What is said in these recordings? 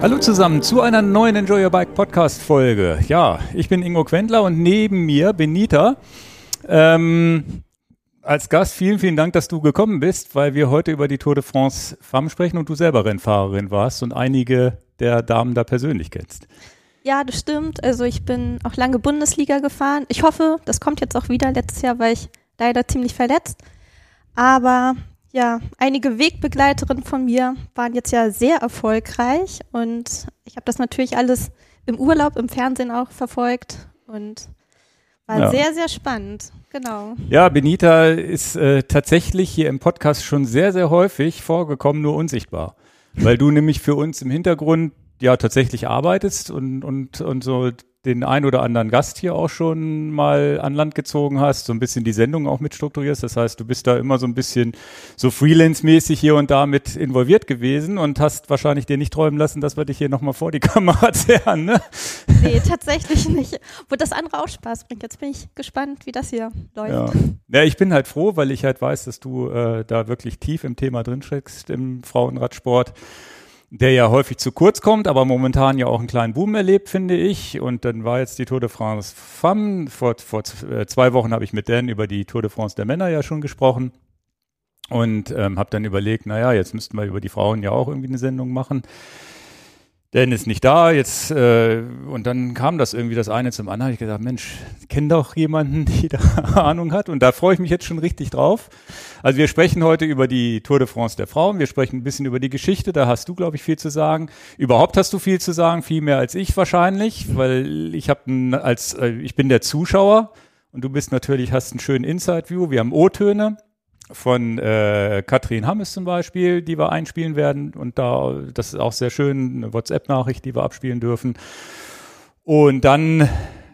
Hallo zusammen zu einer neuen Enjoy Your Bike Podcast Folge. Ja, ich bin Ingo Quendler und neben mir Benita. Ähm, als Gast vielen, vielen Dank, dass du gekommen bist, weil wir heute über die Tour de France Femme sprechen und du selber Rennfahrerin warst und einige der Damen da persönlich kennst. Ja, das stimmt. Also ich bin auch lange Bundesliga gefahren. Ich hoffe, das kommt jetzt auch wieder. Letztes Jahr war ich leider ziemlich verletzt. Aber ja, einige Wegbegleiterinnen von mir waren jetzt ja sehr erfolgreich und ich habe das natürlich alles im Urlaub, im Fernsehen auch verfolgt und war ja. sehr, sehr spannend. Genau. Ja, Benita ist äh, tatsächlich hier im Podcast schon sehr, sehr häufig vorgekommen, nur unsichtbar. Weil du nämlich für uns im Hintergrund ja tatsächlich arbeitest und, und, und so den ein oder anderen Gast hier auch schon mal an Land gezogen hast, so ein bisschen die Sendung auch mitstrukturierst. Das heißt, du bist da immer so ein bisschen so freelance-mäßig hier und da mit involviert gewesen und hast wahrscheinlich dir nicht träumen lassen, dass wir dich hier nochmal vor die Kamera zerren, ne? Nee, tatsächlich nicht. Wo das andere auch Spaß bringt. Jetzt bin ich gespannt, wie das hier läuft. Ja, ja ich bin halt froh, weil ich halt weiß, dass du äh, da wirklich tief im Thema drin steckst im Frauenradsport der ja häufig zu kurz kommt, aber momentan ja auch einen kleinen Boom erlebt, finde ich. Und dann war jetzt die Tour de France Femme. Vor, vor äh, zwei Wochen habe ich mit Dan über die Tour de France der Männer ja schon gesprochen und ähm, habe dann überlegt, naja, jetzt müssten wir über die Frauen ja auch irgendwie eine Sendung machen. Dan ist nicht da, jetzt, äh, und dann kam das irgendwie das eine zum anderen. Ich gesagt, Mensch, ich kenne doch jemanden, die da Ahnung hat. Und da freue ich mich jetzt schon richtig drauf. Also wir sprechen heute über die Tour de France der Frauen. Wir sprechen ein bisschen über die Geschichte. Da hast du, glaube ich, viel zu sagen. Überhaupt hast du viel zu sagen, viel mehr als ich wahrscheinlich, weil ich habe als, äh, ich bin der Zuschauer und du bist natürlich, hast einen schönen Inside-View. Wir haben O-Töne von äh, Katrin Hammes zum Beispiel, die wir einspielen werden. Und da, das ist auch sehr schön, eine WhatsApp-Nachricht, die wir abspielen dürfen. Und dann,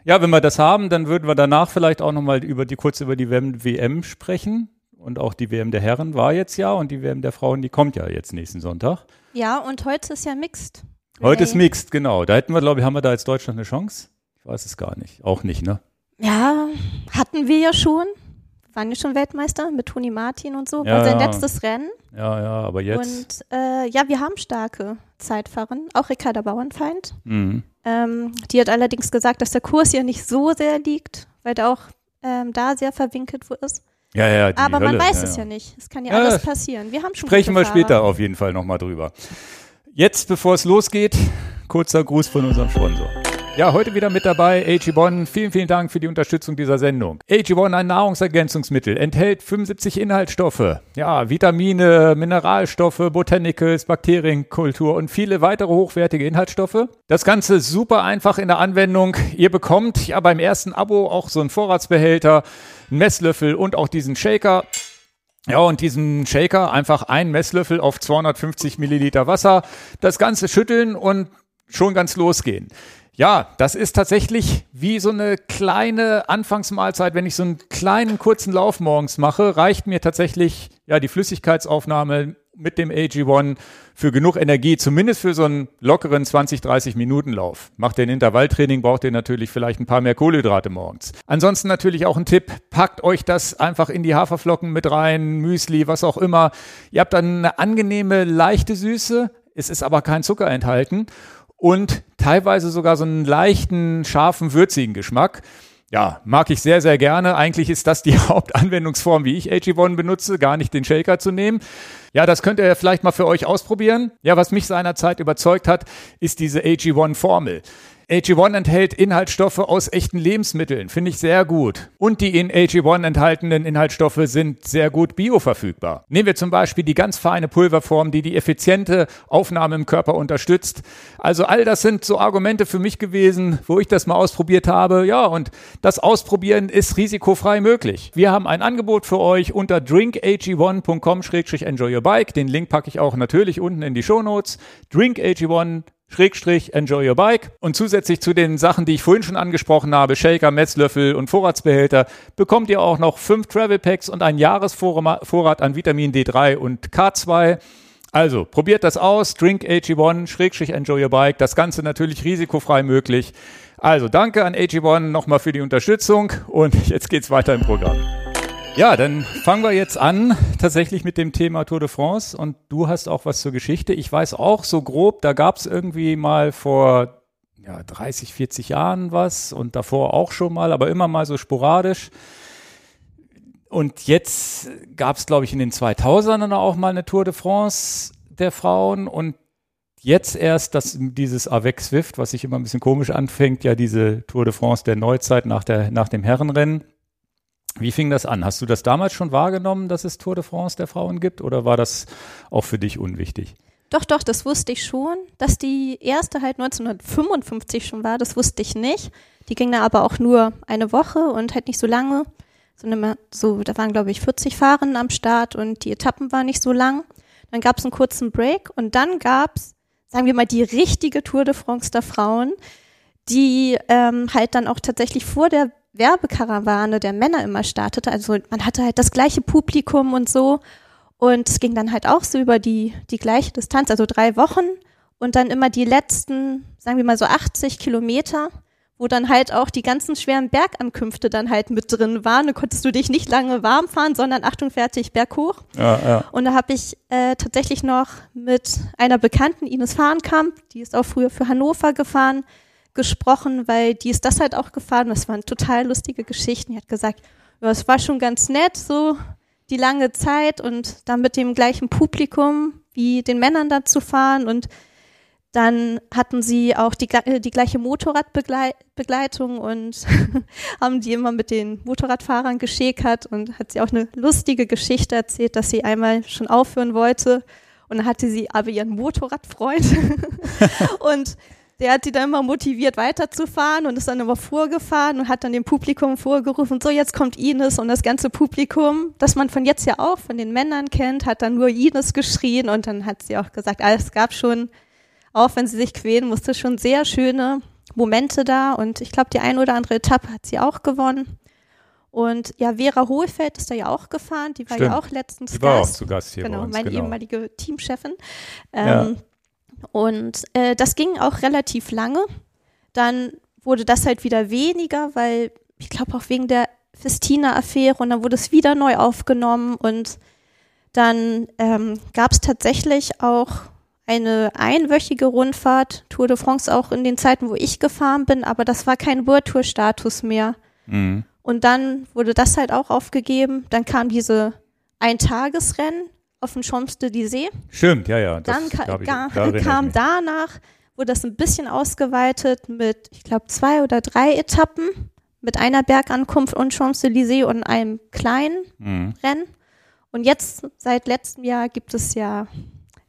ja, wenn wir das haben, dann würden wir danach vielleicht auch nochmal über die, kurz über die WM sprechen. Und auch die WM der Herren war jetzt ja und die WM der Frauen, die kommt ja jetzt nächsten Sonntag. Ja, und heute ist ja Mixed. Heute ist Mixed, genau. Da hätten wir, glaube ich, haben wir da als Deutschland eine Chance? Ich weiß es gar nicht. Auch nicht, ne? Ja, hatten wir ja schon waren ja schon Weltmeister mit Toni Martin und so, ja, war sein letztes Rennen. Ja, ja, aber jetzt. Und äh, ja, wir haben starke Zeitfahrer, auch Ricarda Bauernfeind. Mhm. Ähm, die hat allerdings gesagt, dass der Kurs ja nicht so sehr liegt, weil der auch ähm, da sehr verwinkelt ist. Ja, ja, aber Hölle, man weiß ja, es ja nicht. Es kann ja, alles passieren. Wir haben schon Sprechen wir später auf jeden Fall nochmal drüber. Jetzt, bevor es losgeht, kurzer Gruß von unserem Sponsor. Ja, heute wieder mit dabei AG1. Vielen, vielen Dank für die Unterstützung dieser Sendung. AG1, ein Nahrungsergänzungsmittel, enthält 75 Inhaltsstoffe. Ja, Vitamine, Mineralstoffe, Botanicals, Bakterienkultur und viele weitere hochwertige Inhaltsstoffe. Das Ganze super einfach in der Anwendung. Ihr bekommt ja beim ersten Abo auch so einen Vorratsbehälter, einen Messlöffel und auch diesen Shaker. Ja, und diesen Shaker einfach ein Messlöffel auf 250 Milliliter Wasser, das Ganze schütteln und schon ganz losgehen. Ja, das ist tatsächlich wie so eine kleine Anfangsmahlzeit. Wenn ich so einen kleinen kurzen Lauf morgens mache, reicht mir tatsächlich ja die Flüssigkeitsaufnahme mit dem AG1 für genug Energie, zumindest für so einen lockeren 20, 30 Minuten Lauf. Macht den Intervalltraining, braucht ihr natürlich vielleicht ein paar mehr Kohlenhydrate morgens. Ansonsten natürlich auch ein Tipp, packt euch das einfach in die Haferflocken mit rein, Müsli, was auch immer. Ihr habt dann eine angenehme, leichte Süße, es ist aber kein Zucker enthalten und teilweise sogar so einen leichten, scharfen, würzigen Geschmack. Ja, mag ich sehr, sehr gerne. Eigentlich ist das die Hauptanwendungsform, wie ich AG1 benutze, gar nicht den Shaker zu nehmen. Ja, das könnt ihr vielleicht mal für euch ausprobieren. Ja, was mich seinerzeit überzeugt hat, ist diese AG1-Formel. AG1 enthält Inhaltsstoffe aus echten Lebensmitteln, finde ich sehr gut. Und die in AG1 enthaltenen Inhaltsstoffe sind sehr gut bioverfügbar. Nehmen wir zum Beispiel die ganz feine Pulverform, die die effiziente Aufnahme im Körper unterstützt. Also all das sind so Argumente für mich gewesen, wo ich das mal ausprobiert habe. Ja, und das Ausprobieren ist risikofrei möglich. Wir haben ein Angebot für euch unter drinkag1.com-enjoy your bike. Den Link packe ich auch natürlich unten in die Show Notes. drinkag1 Schrägstrich Enjoy Your Bike. Und zusätzlich zu den Sachen, die ich vorhin schon angesprochen habe, Shaker, Messlöffel und Vorratsbehälter, bekommt ihr auch noch fünf Travel Packs und einen Jahresvorrat an Vitamin D3 und K2. Also, probiert das aus. Drink AG1, Schrägstrich Enjoy Your Bike. Das Ganze natürlich risikofrei möglich. Also, danke an AG1 nochmal für die Unterstützung und jetzt geht's weiter im Programm. Ja, dann fangen wir jetzt an, tatsächlich mit dem Thema Tour de France. Und du hast auch was zur Geschichte. Ich weiß auch so grob, da gab es irgendwie mal vor ja, 30, 40 Jahren was und davor auch schon mal, aber immer mal so sporadisch. Und jetzt gab es, glaube ich, in den 2000ern auch mal eine Tour de France der Frauen und jetzt erst das, dieses Avec Swift, was sich immer ein bisschen komisch anfängt, ja diese Tour de France der Neuzeit nach, der, nach dem Herrenrennen. Wie fing das an? Hast du das damals schon wahrgenommen, dass es Tour de France der Frauen gibt oder war das auch für dich unwichtig? Doch, doch, das wusste ich schon. Dass die erste halt 1955 schon war, das wusste ich nicht. Die ging da aber auch nur eine Woche und halt nicht so lange. So, so da waren, glaube ich, 40 Fahrerinnen am Start und die Etappen waren nicht so lang. Dann gab es einen kurzen Break und dann gab es, sagen wir mal, die richtige Tour de France der Frauen, die ähm, halt dann auch tatsächlich vor der Werbekarawane der Männer immer startete. Also man hatte halt das gleiche Publikum und so. Und es ging dann halt auch so über die, die gleiche Distanz, also drei Wochen. Und dann immer die letzten, sagen wir mal so 80 Kilometer, wo dann halt auch die ganzen schweren Bergankünfte dann halt mit drin waren. Da konntest du dich nicht lange warm fahren, sondern Achtung, fertig, berghoch. Ja, ja. Und da habe ich äh, tatsächlich noch mit einer Bekannten, Ines Fahrenkamp, die ist auch früher für Hannover gefahren, gesprochen, weil die ist das halt auch gefahren. Das waren total lustige Geschichten. Die hat gesagt, es war schon ganz nett, so die lange Zeit und dann mit dem gleichen Publikum wie den Männern da zu fahren und dann hatten sie auch die, die gleiche Motorradbegleitung und haben die immer mit den Motorradfahrern geschäkert und hat sie auch eine lustige Geschichte erzählt, dass sie einmal schon aufhören wollte und dann hatte sie aber ihren Motorradfreund und der hat sie dann immer motiviert weiterzufahren und ist dann immer vorgefahren und hat dann dem Publikum vorgerufen, so jetzt kommt Ines und das ganze Publikum, das man von jetzt ja auch von den Männern kennt, hat dann nur Ines geschrien und dann hat sie auch gesagt, ah, es gab schon, auch wenn sie sich quälen musste, schon sehr schöne Momente da und ich glaube, die ein oder andere Etappe hat sie auch gewonnen. Und ja, Vera Hohlfeld ist da ja auch gefahren, die war Stimmt. ja auch letztens die war Gast. auch zu Gast hier genau, meine genau. ehemalige Teamchefin. Ähm, ja. Und äh, das ging auch relativ lange. Dann wurde das halt wieder weniger, weil ich glaube auch wegen der Festina-Affäre und dann wurde es wieder neu aufgenommen und dann ähm, gab es tatsächlich auch eine einwöchige Rundfahrt, Tour de France auch in den Zeiten, wo ich gefahren bin, aber das war kein World Tour Status mehr. Mhm. Und dann wurde das halt auch aufgegeben. Dann kam diese Eintagesrennen, auf den Champs-Élysées. Stimmt, ja, ja. Dann ka ich, kam danach, wurde das ein bisschen ausgeweitet mit, ich glaube, zwei oder drei Etappen mit einer Bergankunft und Champs-Élysées und einem kleinen mhm. Rennen. Und jetzt, seit letztem Jahr, gibt es ja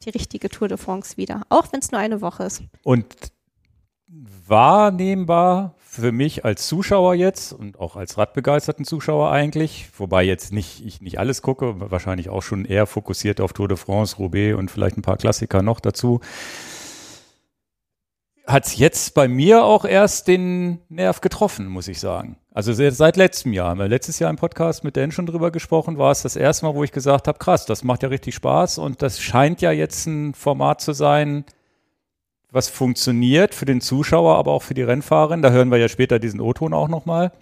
die richtige Tour de France wieder, auch wenn es nur eine Woche ist. Und wahrnehmbar für mich als Zuschauer jetzt und auch als radbegeisterten Zuschauer eigentlich, wobei jetzt nicht ich nicht alles gucke, wahrscheinlich auch schon eher fokussiert auf Tour de France, Roubaix und vielleicht ein paar Klassiker noch dazu. Hat es jetzt bei mir auch erst den Nerv getroffen, muss ich sagen. Also seit letztem Jahr, haben wir letztes Jahr im Podcast mit Dan schon drüber gesprochen, war es das erste Mal, wo ich gesagt habe, krass, das macht ja richtig Spaß und das scheint ja jetzt ein Format zu sein, was funktioniert für den Zuschauer, aber auch für die Rennfahrerin. Da hören wir ja später diesen O-Ton auch nochmal,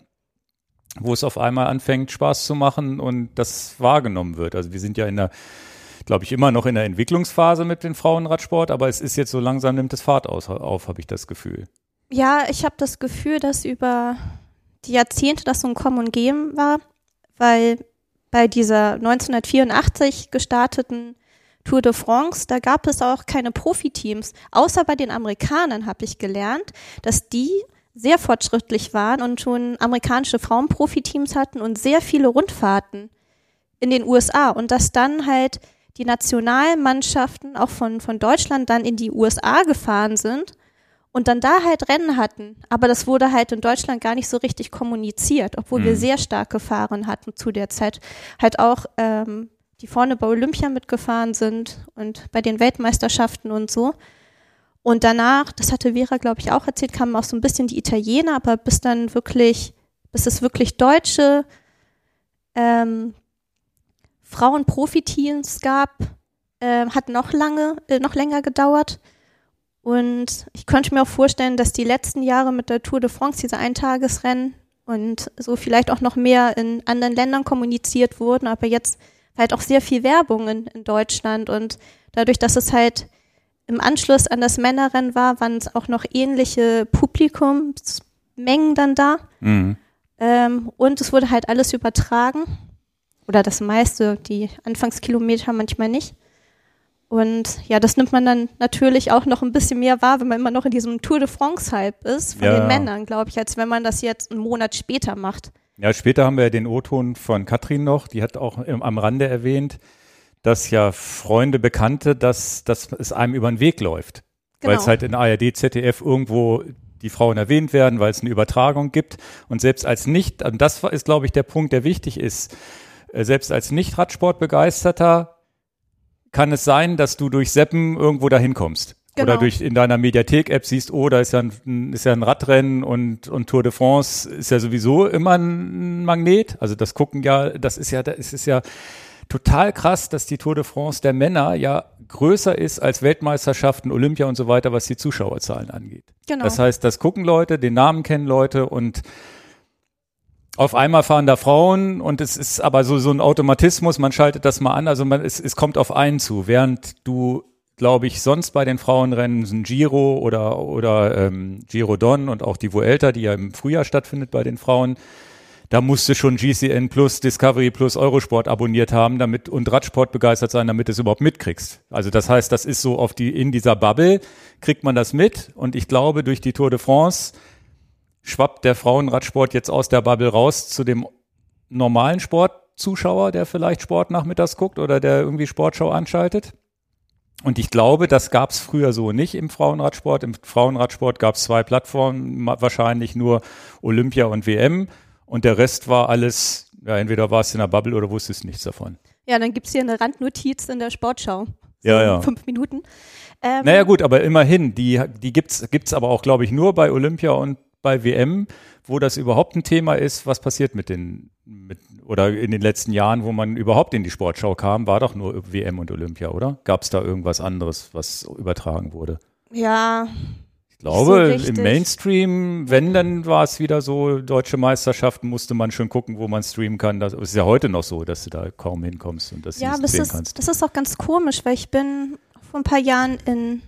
wo es auf einmal anfängt, Spaß zu machen und das wahrgenommen wird. Also wir sind ja in der, glaube ich, immer noch in der Entwicklungsphase mit dem Frauenradsport, aber es ist jetzt so langsam nimmt es Fahrt aus, auf, habe ich das Gefühl. Ja, ich habe das Gefühl, dass über die Jahrzehnte das so ein Kommen und Gehen war, weil bei dieser 1984 gestarteten Tour de France, da gab es auch keine Profiteams. Außer bei den Amerikanern habe ich gelernt, dass die sehr fortschrittlich waren und schon amerikanische Frauenprofiteams hatten und sehr viele Rundfahrten in den USA und dass dann halt die Nationalmannschaften auch von, von Deutschland dann in die USA gefahren sind und dann da halt Rennen hatten. Aber das wurde halt in Deutschland gar nicht so richtig kommuniziert, obwohl mhm. wir sehr starke Fahrer hatten zu der Zeit. Halt auch ähm, die vorne bei Olympia mitgefahren sind und bei den Weltmeisterschaften und so. Und danach, das hatte Vera, glaube ich, auch erzählt, kamen auch so ein bisschen die Italiener, aber bis dann wirklich, bis es wirklich deutsche ähm, Frauen-Profiteams gab, äh, hat noch lange, äh, noch länger gedauert. Und ich könnte mir auch vorstellen, dass die letzten Jahre mit der Tour de France, diese Eintagesrennen, und so vielleicht auch noch mehr in anderen Ländern kommuniziert wurden, aber jetzt halt auch sehr viel Werbung in, in Deutschland und dadurch, dass es halt im Anschluss an das Männerrennen war, waren es auch noch ähnliche Publikumsmengen dann da. Mhm. Ähm, und es wurde halt alles übertragen. Oder das meiste, die Anfangskilometer manchmal nicht. Und ja, das nimmt man dann natürlich auch noch ein bisschen mehr wahr, wenn man immer noch in diesem Tour de France-Hype ist, von ja. den Männern, glaube ich, als wenn man das jetzt einen Monat später macht. Ja, später haben wir ja den O-Ton von Katrin noch, die hat auch im, am Rande erwähnt, dass ja Freunde, Bekannte, dass, dass es einem über den Weg läuft. Genau. Weil es halt in ARD, ZDF irgendwo die Frauen erwähnt werden, weil es eine Übertragung gibt. Und selbst als nicht, und das ist, glaube ich, der Punkt, der wichtig ist, äh, selbst als Nicht-Radsportbegeisterter kann es sein, dass du durch Seppen irgendwo dahin kommst. Genau. Oder durch in deiner Mediathek-App siehst, oh, da ist ja ein, ist ja ein Radrennen und, und Tour de France ist ja sowieso immer ein Magnet. Also das gucken ja, das ist ja, das ist ja total krass, dass die Tour de France der Männer ja größer ist als Weltmeisterschaften, Olympia und so weiter, was die Zuschauerzahlen angeht. Genau. Das heißt, das gucken Leute, den Namen kennen Leute und auf einmal fahren da Frauen und es ist aber so, so ein Automatismus, man schaltet das mal an, also man, es, es kommt auf einen zu, während du, glaube ich, sonst bei den Frauenrennen ein Giro oder, oder ähm, Giro Don und auch die Vuelta, die ja im Frühjahr stattfindet bei den Frauen, da musste schon GCN Plus, Discovery Plus, Eurosport abonniert haben, damit und Radsport begeistert sein, damit du es überhaupt mitkriegst. Also das heißt, das ist so auf die in dieser Bubble kriegt man das mit und ich glaube durch die Tour de France schwappt der Frauenradsport jetzt aus der Bubble raus zu dem normalen Sportzuschauer, der vielleicht Sport nachmittags guckt oder der irgendwie Sportschau anschaltet. Und ich glaube, das gab es früher so nicht im Frauenradsport. Im Frauenradsport gab es zwei Plattformen, wahrscheinlich nur Olympia und WM. Und der Rest war alles, ja, entweder war es in der Bubble oder wusstest nichts davon. Ja, dann gibt es hier eine Randnotiz in der Sportschau. So ja, ja. Fünf Minuten. Ähm, naja gut, aber immerhin, die, die gibt's gibt's aber auch, glaube ich, nur bei Olympia und bei WM, wo das überhaupt ein Thema ist, was passiert mit den, mit, oder in den letzten Jahren, wo man überhaupt in die Sportschau kam, war doch nur WM und Olympia, oder? Gab es da irgendwas anderes, was übertragen wurde? Ja. Ich glaube, so im Mainstream, wenn, dann war es wieder so, deutsche Meisterschaften musste man schon gucken, wo man streamen kann. Das ist ja heute noch so, dass du da kaum hinkommst und das ja, sehen ist, kannst. Das ist auch ganz komisch, weil ich bin vor ein paar Jahren in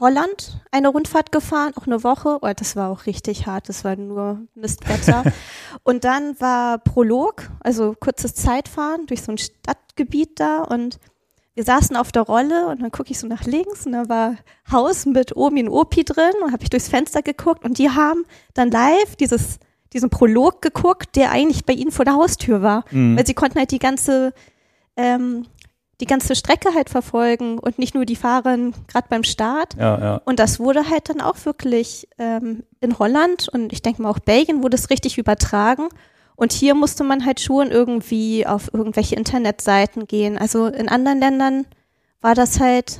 Holland eine Rundfahrt gefahren, auch eine Woche. Oh, das war auch richtig hart, das war nur Mistwetter. und dann war Prolog, also kurzes Zeitfahren durch so ein Stadtgebiet da und wir saßen auf der Rolle und dann gucke ich so nach links und da war Haus mit Omi und Opi drin und habe ich durchs Fenster geguckt und die haben dann live dieses diesen Prolog geguckt, der eigentlich bei ihnen vor der Haustür war, mhm. weil sie konnten halt die ganze ähm, die ganze Strecke halt verfolgen und nicht nur die Fahrer gerade beim Start. Ja, ja. Und das wurde halt dann auch wirklich ähm, in Holland und ich denke mal auch Belgien wurde es richtig übertragen. Und hier musste man halt schon irgendwie auf irgendwelche Internetseiten gehen. Also in anderen Ländern war das halt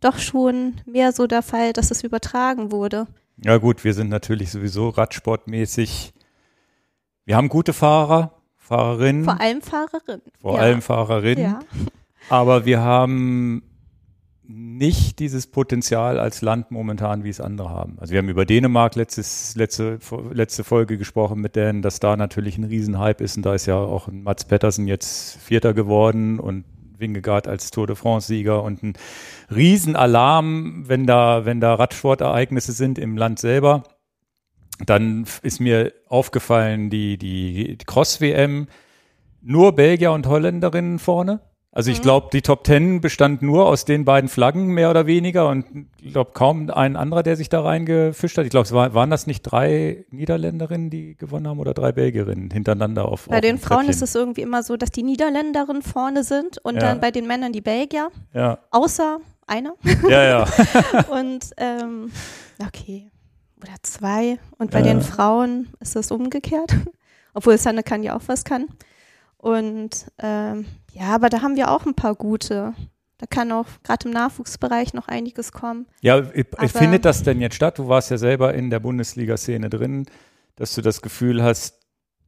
doch schon mehr so der Fall, dass es übertragen wurde. Ja gut, wir sind natürlich sowieso radsportmäßig. Wir haben gute Fahrer, Fahrerinnen. Vor allem Fahrerinnen. Vor ja. allem Fahrerinnen. Ja. Aber wir haben nicht dieses Potenzial als Land momentan, wie es andere haben. Also wir haben über Dänemark letztes, letzte, letzte Folge gesprochen mit denen, dass da natürlich ein Riesenhype ist und da ist ja auch ein Mats Pettersen jetzt Vierter geworden und Wingegaard als Tour de France-Sieger und ein Riesenalarm, wenn da, wenn da Radsportereignisse sind im Land selber. Dann ist mir aufgefallen, die, die Cross-WM, nur Belgier und Holländerinnen vorne. Also ich mhm. glaube, die Top Ten bestand nur aus den beiden Flaggen mehr oder weniger und ich glaube kaum ein anderer, der sich da reingefischt hat. Ich glaube, es war, waren das nicht drei Niederländerinnen, die gewonnen haben oder drei Belgierinnen hintereinander auf. Bei auf den Frauen ist es irgendwie immer so, dass die Niederländerinnen vorne sind und ja. dann bei den Männern die Belgier. Ja. Außer einer. Ja, ja. und ähm, okay. Oder zwei. Und bei ja. den Frauen ist es umgekehrt. Obwohl Sanne kann ja auch was kann. Und ähm, ja, aber da haben wir auch ein paar gute. Da kann auch gerade im Nachwuchsbereich noch einiges kommen. Ja, findet das denn jetzt statt? Du warst ja selber in der Bundesliga-Szene drin, dass du das Gefühl hast,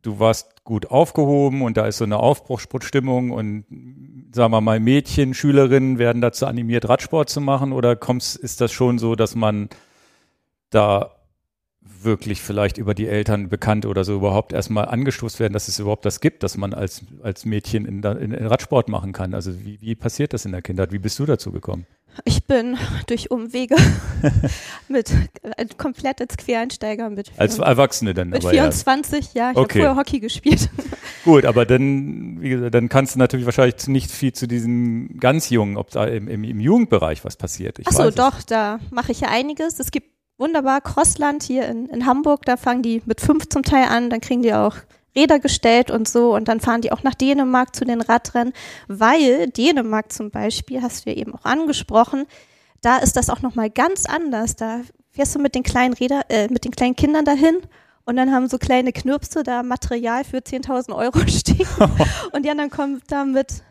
du warst gut aufgehoben und da ist so eine Aufbruchsstimmung und sagen wir mal Mädchen, Schülerinnen werden dazu animiert, Radsport zu machen oder kommst, ist das schon so, dass man da wirklich vielleicht über die Eltern bekannt oder so überhaupt erstmal angestoßt werden, dass es überhaupt das gibt, dass man als, als Mädchen in, in, in Radsport machen kann. Also wie, wie passiert das in der Kindheit? Wie bist du dazu gekommen? Ich bin durch Umwege mit äh, komplett als Quereinsteiger mit. Als Erwachsene dann. Mit 24, ja. ja ich okay. habe vorher Hockey gespielt. Gut, aber dann, wie gesagt, dann kannst du natürlich wahrscheinlich nicht viel zu diesem ganz Jungen, ob da im, im, im Jugendbereich was passiert. Ich Achso, doch, da mache ich ja einiges. Es gibt wunderbar Crossland hier in, in Hamburg, da fangen die mit fünf zum Teil an, dann kriegen die auch Räder gestellt und so und dann fahren die auch nach Dänemark zu den Radrennen, weil Dänemark zum Beispiel, hast du ja eben auch angesprochen, da ist das auch nochmal ganz anders. Da fährst du mit den kleinen Räder, äh, mit den kleinen Kindern dahin und dann haben so kleine Knirpse da Material für 10.000 Euro stehen und die anderen kommen da mit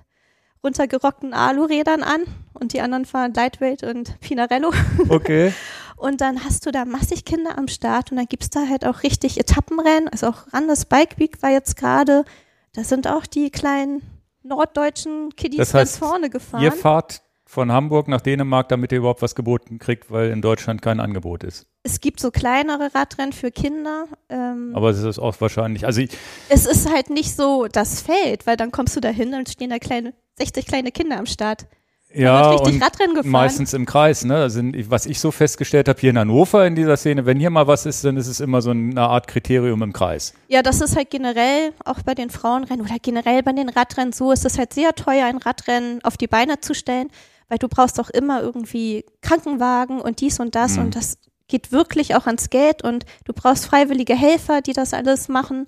runtergerockten Alurädern an und die anderen fahren Lightweight und Pinarello. Okay. Und dann hast du da massig Kinder am Start und dann gibt es da halt auch richtig Etappenrennen. Also auch Randers Bike Week war jetzt gerade, da sind auch die kleinen norddeutschen Kiddies das heißt, ganz vorne gefahren. Ihr fahrt von Hamburg nach Dänemark, damit ihr überhaupt was geboten kriegt, weil in Deutschland kein Angebot ist. Es gibt so kleinere Radrennen für Kinder. Ähm, Aber es ist auch wahrscheinlich, also es ist halt nicht so das Feld, weil dann kommst du da hin und stehen da kleine, 60 kleine Kinder am Start ja, und meistens im Kreis. Ne? Also, was ich so festgestellt habe hier in Hannover in dieser Szene, wenn hier mal was ist, dann ist es immer so eine Art Kriterium im Kreis. Ja, das ist halt generell auch bei den Frauenrennen oder generell bei den Radrennen so. Es ist halt sehr teuer, ein Radrennen auf die Beine zu stellen, weil du brauchst auch immer irgendwie Krankenwagen und dies und das mhm. und das geht wirklich auch ans Geld und du brauchst freiwillige Helfer, die das alles machen.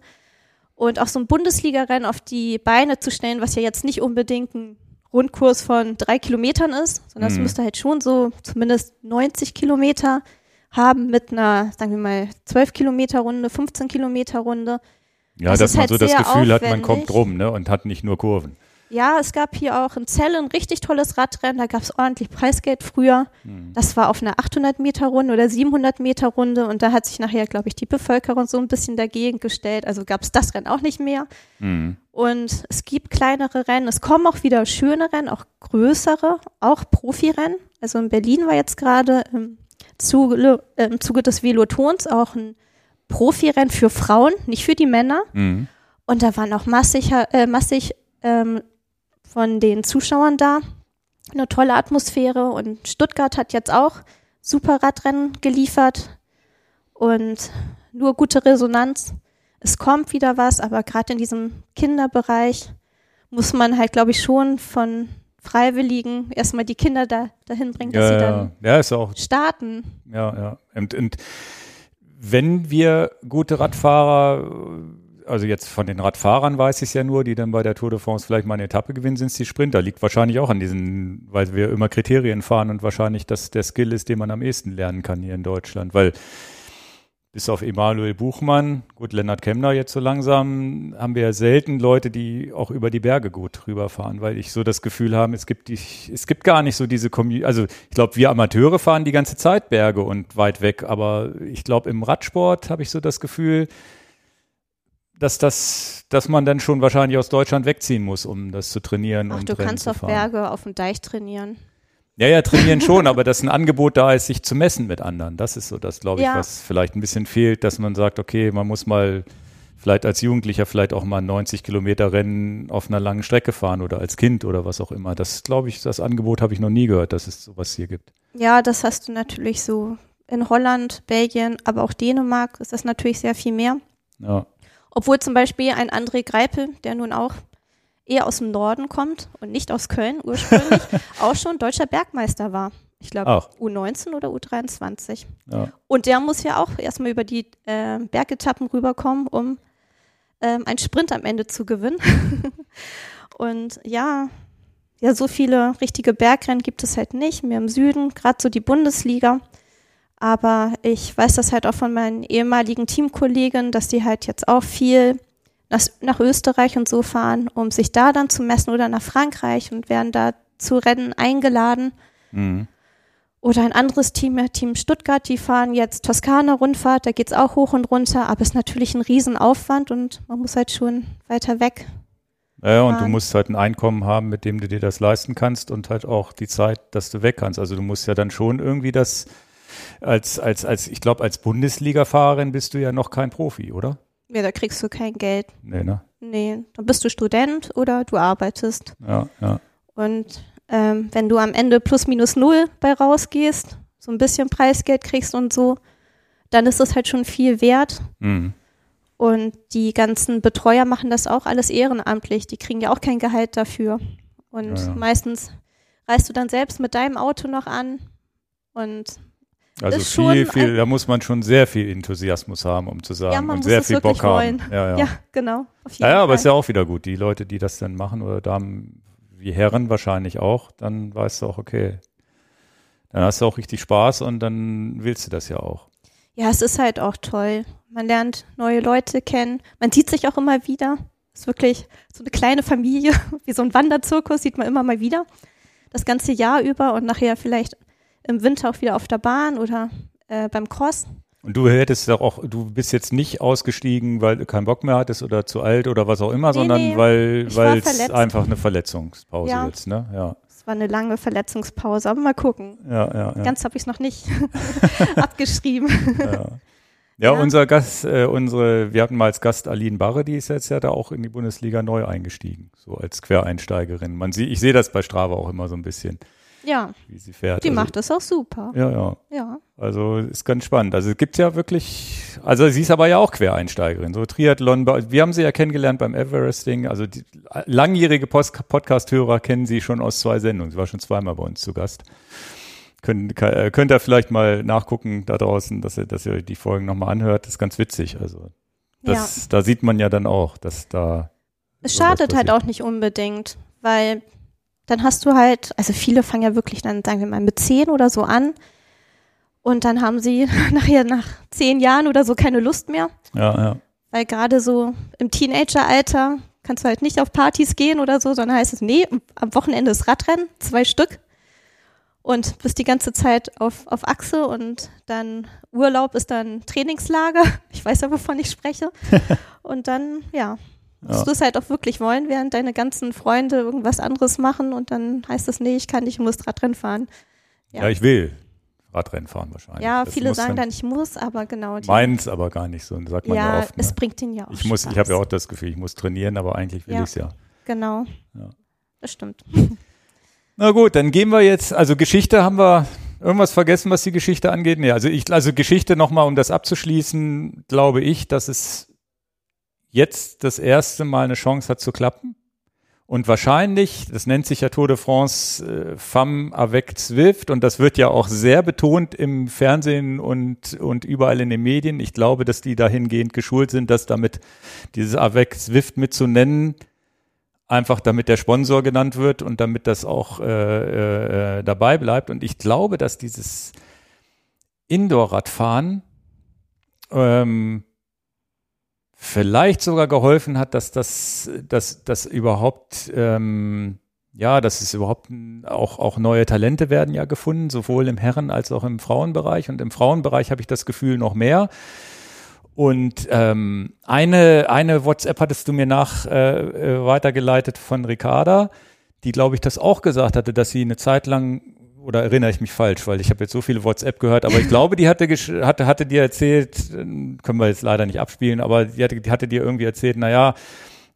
Und auch so ein Bundesligarennen auf die Beine zu stellen, was ja jetzt nicht unbedingt ein Rundkurs von drei Kilometern ist, sondern es mhm. müsste halt schon so zumindest 90 Kilometer haben mit einer, sagen wir mal, 12 Kilometer Runde, 15 Kilometer Runde. Ja, das dass man halt so das Gefühl aufwendig. hat, man kommt rum ne, und hat nicht nur Kurven. Ja, es gab hier auch in Celle ein richtig tolles Radrennen, da gab es ordentlich Preisgeld früher. Mhm. Das war auf einer 800 Meter Runde oder 700 Meter Runde und da hat sich nachher, glaube ich, die Bevölkerung so ein bisschen dagegen gestellt. Also gab es das Rennen auch nicht mehr. Mhm. Und es gibt kleinere Rennen, es kommen auch wieder schöne Rennen, auch größere, auch Profirennen. Also in Berlin war jetzt gerade im Zuge, äh, im Zuge des Velotons auch ein Profirennen für Frauen, nicht für die Männer. Mhm. Und da waren auch massig, äh, massig ähm, von den Zuschauern da. Eine tolle Atmosphäre und Stuttgart hat jetzt auch super Radrennen geliefert und nur gute Resonanz. Es kommt wieder was, aber gerade in diesem Kinderbereich muss man halt, glaube ich, schon von Freiwilligen erstmal die Kinder da, dahin bringen, dass ja, sie dann ja, ist auch, starten. Ja, ja. Und, und wenn wir gute Radfahrer also jetzt von den Radfahrern weiß ich es ja nur, die dann bei der Tour de France vielleicht mal eine Etappe gewinnen, sind es die Sprinter. Liegt wahrscheinlich auch an diesen, weil wir immer Kriterien fahren und wahrscheinlich das der Skill ist, den man am ehesten lernen kann hier in Deutschland. Weil bis auf Emanuel Buchmann, gut, Lennart Kemner jetzt so langsam, haben wir ja selten Leute, die auch über die Berge gut rüberfahren, weil ich so das Gefühl habe, es gibt die, es gibt gar nicht so diese Community, also ich glaube, wir Amateure fahren die ganze Zeit Berge und weit weg, aber ich glaube, im Radsport habe ich so das Gefühl, dass das, dass man dann schon wahrscheinlich aus Deutschland wegziehen muss, um das zu trainieren. Ach, und du Rennen kannst auf Berge auf dem Deich trainieren. Ja, ja, trainieren schon, aber dass ein Angebot da ist, sich zu messen mit anderen. Das ist so das, glaube ich, ja. was vielleicht ein bisschen fehlt, dass man sagt, okay, man muss mal vielleicht als Jugendlicher vielleicht auch mal 90 Kilometer Rennen auf einer langen Strecke fahren oder als Kind oder was auch immer. Das, glaube ich, das Angebot habe ich noch nie gehört, dass es sowas hier gibt. Ja, das hast du natürlich so in Holland, Belgien, aber auch Dänemark ist das natürlich sehr viel mehr. Ja. Obwohl zum Beispiel ein André Greipel, der nun auch eher aus dem Norden kommt und nicht aus Köln ursprünglich, auch schon deutscher Bergmeister war. Ich glaube U19 oder U23. Ja. Und der muss ja auch erstmal über die äh, Bergetappen rüberkommen, um ähm, einen Sprint am Ende zu gewinnen. und ja, ja, so viele richtige Bergrennen gibt es halt nicht, mehr im Süden, gerade so die Bundesliga. Aber ich weiß das halt auch von meinen ehemaligen Teamkollegen, dass die halt jetzt auch viel nach, nach, Österreich und so fahren, um sich da dann zu messen oder nach Frankreich und werden da zu Rennen eingeladen. Mhm. Oder ein anderes Team, Team Stuttgart, die fahren jetzt Toskana-Rundfahrt, da geht es auch hoch und runter, aber es ist natürlich ein Riesenaufwand und man muss halt schon weiter weg. Ja, und du musst halt ein Einkommen haben, mit dem du dir das leisten kannst und halt auch die Zeit, dass du weg kannst. Also du musst ja dann schon irgendwie das als, als, als, ich glaube, als Bundesliga-Fahrerin bist du ja noch kein Profi, oder? Ja, da kriegst du kein Geld. Nee, ne? Nee, dann bist du Student oder du arbeitest. Ja, ja. Und ähm, wenn du am Ende plus minus null bei rausgehst, so ein bisschen Preisgeld kriegst und so, dann ist es halt schon viel wert. Mhm. Und die ganzen Betreuer machen das auch alles ehrenamtlich. Die kriegen ja auch kein Gehalt dafür. Und Ja, ja. meistens reist du dann selbst mit deinem Auto noch an. Und Also viel, viel, da muss man schon sehr viel Enthusiasmus haben, um zu sagen, ja, man und muss sehr viel Bock haben. wollen. Ja, ja. Ja, genau. Ja, ja, aber ist ja auch wieder gut. Die Leute, die das dann machen oder Damen wie Herren wahrscheinlich auch, dann weißt du auch, okay, dann hast du auch richtig Spaß und dann willst du das ja auch. Ja, es ist halt auch toll. Man lernt neue Leute kennen. Man sieht sich auch immer wieder. Es ist wirklich so eine kleine Familie, wie so ein Wanderzirkus, sieht man immer mal wieder. Das ganze Jahr über und nachher vielleicht im Winter auch wieder auf der Bahn oder äh, beim Cross. Und du hättest doch auch, du bist jetzt nicht ausgestiegen, weil du keinen Bock mehr hattest oder zu alt oder was auch immer, sondern nee. weil es einfach eine Verletzungspause Ja. jetzt, ne? Ja, Es war eine lange Verletzungspause, aber mal gucken. ja, ja. ja. Ganz habe ich es noch nicht abgeschrieben. Ja, ja Ja. unser Gast, äh, unsere, wir hatten mal als Gast Aline Barre, die ist jetzt ja da auch in die Bundesliga neu eingestiegen, so als Quereinsteigerin. Man sieht, ich sehe das bei Strava auch immer so ein bisschen, Ja, wie sie fährt. die also, macht es auch super. Ja, ja. Ja. Also ist ganz spannend. Also es gibt ja wirklich, also sie ist aber ja auch Quereinsteigerin, so Triathlon. Wir haben sie ja kennengelernt beim Everesting. Also die langjährige Podcast-Hörer kennen sie schon aus zwei Sendungen. Sie war schon zweimal bei uns zu Gast. Könnt, äh, könnt ihr vielleicht mal nachgucken da draußen, dass ihr, dass ihr die Folgen nochmal anhört. Das ist ganz witzig. Also das, da sieht man ja dann auch, dass da Es schadet halt auch nicht unbedingt, weil dann hast du halt, also viele fangen ja wirklich dann, sagen wir mal, mit zehn oder so an. Und dann haben sie nachher nach zehn Jahren oder so keine Lust mehr. ja, ja. Weil gerade so im Teenageralter kannst du halt nicht auf Partys gehen oder so, sondern heißt es, nee, am Wochenende ist Radrennen, zwei Stück. Und bist die ganze Zeit auf, auf Achse und dann Urlaub ist dann Trainingslager. Ich weiß ja, wovon ich spreche. Und dann, ja, musst Ja. du es halt auch wirklich wollen, während deine ganzen Freunde irgendwas anderes machen und dann heißt es, nee, ich kann nicht, ich muss Radrennen fahren. ja. Ja. ich will Radrennen fahren wahrscheinlich. Ja, Das viele sagen dann- ich muss, aber genau. Die, Meins aber gar nicht so, sagt man ja, ja, oft. Ne? es bringt ihn ja auch Ich muss, ich Spaß. habe ja auch das Gefühl, ich muss trainieren, aber eigentlich will ich es ja. Genau. Ja. Das stimmt. Na gut, dann gehen wir jetzt, also Geschichte haben wir irgendwas vergessen, was die Geschichte angeht. Nee, also ich, also Geschichte nochmal, um das abzuschließen, glaube ich, dass es jetzt das erste Mal eine Chance hat zu klappen. Und wahrscheinlich, das nennt sich ja Tour de France äh, Femme avec Zwift und das wird ja auch sehr betont im Fernsehen und, und überall in den Medien. Ich glaube, dass die dahingehend geschult sind, dass damit dieses avec Zwift mitzunennen, einfach damit der Sponsor genannt wird und damit das auch äh, äh, dabei bleibt. Und ich glaube, dass dieses Indoor-Radfahren ähm, vielleicht sogar geholfen hat, dass das, dass, dass überhaupt, ähm, ja, dass es überhaupt auch, auch neue Talente werden ja gefunden, sowohl im Herren- als auch im Frauenbereich. Und im Frauenbereich habe ich das Gefühl noch mehr. Und ähm, eine, eine WhatsApp hattest du mir nach äh, äh, weitergeleitet von Ricarda, die, glaube ich, das auch gesagt hatte, dass sie eine Zeit lang, oder erinnere ich mich falsch, weil ich habe jetzt so viele WhatsApp gehört, aber ich glaube, die hatte, hatte, hatte dir erzählt, äh, können wir jetzt leider nicht abspielen, aber die hatte, die hatte dir irgendwie erzählt, naja,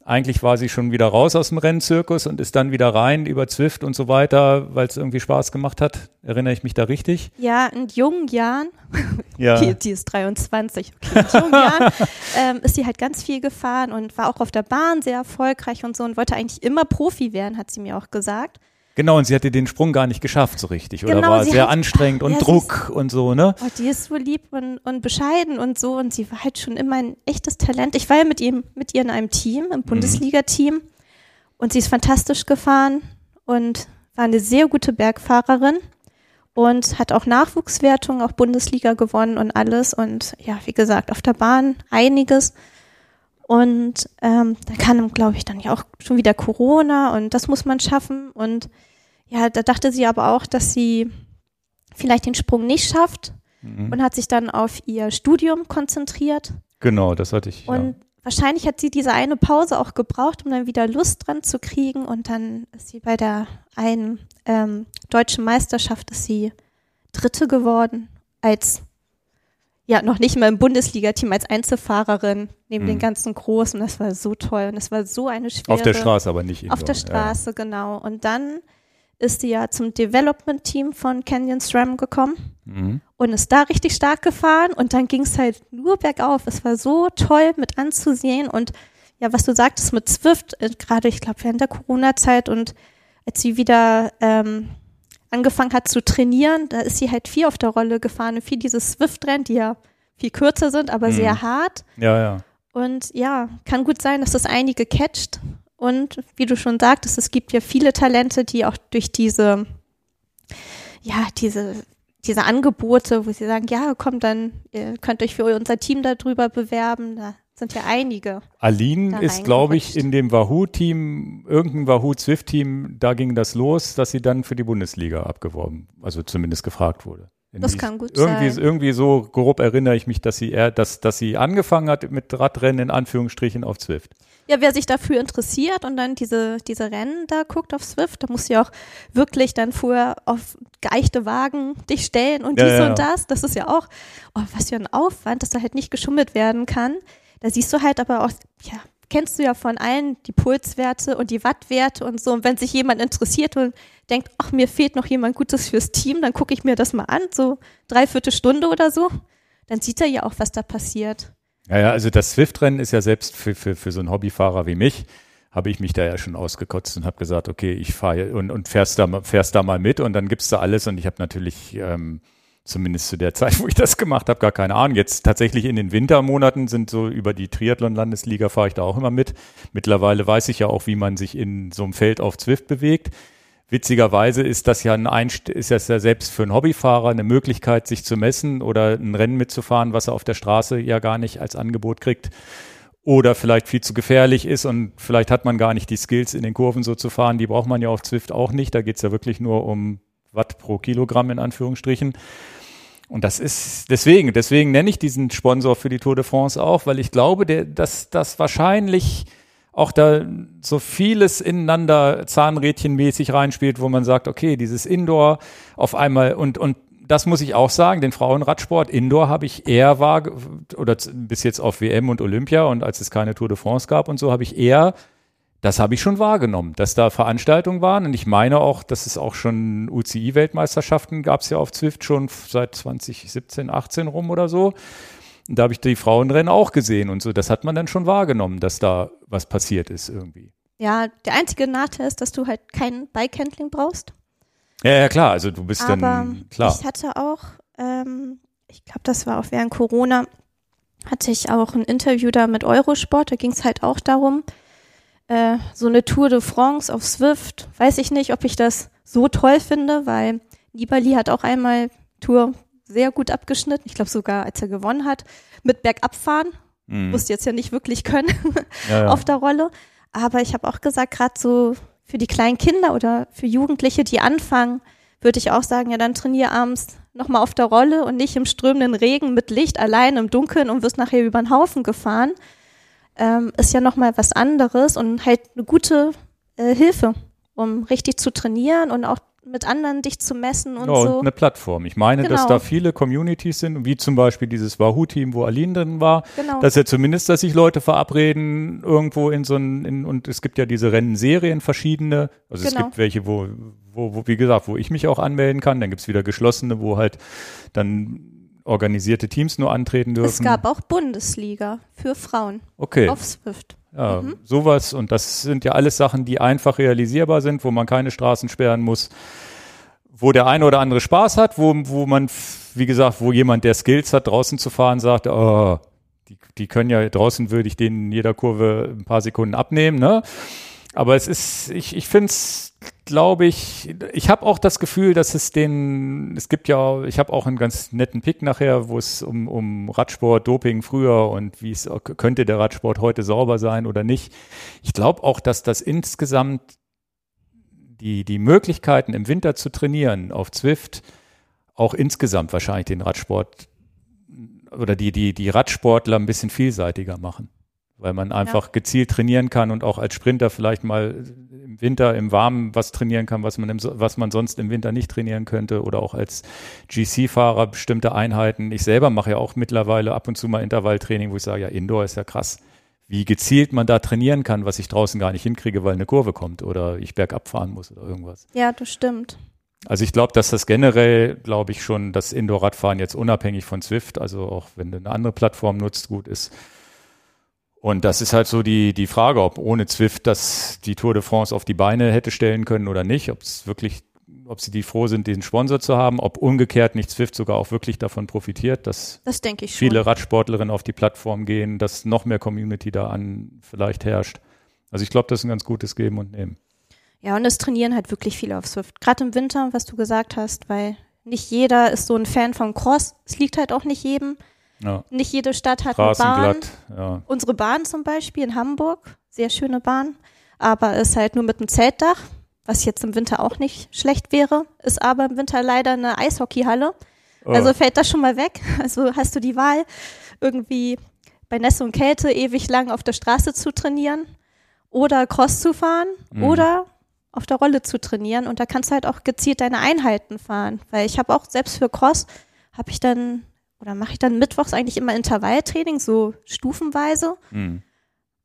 eigentlich war sie schon wieder raus aus dem Rennzirkus und ist dann wieder rein über Zwift und so weiter, weil es irgendwie Spaß gemacht hat. Erinnere ich mich da richtig? Ja, in jungen Jahren, Ja. okay, die ist 23, okay, in jungen Jahren ähm, ist sie halt ganz viel gefahren und war auch auf der Bahn sehr erfolgreich und so und wollte eigentlich immer Profi werden, hat sie mir auch gesagt. Genau, und sie hatte den Sprung gar nicht geschafft so richtig. Oder Genau, war sie sehr hat- anstrengend und Ja, Druck und so, ne? Oh, die ist so lieb und, und bescheiden und so und sie war halt schon immer ein echtes Talent. Ich war ja mit ihm, mit ihr in einem Team, im Bundesliga-Team und sie ist fantastisch gefahren und war eine sehr gute Bergfahrerin und hat auch Nachwuchswertung, auch Bundesliga gewonnen und alles und ja, wie gesagt, auf der Bahn einiges. Und ähm, da kam, glaube ich, dann ja auch schon wieder Corona und das muss man schaffen. Und ja, da dachte sie aber auch, dass sie vielleicht den Sprung nicht schafft Mhm. und hat sich dann auf ihr Studium konzentriert. Genau, das hatte ich. Und wahrscheinlich hat sie diese eine Pause auch gebraucht, um dann wieder Lust dran zu kriegen. Und dann ist sie bei der einen ähm, deutschen Meisterschaft ist sie Dritte geworden. als ja noch nicht mal im Bundesliga-Team als Einzelfahrerin neben Mhm. den ganzen Großen. Das war so toll und das war so eine schwere. Auf der Straße, aber nicht Auf der Straße, genau. Und dann ist sie ja zum Development-Team von Canyon SRAM gekommen. Mhm. und ist da richtig stark gefahren und dann ging es halt nur bergauf. Es war so toll mit anzusehen und ja, was du sagtest mit Zwift, äh, gerade ich glaube während der Corona-Zeit und als sie wieder ähm, angefangen hat zu trainieren, da ist sie halt viel auf der Rolle gefahren und viel dieses Swift-Rennen, die ja viel kürzer sind, aber Mhm. sehr hart. ja, ja. Und ja, kann gut sein, dass das einige catcht. Und wie du schon sagtest, es gibt ja viele Talente, die auch durch diese, ja, diese, diese Angebote, wo sie sagen, ja, komm, dann ihr könnt euch für unser Team darüber bewerben. Da sind ja einige. Aline ist, glaube ich, in dem Wahoo-Team, irgendein Wahoo-Zwift-Team, da ging das los, dass sie dann für die Bundesliga abgeworben, also zumindest gefragt wurde. In Das kann gut irgendwie, sein. Irgendwie so grob erinnere ich mich, dass sie eher, dass, dass sie angefangen hat mit Radrennen in Anführungsstrichen auf Zwift. Ja, wer sich dafür interessiert und dann diese, diese Rennen da guckt auf Swift, da musst du ja auch wirklich dann vorher auf geeichte Wagen dich stellen und Ja, dies ja, und das. Das ist ja auch, oh, was für ein Aufwand, dass da halt nicht geschummelt werden kann. Da siehst du halt aber auch, ja, kennst du ja von allen die Pulswerte und die Wattwerte und so. Und wenn sich jemand interessiert und denkt, ach, mir fehlt noch jemand Gutes fürs Team, dann gucke ich mir das mal an, so dreiviertel Stunde oder so. Dann sieht er ja auch, was da passiert. Ja, ja, also das Swift-Rennen ist ja selbst für, für, für so einen Hobbyfahrer wie mich, habe ich mich da ja schon ausgekotzt und habe gesagt, okay, ich fahre und, und fährst, da, mal- fährst da mal mit und dann gibst du alles und ich habe natürlich ähm, zumindest zu der Zeit, wo ich das gemacht habe, gar keine Ahnung. Jetzt tatsächlich in den Wintermonaten sind so über die Triathlon-Landesliga fahre ich da auch immer mit. Mittlerweile weiß ich ja auch, wie man sich in so einem Feld auf Zwift bewegt. Witzigerweise ist das ja ein Einst ist das ja selbst für einen Hobbyfahrer eine Möglichkeit, sich zu messen oder ein Rennen mitzufahren, was er auf der Straße ja gar nicht als Angebot kriegt. Oder vielleicht viel zu gefährlich ist und vielleicht hat man gar nicht die Skills in den Kurven so zu fahren. Die braucht man ja auf Zwift auch nicht. Da geht's ja wirklich nur um Watt pro Kilogramm in Anführungsstrichen. Und das ist deswegen, deswegen nenne ich diesen Sponsor für die Tour de France auch, weil ich glaube, der, dass das wahrscheinlich auch da so vieles ineinander zahnrädchenmäßig reinspielt, wo man sagt, okay, dieses Indoor auf einmal und, und das muss ich auch sagen, den Frauenradsport Indoor habe ich eher wahr, oder bis jetzt auf WM und Olympia und als es keine Tour de France gab und so, habe ich eher, das habe ich schon wahrgenommen, dass da Veranstaltungen waren und ich meine auch, dass es auch schon UCI-Weltmeisterschaften gab es ja auf Zwift schon seit 2017, 18 rum oder so. Und da habe ich die Frauenrennen auch gesehen und so. Das hat man dann schon wahrgenommen, dass da was passiert ist irgendwie. Ja, der einzige Nachteil ist, dass du halt kein Bike-Handling brauchst. Ja, ja, klar. Also du bist Aber dann, klar. ich hatte auch, ähm, ich glaube, das war auch während Corona, hatte ich auch ein Interview da mit Eurosport. Da ging es halt auch darum, äh, so eine Tour de France auf Swift. Weiß ich nicht, ob ich das so toll finde, weil Nibali hat auch einmal Tour sehr gut abgeschnitten. Ich glaube sogar, als er gewonnen hat, mit Bergabfahren. Mhm. Musste jetzt ja nicht wirklich können Ja, ja. auf der Rolle. Aber ich habe auch gesagt, gerade so für die kleinen Kinder oder für Jugendliche, die anfangen, würde ich auch sagen, ja, dann trainier abends nochmal auf der Rolle und nicht im strömenden Regen mit Licht allein im Dunkeln und wirst nachher über den Haufen gefahren. Ähm, ist ja nochmal was anderes und halt eine gute äh, Hilfe, um richtig zu trainieren und auch mit anderen dich zu messen und ja, und so. eine Plattform. Ich meine, dass Genau. da viele Communities sind, wie zum Beispiel dieses Wahoo-Team, wo Aline drin war. Genau. Dass ja zumindest, dass sich Leute verabreden irgendwo in so ein, in, und es gibt ja diese Rennserien verschiedene. Also es Genau. gibt welche, wo, wo, wo, wie gesagt, wo ich mich auch anmelden kann. Dann gibt's wieder geschlossene, wo halt dann organisierte Teams nur antreten dürfen. es gab auch Bundesliga für Frauen okay. auf Swift. Ja, Mhm. sowas und das sind ja alles Sachen, die einfach realisierbar sind, wo man keine Straßen sperren muss, wo der eine oder andere Spaß hat, wo, wo man, wie gesagt, wo jemand, der Skills hat, draußen zu fahren, sagt, oh, die, die können ja draußen würde ich denen in jeder Kurve ein paar Sekunden abnehmen, ne? Aber es ist, ich, ich finde es, glaube ich, ich habe auch das Gefühl, dass es den, es gibt ja, ich habe auch einen ganz netten Pick nachher, wo es um, um Radsport, Doping früher und wie es könnte der Radsport heute sauber sein oder nicht. Ich glaube auch, dass das insgesamt die, die Möglichkeiten im Winter zu trainieren auf Zwift auch insgesamt wahrscheinlich den Radsport oder die, die, die Radsportler ein bisschen vielseitiger machen. Weil man einfach ja. gezielt trainieren kann und auch als Sprinter vielleicht mal im Winter im Warmen was trainieren kann, was man, im, was man sonst im Winter nicht trainieren könnte oder auch als GC-Fahrer bestimmte Einheiten. Ich selber mache ja auch mittlerweile ab und zu mal Intervalltraining, wo ich sage, ja, Indoor ist ja krass, wie gezielt man da trainieren kann, was ich draußen gar nicht hinkriege, weil eine Kurve kommt oder ich bergab fahren muss oder irgendwas. Ja, das stimmt. Also ich glaube, dass das generell, glaube ich schon, das Indoor-Radfahren jetzt unabhängig von Zwift, also auch wenn du eine andere Plattform nutzt, gut ist. Und das ist halt so die, die Frage, ob ohne Zwift das die Tour de France auf die Beine hätte stellen können oder nicht, ob es wirklich, ob sie die froh sind, den Sponsor zu haben, ob umgekehrt nicht Zwift sogar auch wirklich davon profitiert, dass das viele. Radsportlerinnen auf die Plattform gehen, dass noch mehr Community da an vielleicht herrscht. Also ich glaube, das ist ein ganz gutes Geben und Nehmen. Ja, und es trainieren halt wirklich viele auf Swift. Gerade im Winter, was du gesagt hast, weil nicht jeder ist so ein Fan von Cross. Es liegt halt auch nicht jedem. Ja. Nicht jede Stadt hat eine Bahn. Ja. Unsere Bahn zum Beispiel in Hamburg, sehr schöne Bahn, aber ist halt nur mit einem Zeltdach, was jetzt im Winter auch nicht schlecht wäre, ist aber im Winter leider eine Eishockeyhalle. Oh. Also fällt das schon mal weg. Also hast du die Wahl, irgendwie bei Nässe und Kälte ewig lang auf der Straße zu trainieren oder Cross zu fahren mhm. oder auf der Rolle zu trainieren und da kannst du halt auch gezielt deine Einheiten fahren, weil ich habe auch selbst für Cross habe ich dann oder mache ich dann mittwochs eigentlich immer Intervalltraining so stufenweise. Mhm.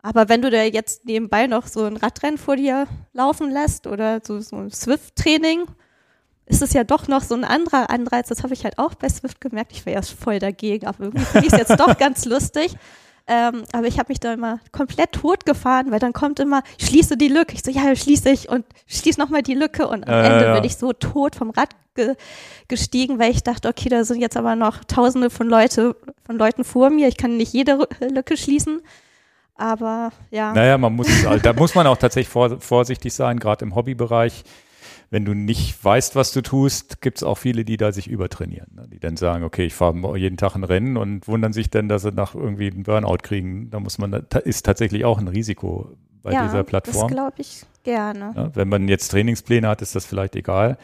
Aber wenn du da jetzt nebenbei noch so ein Radrennen vor dir laufen lässt oder so, so ein Swift-Training, ist es ja doch noch so ein anderer Anreiz. Das habe ich halt auch bei Swift gemerkt. Ich war erst voll dagegen, aber irgendwie finde ich es jetzt doch ganz lustig. Ähm, aber ich habe mich da immer komplett tot gefahren, weil dann kommt immer, schließe die Lücke. Ich so, ja, schließe ich und schließe nochmal die Lücke. Und am äh, Ende ja. bin ich so tot vom Rad ge gestiegen, weil ich dachte, okay, da sind jetzt aber noch tausende von Leute, von Leuten vor mir. Ich kann nicht jede Lücke schließen. Aber ja. Naja, man muss, da muss man auch tatsächlich vor, vorsichtig sein, gerade im Hobbybereich wenn du nicht weißt, was du tust, gibt es auch viele, die da sich übertrainieren. Ne? Die dann sagen, okay, ich fahre jeden Tag ein Rennen und wundern sich dann, dass sie nach irgendwie einen Burnout kriegen. Da muss man, ist tatsächlich auch ein Risiko bei ja, dieser Plattform. Das glaube ich gerne. Ja, wenn man jetzt Trainingspläne hat, ist das vielleicht egal.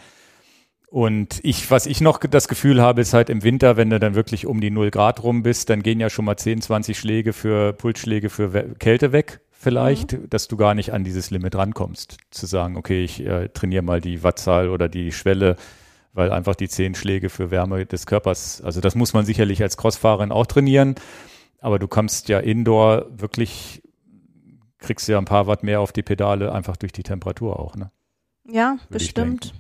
Und ich, was ich noch das Gefühl habe, ist halt im Winter, wenn du dann wirklich um die 0 Grad rum bist, dann gehen ja schon mal 10, 20 Schläge für Pulsschläge für Kälte weg vielleicht, mhm. dass du gar nicht an dieses Limit rankommst. Zu sagen, okay, ich äh, trainiere mal die Wattzahl oder die Schwelle, weil einfach die zehn Schläge für Wärme des Körpers, also das muss man sicherlich als Crossfahrerin auch trainieren, aber du kommst ja indoor wirklich, kriegst ja ein paar Watt mehr auf die Pedale, einfach durch die Temperatur auch, ne? Ja, Würde bestimmt.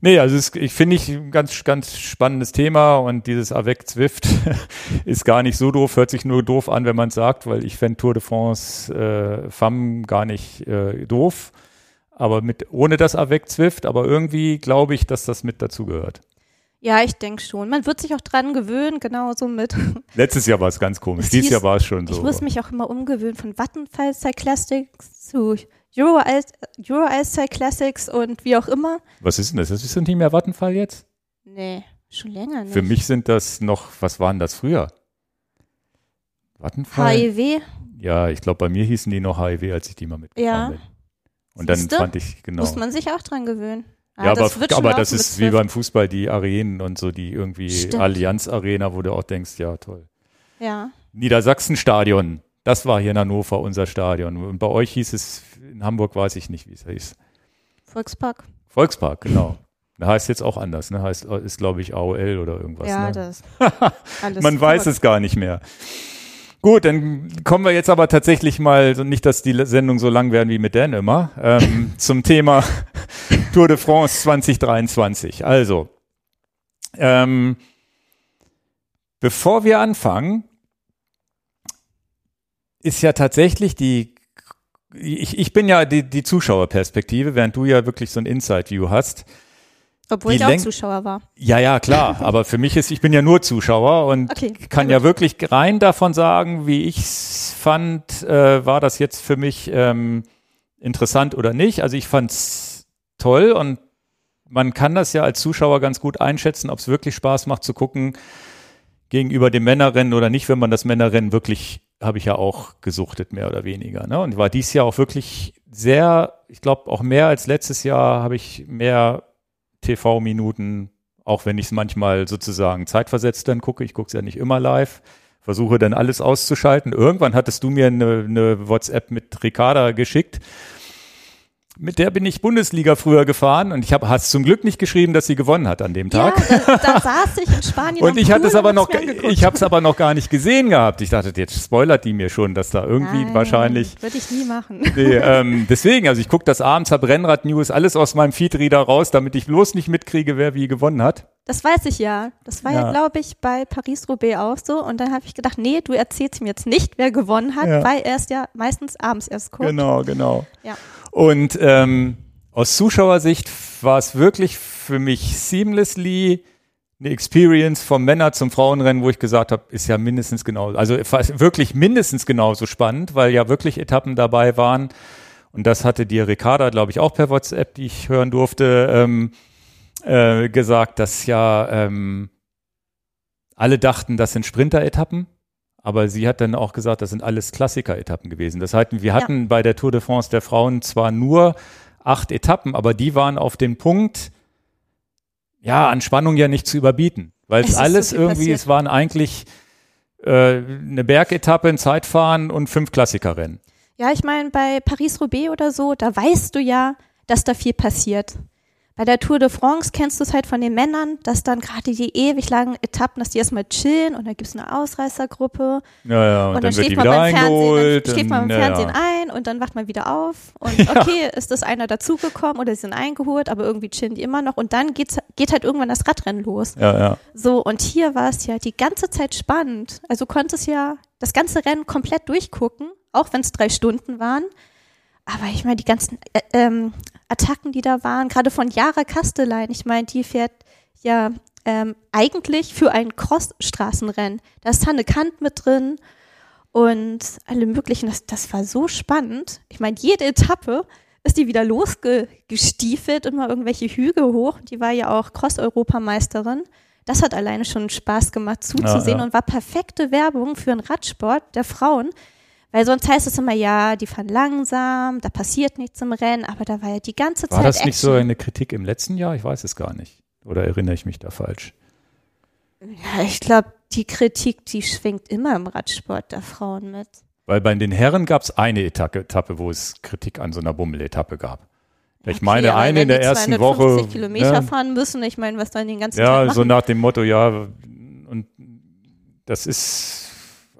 Nee, also es, ich finde ich ein ganz, ganz spannendes Thema und dieses Avec Zwift ist gar nicht so doof, hört sich nur doof an, wenn man es sagt, weil ich fände Tour de France äh, FAM gar nicht äh, doof, aber mit ohne das Avec Zwift, aber irgendwie glaube ich, dass das mit dazugehört. Ja, ich denke schon. Man wird sich auch dran gewöhnen, genauso mit. Letztes Jahr war es ganz komisch. Dieses Jahr war es schon so. Ich muss mich auch immer umgewöhnen von Vattenfall Cyclastics zu Euro, Euro Ice Classics und wie auch immer. Was ist denn das? Das ist nicht mehr Vattenfall jetzt? Nee, schon länger nicht. Für mich sind das noch, was waren das früher? Vattenfall? HIW? Ja, ich glaube, bei mir hießen die noch HIW, als ich die mal mitgefahren ja. bin. Und dann Siehste? fand ich, genau. Muss man sich auch dran gewöhnen. Ah, ja, das aber, aber das ist wie beim Fußball, die Arenen und so, die irgendwie Allianz Arena, wo du auch denkst, ja, toll. Ja. Niedersachsenstadion, das war hier in Hannover unser Stadion. Und bei euch hieß es, in Hamburg weiß ich nicht, wie es hieß. Volkspark. Volkspark, genau. Da heißt jetzt auch anders, ne? Heißt, ist, glaube ich, AOL oder irgendwas. Ja, ne? das. alles Man weiß es gar nicht mehr. Gut, dann kommen wir jetzt aber tatsächlich mal, nicht, dass die Sendung so lang werden wie mit Dan immer, ähm, zum Thema Tour de France 2023. Also, ähm, bevor wir anfangen, ist ja tatsächlich die, ich, ich bin ja die, die Zuschauerperspektive, während du ja wirklich so ein Inside-View hast. Obwohl die ich auch Lenk Zuschauer war. Ja, ja, klar. aber für mich ist, ich bin ja nur Zuschauer und okay, kann ja wirklich rein davon sagen, wie ich es fand, äh, war das jetzt für mich ähm, interessant oder nicht. Also ich fand's toll und man kann das ja als Zuschauer ganz gut einschätzen, ob es wirklich Spaß macht zu gucken gegenüber dem Männerrennen oder nicht, wenn man das Männerrennen wirklich habe ich ja auch gesuchtet, mehr oder weniger. Ne? Und war dies Jahr auch wirklich sehr, ich glaube auch mehr als letztes Jahr habe ich mehr TV-Minuten, auch wenn ich es manchmal sozusagen zeitversetzt dann gucke. Ich gucke es ja nicht immer live, versuche dann alles auszuschalten. Irgendwann hattest du mir eine, eine WhatsApp mit Ricarda geschickt mit der bin ich Bundesliga früher gefahren und ich habe hast zum Glück nicht geschrieben, dass sie gewonnen hat an dem Tag. Ja, da, da saß ich in Spanien. und ich hatte es aber noch, ich habe es aber noch gar nicht gesehen gehabt. Ich dachte, jetzt spoilert die mir schon, dass da irgendwie Nein, wahrscheinlich. Würde ich nie machen. Nee, ähm, deswegen, also ich gucke das abends, habe Rennrad-News, alles aus meinem Feedreader raus, damit ich bloß nicht mitkriege, wer wie gewonnen hat. Das weiß ich ja. Das war ja, Ja. glaube ich, bei Paris-Roubaix auch so. Und dann habe ich gedacht, nee, du erzählst ihm jetzt nicht, wer gewonnen hat, Ja. weil er es ja meistens abends erst guckt. Genau, genau. Ja. Und ähm, aus Zuschauersicht war es wirklich für mich seamlessly eine Experience vom Männer zum Frauenrennen, wo ich gesagt habe, ist ja mindestens genauso, also wirklich mindestens genauso spannend, weil ja wirklich Etappen dabei waren. Und das hatte dir Ricarda, glaube ich, auch per WhatsApp, die ich hören durfte, ähm, äh, gesagt, dass ja ähm, alle dachten, das sind Sprinter-Etappen. Aber sie hat dann auch gesagt, das sind alles Klassiker-Etappen gewesen. Das heißt, wir hatten bei der Tour de France der Frauen zwar nur acht Etappen, aber die waren auf den Punkt, ja, an Spannung ja nicht zu überbieten. Weil Es so alles viel irgendwie, passiert. es waren eigentlich äh, eine Bergetappe, ein Zeitfahren und fünf Klassikerrennen. Ja, ich meine, bei Paris-Roubaix oder so, da weißt du ja, dass da viel passiert. Bei der Tour de France kennst du es halt von den Männern, dass dann gerade die ewig langen Etappen, dass die erstmal chillen und dann gibt's eine Ausreißergruppe Ja, ja, und, und, dann, dann, steht man beim Fernsehen, dann steht man beim ja, Fernsehen ja. ein und dann wacht man wieder auf und okay, ist das einer dazugekommen oder sie sind eingeholt, aber irgendwie chillen die immer noch und dann geht's, geht halt irgendwann das Radrennen los. Ja, ja. So, und hier war es ja die ganze Zeit spannend. Also du konntest ja das ganze Rennen komplett durchgucken, auch wenn es drei Stunden waren. Aber ich meine, die ganzen äh, ähm, Attacken, die da waren, gerade von Jara Kastelein, ich meine, die fährt ja ähm, eigentlich für ein Cross-Straßenrennen. Da ist Tanne Kant mit drin und alle möglichen. Das, das war so spannend. Ich meine, jede Etappe ist die wieder losgestiefelt und mal irgendwelche Hügel hoch. Die war ja auch Cross-Europameisterin. Das hat alleine schon Spaß gemacht zuzusehen Ja, ja. und war perfekte Werbung für einen Radsport der Frauen. Weil sonst heißt es immer, ja, die fahren langsam, da passiert nichts im Rennen, aber da war ja die ganze War Zeit das nicht so Action. eine Kritik im letzten Jahr? Ich weiß es gar nicht. Oder erinnere ich mich da falsch? Ja, ich glaube, die Kritik, die schwingt immer im Radsport der Frauen mit. Weil bei den Herren gab es eine Etappe, Etappe, wo es Kritik an so einer Bummel-Etappe gab. Ich Okay, meine, eine in der ersten 250 Woche. Kilometer ne, fahren müssen, ich meine, was dann den ganzen ja, Tag so nach dem Motto, ja, und das ist,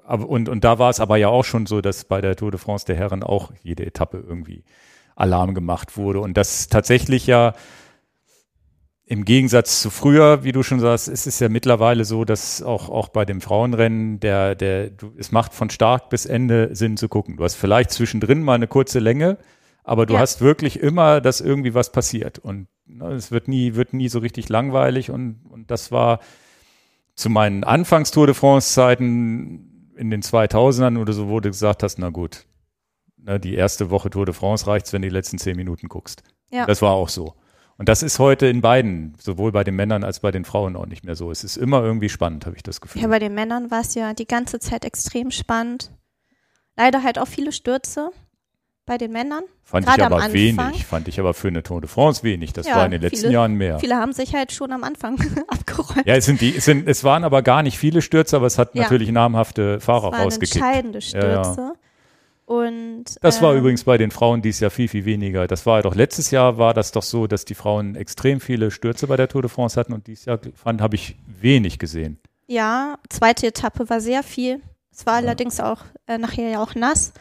und, und da war es aber ja auch schon so, dass bei der Tour de France der Herren auch jede Etappe irgendwie Alarm gemacht wurde. Und das tatsächlich ja im Gegensatz zu früher, wie du schon sagst, ist es ja mittlerweile so, dass auch, auch bei dem Frauenrennen der, der, du, es macht von Start bis Ende Sinn zu gucken. Du hast vielleicht zwischendrin mal eine kurze Länge, aber du Ja. hast wirklich immer, dass irgendwie was passiert. Und ne, es wird nie, wird nie so richtig langweilig. Und, und das war zu meinen Anfangs-Tour de France-Zeiten in den 2000ern oder so, wo du gesagt hast, na gut, ne, die erste Woche Tour de France reicht's, wenn du die letzten zehn Minuten guckst. Ja. Das war auch so. Und das ist heute in beiden, sowohl bei den Männern als bei den Frauen auch nicht mehr so. Es ist immer irgendwie spannend, habe ich das Gefühl. Ja, bei den Männern war es ja die ganze Zeit extrem spannend. Leider halt auch viele Stürze bei den Männern. fand ich gerade am aber wenig. Fand ich aber für eine Tour de France wenig. Das Ja, war in den letzten viele- Jahren mehr. Viele haben sich halt schon am Anfang abgeräumt. Ja, es sind die, es sind, es waren aber gar nicht viele Stürze, aber es hat Ja. natürlich namhafte Fahrer das waren rausgekickt. entscheidende Ja, ja. Stürze. Und Das war ähm, übrigens bei den Frauen dies Jahr viel, viel weniger. Das war doch letztes Jahr war das doch so, dass die Frauen extrem viele Stürze bei der Tour de France hatten und dieses Jahr fand habe ich wenig gesehen. Ja, zweite Etappe war sehr viel. Es war allerdings auch äh, nachher ja auch nass.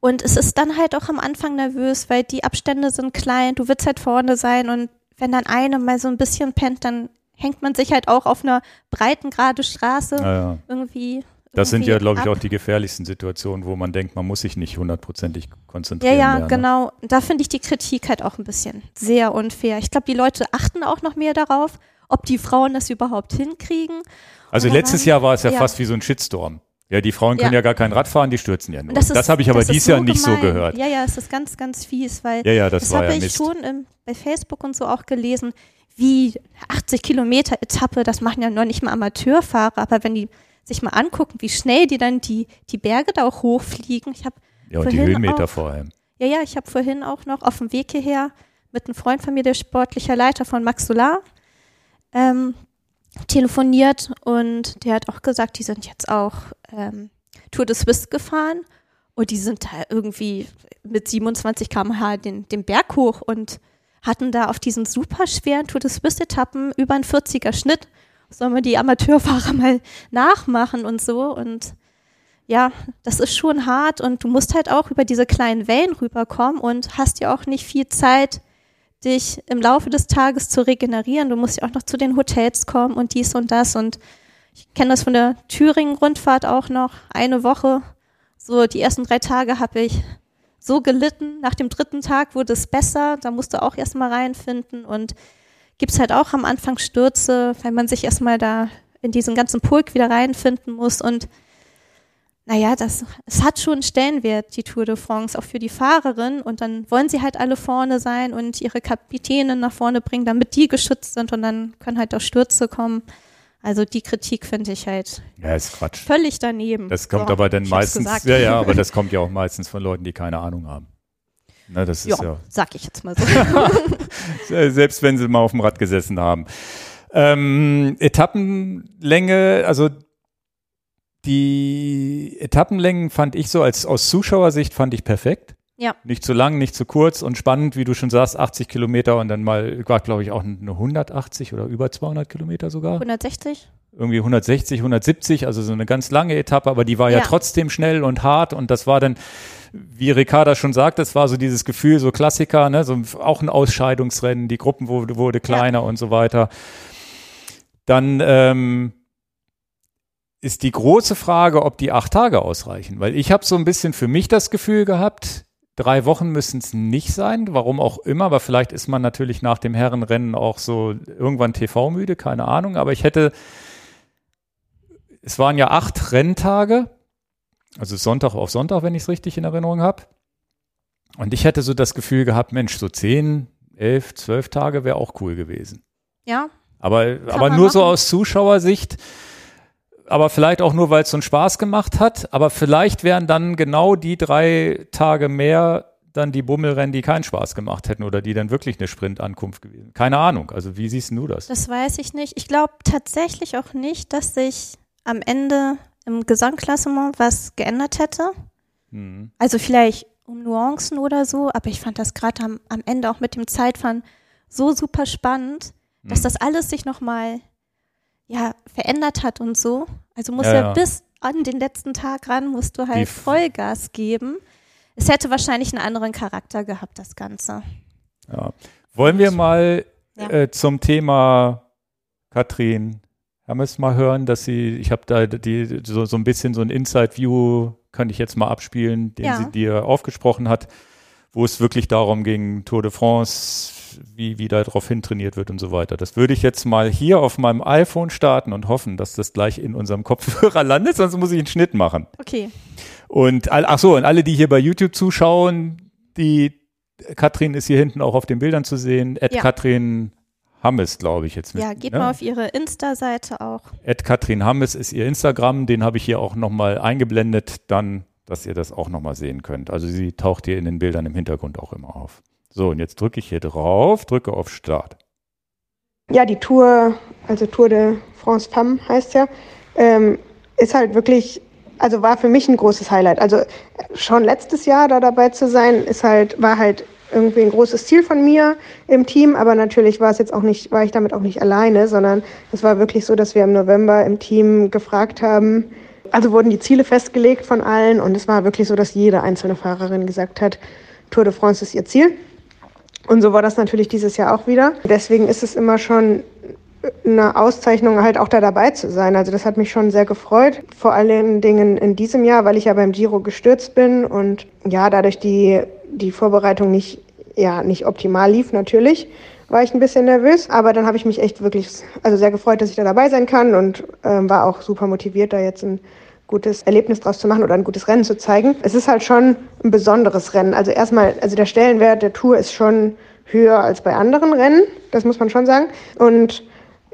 Und es ist dann halt auch am Anfang nervös, weil die Abstände sind klein, du willst halt vorne sein und wenn dann eine mal so ein bisschen pennt, dann hängt man sich halt auch auf einer breiten, gerade Straße Naja. irgendwie. Das sind ja, glaube ich, ab. auch die gefährlichsten Situationen, wo man denkt, man muss sich nicht hundertprozentig Ja, konzentrieren. ja, mehr, ne? genau. Da finde ich die Kritik halt auch ein bisschen sehr unfair. Ich glaube, die Leute achten auch noch mehr darauf, ob die Frauen das überhaupt hinkriegen. Also letztes Jahr war es ja, ja. fast wie so ein Shitstorm. Ja, die Frauen können ja, Ja. gar kein Rad fahren, die stürzen ja nur. Das, ist- habe ich aber das dieses Jahr so nicht so gehört. Ja, ja, es ist ganz, ganz fies, weil Ja, ja, das, das habe ich Mist. schon im, bei Facebook und so auch gelesen, wie 80 Kilometer Etappe, das machen ja noch nicht mal Amateurfahrer, aber wenn die sich mal angucken, wie schnell die dann die, die Berge da auch hochfliegen. Ich habe, Ja, und die Höhenmeter auch- vor allem. ja, ja, ich habe vorhin auch noch auf dem Weg hierher mit einem Freund von mir, der sportlicher Leiter von Max Solar, ähm, telefoniert und der hat auch gesagt, die sind jetzt auch ähm, Tour de Suisse gefahren und die sind da irgendwie mit 27 km/h den, den Berg hoch und hatten da auf diesen super schweren Tour de Suisse-Etappen über einen 40er Schnitt. Sollen wir die Amateurfahrer mal nachmachen und so und ja, das ist schon hart und du musst halt auch über diese kleinen Wellen rüberkommen und hast ja auch nicht viel Zeit, dich im Laufe des Tages zu regenerieren. Du musst ja auch noch zu den Hotels kommen und dies und das. Und ich kenne das von der Thüringen-Rundfahrt auch noch. Eine Woche, so die ersten drei Tage habe ich so gelitten. Nach dem dritten Tag wurde es besser. Da musst du auch erstmal reinfinden und gibt es halt auch am Anfang Stürze, weil man sich erstmal da in diesen ganzen Pulk wieder reinfinden muss und naja, das, es hat schon einen Stellenwert, die Tour de France, auch für die Fahrerin. Und dann wollen sie halt alle vorne sein und ihre Kapitäne nach vorne bringen, damit die geschützt sind und dann können halt auch Stürze kommen. Also die Kritik finde ich halt ja, ist Quatsch. völlig daneben. Das kommt so, aber dann meistens, ja, ja, aber das kommt ja auch meistens von Leuten, die keine Ahnung haben. Na, das ist ja, ja. Sag ich jetzt mal so. Selbst wenn sie mal auf dem Rad gesessen haben. Ähm, Etappenlänge, also die Etappenlängen fand ich so als aus Zuschauersicht fand ich perfekt. Ja. Nicht zu lang, nicht zu kurz und spannend, wie du schon sagst, 80 Kilometer und dann mal, glaube ich auch eine 180 oder über 200 Kilometer sogar. 160? Irgendwie 160, 170, also so eine ganz lange Etappe, aber die war ja, ja trotzdem schnell und hart und das war dann, wie Ricarda schon sagt, das war so dieses Gefühl, so Klassiker, ne, so auch ein Ausscheidungsrennen, die Gruppen wurde, wurde kleiner ja. und so weiter. Dann, ähm, ist die große Frage, ob die acht Tage ausreichen. Weil ich habe so ein bisschen für mich das Gefühl gehabt, drei Wochen müssen es nicht sein, warum auch immer, aber vielleicht ist man natürlich nach dem Herrenrennen auch so irgendwann TV-müde, keine Ahnung. Aber ich hätte, es waren ja acht Renntage, also Sonntag auf Sonntag, wenn ich es richtig in Erinnerung habe. Und ich hätte so das Gefühl gehabt, Mensch, so zehn, elf, zwölf Tage wäre auch cool gewesen. Ja. Aber, aber nur machen. so aus Zuschauersicht aber vielleicht auch nur, weil es so einen Spaß gemacht hat. Aber vielleicht wären dann genau die drei Tage mehr dann die Bummelrennen, die keinen Spaß gemacht hätten oder die dann wirklich eine Sprintankunft gewesen. Keine Ahnung. Also wie siehst du das? Das weiß ich nicht. Ich glaube tatsächlich auch nicht, dass sich am Ende im Gesamtklassement was geändert hätte. Mhm. Also vielleicht um Nuancen oder so, aber ich fand das gerade am, am Ende auch mit dem Zeitfahren so super spannend, dass mhm. das alles sich nochmal ja, verändert hat und so. Also muss ja, ja, bis an den letzten Tag ran, musst du halt Vollgas geben. Es hätte wahrscheinlich einen anderen Charakter gehabt, das Ganze. Ja. Wollen wir mal ja. äh, zum Thema Katrin Hermes mal hören, dass sie, ich habe da die, so, so ein bisschen so ein Inside-View, kann ich jetzt mal abspielen, den sie dir aufgesprochen hat, wo es wirklich darum ging, Tour de France, wie, wie darauf hintrainiert wird und so weiter. Das würde ich jetzt mal hier auf meinem iPhone starten und hoffen, dass das gleich in unserem Kopfhörer landet, sonst muss ich einen Schnitt machen. Okay. Und ach so, und alle, die hier bei YouTube zuschauen, die Katrin ist hier hinten auch auf den Bildern zu sehen. Ed ja. Katrin Hammes, glaube ich jetzt. Mit, ja, geht ne? mal auf ihre Insta-Seite auch. Ed Katrin Hammes ist ihr Instagram, den habe ich hier auch nochmal eingeblendet, dann, dass ihr das auch nochmal sehen könnt. Also sie taucht hier in den Bildern im Hintergrund auch immer auf. So, und jetzt drücke ich hier drauf, drücke auf Start. Ja, die Tour, also Tour de France Femme heißt ja, ähm, ist halt wirklich, also war für mich ein großes Highlight. Also schon letztes Jahr da dabei zu sein, ist halt, war halt irgendwie ein großes Ziel von mir im Team, aber natürlich war es jetzt auch nicht, war ich damit auch nicht alleine, sondern es war wirklich so, dass wir im November im Team gefragt haben, also wurden die Ziele festgelegt von allen und es war wirklich so, dass jede einzelne Fahrerin gesagt hat, Tour de France ist ihr Ziel. Und so war das natürlich dieses Jahr auch wieder. Deswegen ist es immer schon eine Auszeichnung, halt auch da dabei zu sein. Also das hat mich schon sehr gefreut. Vor allen Dingen in diesem Jahr, weil ich ja beim Giro gestürzt bin und ja, dadurch die, die Vorbereitung nicht, ja, nicht optimal lief natürlich war ich ein bisschen nervös, aber dann habe ich mich echt wirklich also sehr gefreut, dass ich da dabei sein kann und ähm, war auch super motiviert, da jetzt ein gutes Erlebnis draus zu machen oder ein gutes Rennen zu zeigen. Es ist halt schon ein besonderes Rennen. Also erstmal, also der Stellenwert der Tour ist schon höher als bei anderen Rennen, das muss man schon sagen. Und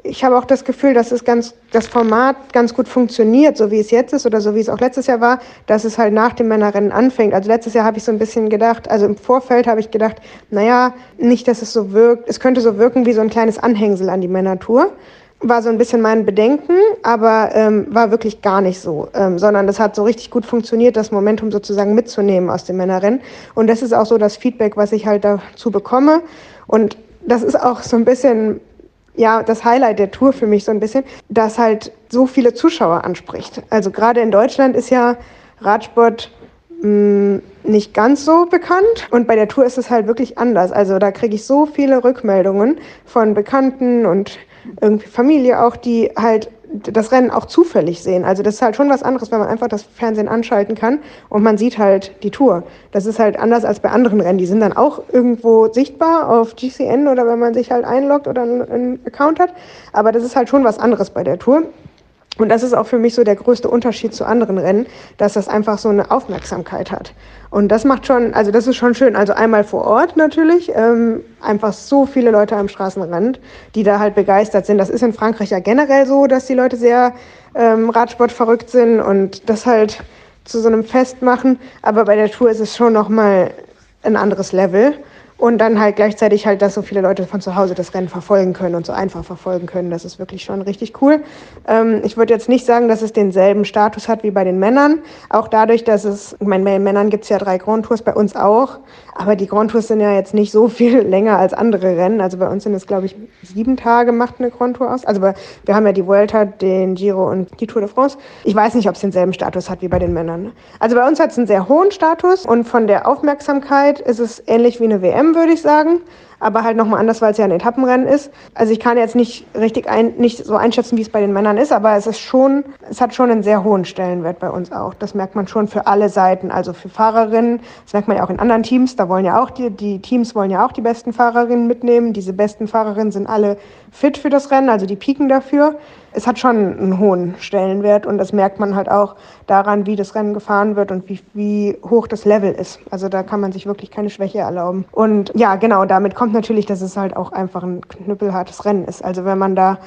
ich habe auch das Gefühl, dass es ganz, das Format ganz gut funktioniert, so wie es jetzt ist oder so wie es auch letztes Jahr war, dass es halt nach dem Männerrennen anfängt. Also letztes Jahr habe ich so ein bisschen gedacht, also im Vorfeld habe ich gedacht, naja, nicht, dass es so wirkt, es könnte so wirken wie so ein kleines Anhängsel an die Männertour war so ein bisschen mein Bedenken, aber ähm, war wirklich gar nicht so, ähm, sondern das hat so richtig gut funktioniert, das Momentum sozusagen mitzunehmen aus dem Männerrennen. Und das ist auch so das Feedback, was ich halt dazu bekomme. Und das ist auch so ein bisschen, ja, das Highlight der Tour für mich so ein bisschen, dass halt so viele Zuschauer anspricht. Also gerade in Deutschland ist ja Radsport mm, nicht ganz so bekannt. Und bei der Tour ist es halt wirklich anders. Also da kriege ich so viele Rückmeldungen von Bekannten und irgendwie Familie auch, die halt das Rennen auch zufällig sehen. Also das ist halt schon was anderes, wenn man einfach das Fernsehen anschalten kann und man sieht halt die Tour. Das ist halt anders als bei anderen Rennen. Die sind dann auch irgendwo sichtbar auf GCN oder wenn man sich halt einloggt oder einen Account hat. Aber das ist halt schon was anderes bei der Tour. Und das ist auch für mich so der größte Unterschied zu anderen Rennen, dass das einfach so eine Aufmerksamkeit hat. Und das macht schon, also das ist schon schön. Also einmal vor Ort natürlich, ähm, einfach so viele Leute am Straßenrand, die da halt begeistert sind. Das ist in Frankreich ja generell so, dass die Leute sehr ähm, Radsport verrückt sind und das halt zu so einem Fest machen. Aber bei der Tour ist es schon nochmal ein anderes Level. Und dann halt gleichzeitig halt, dass so viele Leute von zu Hause das Rennen verfolgen können und so einfach verfolgen können. Das ist wirklich schon richtig cool. Ähm, ich würde jetzt nicht sagen, dass es denselben Status hat wie bei den Männern. Auch dadurch, dass es, ich meine, bei den Männern gibt es ja drei Grand Tours, bei uns auch. Aber die Grand Tours sind ja jetzt nicht so viel länger als andere Rennen. Also bei uns sind es, glaube ich, sieben Tage macht eine Grand Tour aus. Also wir haben ja die Vuelta, den Giro und die Tour de France. Ich weiß nicht, ob es denselben Status hat wie bei den Männern. Also bei uns hat es einen sehr hohen Status und von der Aufmerksamkeit ist es ähnlich wie eine WM WM, würde ich sagen. Aber halt nochmal anders, weil es ja ein Etappenrennen ist. Also ich kann jetzt nicht richtig ein, nicht so einschätzen, wie es bei den Männern ist, aber es ist schon, es hat schon einen sehr hohen Stellenwert bei uns auch. Das merkt man schon für alle Seiten, also für Fahrerinnen. Das merkt man ja auch in anderen Teams. Da wollen ja auch die, die Teams wollen ja auch die besten Fahrerinnen mitnehmen. Diese besten Fahrerinnen sind alle fit für das Rennen, also die pieken dafür es hat schon einen hohen Stellenwert und das merkt man halt auch daran, wie das Rennen gefahren wird und wie, wie hoch das Level ist. Also da kann man sich wirklich keine Schwäche erlauben. Und ja, genau, damit kommt natürlich, dass es halt auch einfach ein knüppelhartes Rennen ist. Also wenn man da,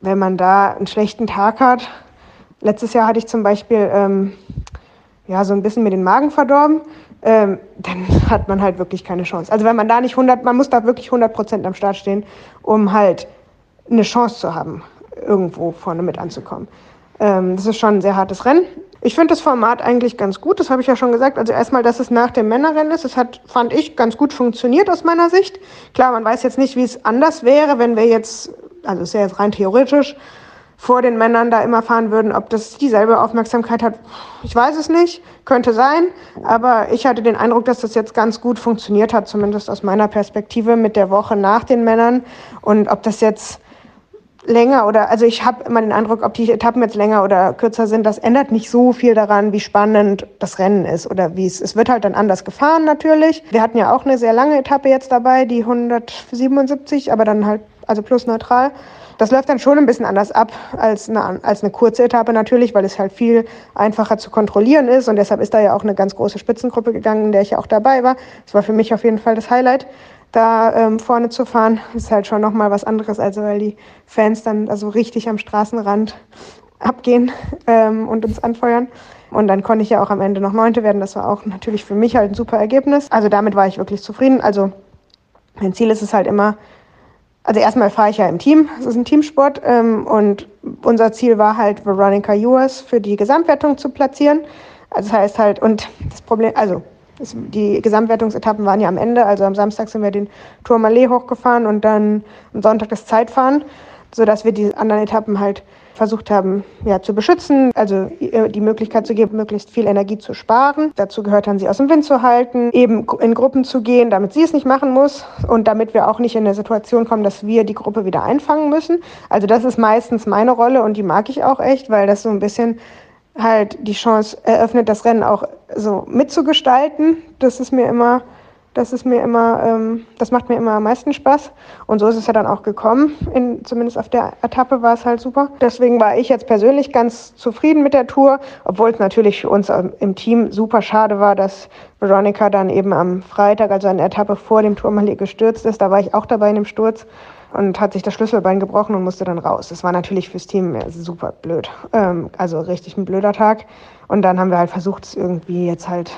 wenn man da einen schlechten Tag hat, letztes Jahr hatte ich zum Beispiel ähm, ja so ein bisschen mit den Magen verdorben. Ähm, dann hat man halt wirklich keine Chance. Also wenn man da nicht 100, man muss da wirklich 100 Prozent am Start stehen, um halt eine Chance zu haben irgendwo vorne mit anzukommen. Ähm, das ist schon ein sehr hartes Rennen. Ich finde das Format eigentlich ganz gut, das habe ich ja schon gesagt. Also erstmal, dass es nach dem Männerrennen ist, das hat, fand ich, ganz gut funktioniert aus meiner Sicht. Klar, man weiß jetzt nicht, wie es anders wäre, wenn wir jetzt, also ist ja jetzt rein theoretisch, vor den Männern da immer fahren würden, ob das dieselbe Aufmerksamkeit hat. Ich weiß es nicht, könnte sein, aber ich hatte den Eindruck, dass das jetzt ganz gut funktioniert hat, zumindest aus meiner Perspektive mit der Woche nach den Männern. Und ob das jetzt länger oder, also ich habe immer den Eindruck, ob die Etappen jetzt länger oder kürzer sind, das ändert nicht so viel daran, wie spannend das Rennen ist oder wie es, es wird halt dann anders gefahren natürlich. Wir hatten ja auch eine sehr lange Etappe jetzt dabei, die 177, aber dann halt, also plus neutral. Das läuft dann schon ein bisschen anders ab als eine, als eine kurze Etappe natürlich, weil es halt viel einfacher zu kontrollieren ist und deshalb ist da ja auch eine ganz große Spitzengruppe gegangen, in der ich ja auch dabei war. Das war für mich auf jeden Fall das Highlight da ähm, vorne zu fahren, ist halt schon nochmal was anderes, also weil die Fans dann also richtig am Straßenrand abgehen ähm, und uns anfeuern. Und dann konnte ich ja auch am Ende noch Neunte werden. Das war auch natürlich für mich halt ein super Ergebnis. Also damit war ich wirklich zufrieden. Also mein Ziel ist es halt immer, also erstmal fahre ich ja im Team, es ist ein Teamsport ähm, und unser Ziel war halt Veronica Ewers für die Gesamtwertung zu platzieren. Also das heißt halt, und das Problem, also die Gesamtwertungsetappen waren ja am Ende. Also am Samstag sind wir den Tourmalet hochgefahren und dann am Sonntag das Zeitfahren, sodass wir die anderen Etappen halt versucht haben, ja, zu beschützen, also die Möglichkeit zu geben, möglichst viel Energie zu sparen. Dazu gehört dann, sie aus dem Wind zu halten, eben in Gruppen zu gehen, damit sie es nicht machen muss und damit wir auch nicht in eine Situation kommen, dass wir die Gruppe wieder einfangen müssen. Also das ist meistens meine Rolle und die mag ich auch echt, weil das so ein bisschen halt die Chance eröffnet, das Rennen auch so mitzugestalten. Das ist mir immer, das ist mir immer, ähm, das macht mir immer am meisten Spaß. Und so ist es ja dann auch gekommen. In, zumindest auf der Etappe war es halt super. Deswegen war ich jetzt persönlich ganz zufrieden mit der Tour, obwohl es natürlich für uns im Team super schade war, dass Veronica dann eben am Freitag, also eine Etappe vor dem Tourmalet gestürzt ist. Da war ich auch dabei in dem Sturz und hat sich das Schlüsselbein gebrochen und musste dann raus. Das war natürlich fürs Team super blöd. Ähm, also richtig ein blöder Tag. Und dann haben wir halt versucht, es irgendwie jetzt halt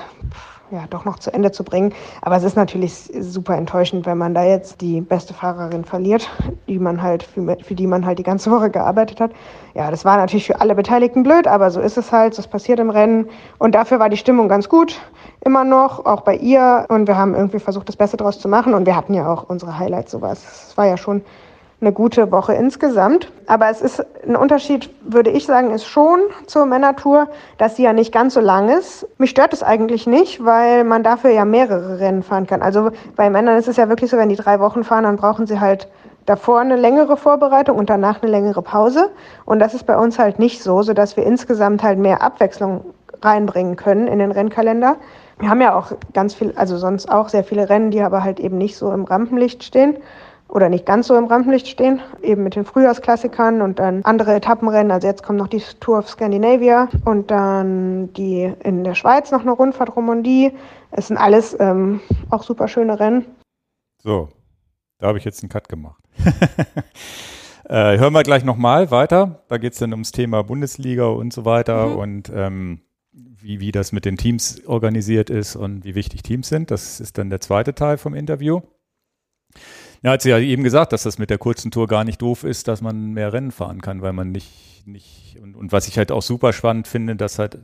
ja doch noch zu Ende zu bringen. Aber es ist natürlich super enttäuschend, wenn man da jetzt die beste Fahrerin verliert, die man halt für, für die man halt die ganze Woche gearbeitet hat. Ja, das war natürlich für alle Beteiligten blöd, aber so ist es halt. Das passiert im Rennen und dafür war die Stimmung ganz gut immer noch, auch bei ihr. Und wir haben irgendwie versucht, das Beste daraus zu machen. Und wir hatten ja auch unsere Highlights sowas. Es war ja schon eine gute Woche insgesamt. Aber es ist ein Unterschied, würde ich sagen, ist schon zur Männertour, dass sie ja nicht ganz so lang ist. Mich stört es eigentlich nicht, weil man dafür ja mehrere Rennen fahren kann. Also bei Männern ist es ja wirklich so, wenn die drei Wochen fahren, dann brauchen sie halt davor eine längere Vorbereitung und danach eine längere Pause. Und das ist bei uns halt nicht so, sodass wir insgesamt halt mehr Abwechslung reinbringen können in den Rennkalender. Wir haben ja auch ganz viel, also sonst auch sehr viele Rennen, die aber halt eben nicht so im Rampenlicht stehen oder nicht ganz so im Rampenlicht stehen, eben mit den Frühjahrsklassikern und dann andere Etappenrennen. Also jetzt kommt noch die Tour of Scandinavia und dann die in der Schweiz noch eine Rundfahrt Romandie. Es sind alles ähm, auch super schöne Rennen. So, da habe ich jetzt einen Cut gemacht. äh, hören wir gleich nochmal weiter. Da geht es dann ums Thema Bundesliga und so weiter mhm. und ähm, wie, wie das mit den Teams organisiert ist und wie wichtig Teams sind. Das ist dann der zweite Teil vom Interview. Ja, hat sie ja eben gesagt, dass das mit der kurzen Tour gar nicht doof ist, dass man mehr Rennen fahren kann, weil man nicht, nicht, und, und was ich halt auch super spannend finde, dass halt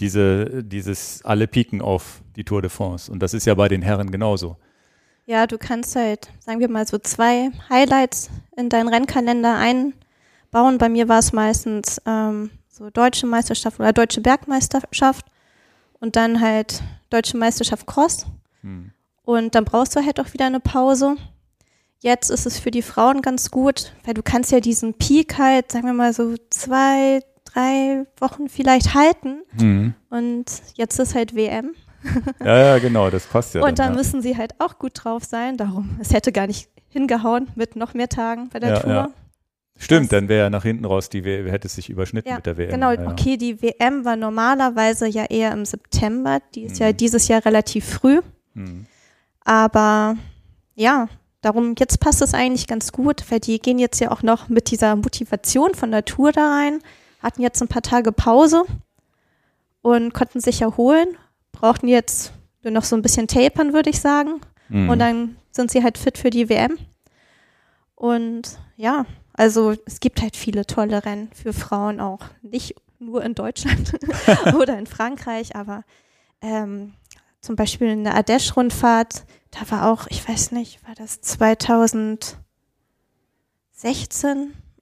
diese, dieses alle pieken auf die Tour de France. Und das ist ja bei den Herren genauso. Ja, du kannst halt, sagen wir mal, so zwei Highlights in deinen Rennkalender einbauen. Bei mir war es meistens ähm, so deutsche Meisterschaft oder deutsche Bergmeisterschaft und dann halt deutsche Meisterschaft Cross. Hm. Und dann brauchst du halt auch wieder eine Pause. Jetzt ist es für die Frauen ganz gut, weil du kannst ja diesen Peak halt, sagen wir mal so zwei, drei Wochen vielleicht halten. Mhm. Und jetzt ist halt WM. Ja, ja, genau, das passt ja. Und dann, da ja. müssen sie halt auch gut drauf sein. Darum, es hätte gar nicht hingehauen mit noch mehr Tagen bei der ja, Tour. Ja. Stimmt, das, dann wäre ja nach hinten raus, die w hätte es sich überschnitten mit der WM. Genau, okay, die WM war normalerweise ja eher im September, die ist mhm. ja dieses Jahr relativ früh. Mhm. Aber ja, Darum, jetzt passt es eigentlich ganz gut, weil die gehen jetzt ja auch noch mit dieser Motivation von der Tour da rein, hatten jetzt ein paar Tage Pause und konnten sich erholen, brauchten jetzt nur noch so ein bisschen tapern, würde ich sagen. Mhm. Und dann sind sie halt fit für die WM. Und ja, also es gibt halt viele tolle Rennen für Frauen auch. Nicht nur in Deutschland oder in Frankreich, aber ähm, zum Beispiel in der Ardèche-Rundfahrt da war auch, ich weiß nicht, war das 2016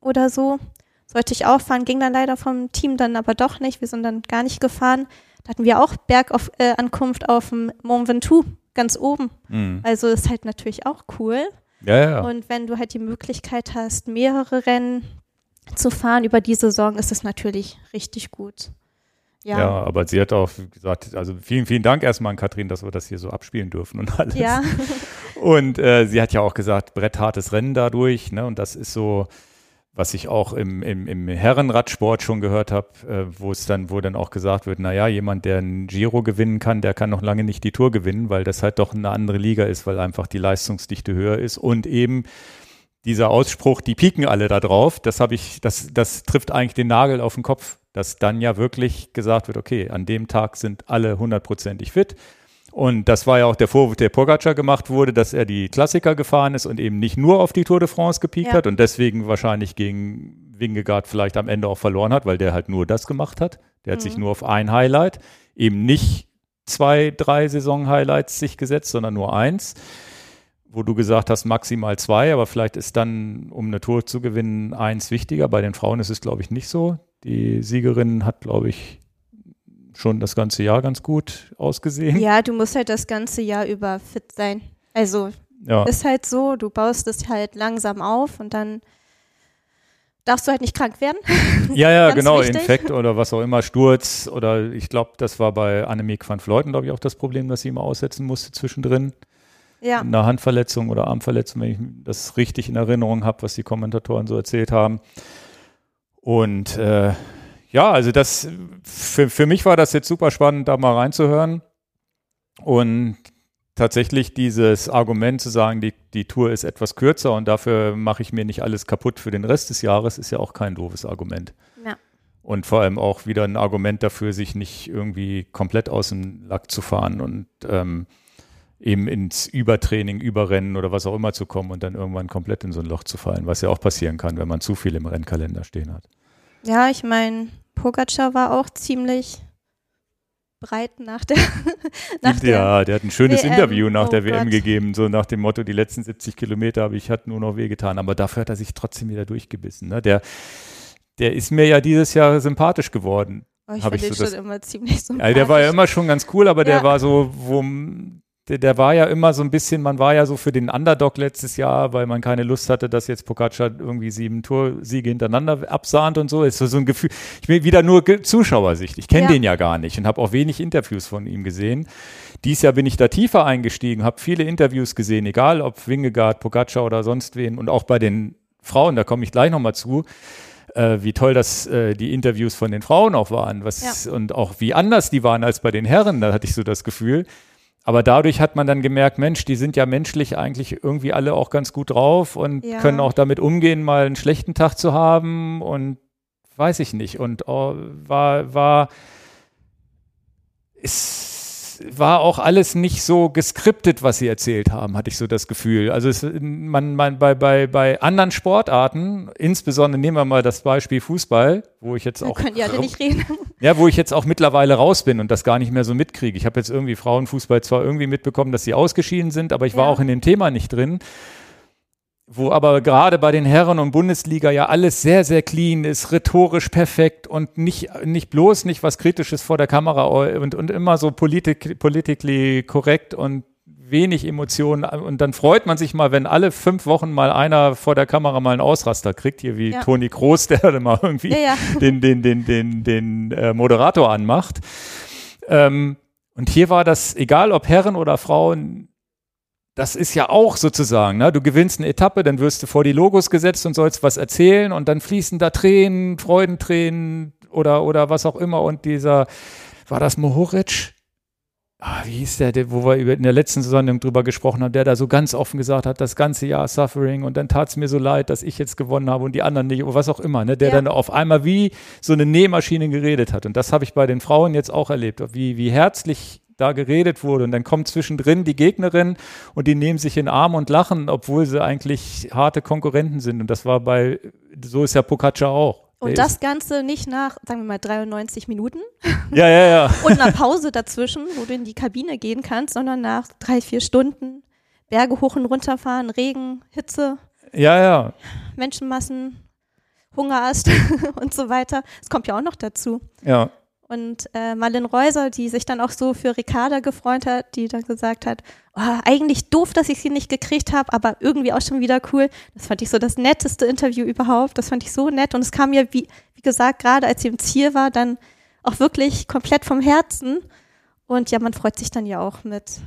oder so, sollte ich auch fahren, ging dann leider vom Team dann aber doch nicht, wir sind dann gar nicht gefahren. Da hatten wir auch Bergankunft äh, auf dem Mont Ventoux, ganz oben. Mhm. Also ist halt natürlich auch cool. Ja, ja. Und wenn du halt die Möglichkeit hast, mehrere Rennen zu fahren über die Saison, ist es natürlich richtig gut. Ja. ja, aber sie hat auch gesagt, also vielen, vielen Dank erstmal an Katrin, dass wir das hier so abspielen dürfen und alles. Ja. Und äh, sie hat ja auch gesagt, bretthartes Rennen dadurch, ne? Und das ist so, was ich auch im, im, im Herrenradsport schon gehört habe, äh, wo es dann, wo dann auch gesagt wird, naja, jemand, der ein Giro gewinnen kann, der kann noch lange nicht die Tour gewinnen, weil das halt doch eine andere Liga ist, weil einfach die Leistungsdichte höher ist und eben dieser Ausspruch, die pieken alle da drauf, das habe ich, das, das trifft eigentlich den Nagel auf den Kopf dass dann ja wirklich gesagt wird, okay, an dem Tag sind alle hundertprozentig fit. Und das war ja auch der Vorwurf, der Pogacar gemacht wurde, dass er die Klassiker gefahren ist und eben nicht nur auf die Tour de France gepiekt ja. hat und deswegen wahrscheinlich gegen Wingegaard vielleicht am Ende auch verloren hat, weil der halt nur das gemacht hat. Der hat mhm. sich nur auf ein Highlight, eben nicht zwei, drei Saison-Highlights sich gesetzt, sondern nur eins wo du gesagt hast, maximal zwei, aber vielleicht ist dann, um eine Tour zu gewinnen, eins wichtiger. Bei den Frauen ist es, glaube ich, nicht so. Die Siegerin hat, glaube ich, schon das ganze Jahr ganz gut ausgesehen. Ja, du musst halt das ganze Jahr über fit sein. Also ja. ist halt so, du baust es halt langsam auf und dann darfst du halt nicht krank werden. Ja, ja, genau, wichtig. Infekt oder was auch immer, Sturz oder ich glaube, das war bei Annemiek van Vleuten, glaube ich, auch das Problem, dass sie immer aussetzen musste zwischendrin. Ja. Eine Handverletzung oder Armverletzung, wenn ich das richtig in Erinnerung habe, was die Kommentatoren so erzählt haben. Und äh, ja, also das für, für mich war das jetzt super spannend, da mal reinzuhören. Und tatsächlich dieses Argument zu sagen, die, die Tour ist etwas kürzer und dafür mache ich mir nicht alles kaputt für den Rest des Jahres, ist ja auch kein doofes Argument. Ja. Und vor allem auch wieder ein Argument dafür, sich nicht irgendwie komplett aus dem Lack zu fahren und ähm, eben ins Übertraining, Überrennen oder was auch immer zu kommen und dann irgendwann komplett in so ein Loch zu fallen, was ja auch passieren kann, wenn man zu viel im Rennkalender stehen hat. Ja, ich meine, Pogacar war auch ziemlich breit nach der. nach ja, der, der hat ein schönes WM. Interview nach Oh der WM Gott. gegeben, so nach dem Motto, die letzten 70 Kilometer habe ich hat nur noch wehgetan, aber dafür hat er sich trotzdem wieder durchgebissen. Ne? Der, der ist mir ja dieses Jahr sympathisch geworden. Oh, ich fand ich den so schon das- immer ziemlich so. Ja, der war ja immer schon ganz cool, aber der Ja. war so, wo, der, der war ja immer so ein bisschen, man war ja so für den Underdog letztes Jahr, weil man keine Lust hatte, dass jetzt Pogacar irgendwie sieben Toursiege hintereinander absahnt und so. Ist so, so ein Gefühl, ich bin wieder nur Zuschauersicht. Ich kenne Ja. den ja gar nicht und habe auch wenig Interviews von ihm gesehen. Dies Jahr bin ich da tiefer eingestiegen, habe viele Interviews gesehen, egal ob Wingegaard, Pogacar oder sonst wen und auch bei den Frauen, da komme ich gleich nochmal zu äh, wie toll das äh, die Interviews von den Frauen auch waren, was und auch wie anders die waren als bei den Herren, da hatte ich so das Gefühl. Aber dadurch hat man dann gemerkt, Mensch, die sind ja menschlich eigentlich irgendwie alle auch ganz gut drauf und Ja. können auch damit umgehen, mal einen schlechten Tag zu haben und weiß ich nicht. Und oh, war, war, es war auch alles nicht so geskriptet, was sie erzählt haben, hatte ich so das Gefühl. Also es, man, man bei, bei, bei anderen Sportarten, insbesondere nehmen wir mal das Beispiel Fußball, wo ich jetzt auch können die alle nicht reden. ja, wo ich jetzt auch mittlerweile raus bin und das gar nicht mehr so mitkriege. Ich habe jetzt irgendwie Frauenfußball zwar irgendwie mitbekommen, dass sie ausgeschieden sind, aber ich war Ja. auch in dem Thema nicht drin. Wo aber gerade bei den Herren und Bundesliga ja alles sehr, sehr clean ist, rhetorisch perfekt und nicht, nicht bloß nicht was Kritisches vor der Kamera und, und immer so politik, politically korrekt und wenig Emotionen. Und dann freut man sich mal, wenn alle fünf Wochen mal einer vor der Kamera mal einen Ausraster kriegt, hier wie Ja. Toni Kroos, der dann mal irgendwie Ja, ja. den, den, den, den, den äh, Moderator anmacht. Ähm, und hier war das, egal ob Herren oder Frauen, das ist ja auch sozusagen, ne? du gewinnst eine Etappe, dann wirst du vor die Logos gesetzt und sollst was erzählen und dann fließen da Tränen, Freudentränen oder, oder was auch immer und dieser, war das Mohoric? Ah, wie hieß der, der, wo wir in der letzten Saison drüber gesprochen haben, der da so ganz offen gesagt hat, das ganze Jahr Suffering und dann tat es mir so leid, dass ich jetzt gewonnen habe und die anderen nicht oder was auch immer, ne? der Ja. dann auf einmal wie so eine Nähmaschine geredet hat. Und das habe ich bei den Frauen jetzt auch erlebt, wie, wie herzlich da geredet wurde und dann kommt zwischendrin die Gegnerin und die nehmen sich in Arm und lachen, obwohl sie eigentlich harte Konkurrenten sind. Und das war bei, so ist ja Pogacar auch. Und das Ganze nicht nach, sagen wir mal, 93 Minuten ja, ja, ja. und einer Pause dazwischen, wo du in die Kabine gehen kannst, sondern nach drei, vier Stunden Berge hoch und runter fahren, Regen, Hitze, Ja, ja. Menschenmassen, Hungerast und so weiter. Es kommt ja auch noch dazu. Ja. Und äh, Marlene Reuser, die sich dann auch so für Ricarda gefreut hat, die dann gesagt hat, oh, eigentlich doof, dass ich sie nicht gekriegt habe, aber irgendwie auch schon wieder cool. Das fand ich so das netteste Interview überhaupt. Das fand ich so nett. Und es kam mir, wie, wie gesagt, gerade als sie im Ziel war, dann auch wirklich komplett vom Herzen. Und ja, man freut sich dann ja auch mit.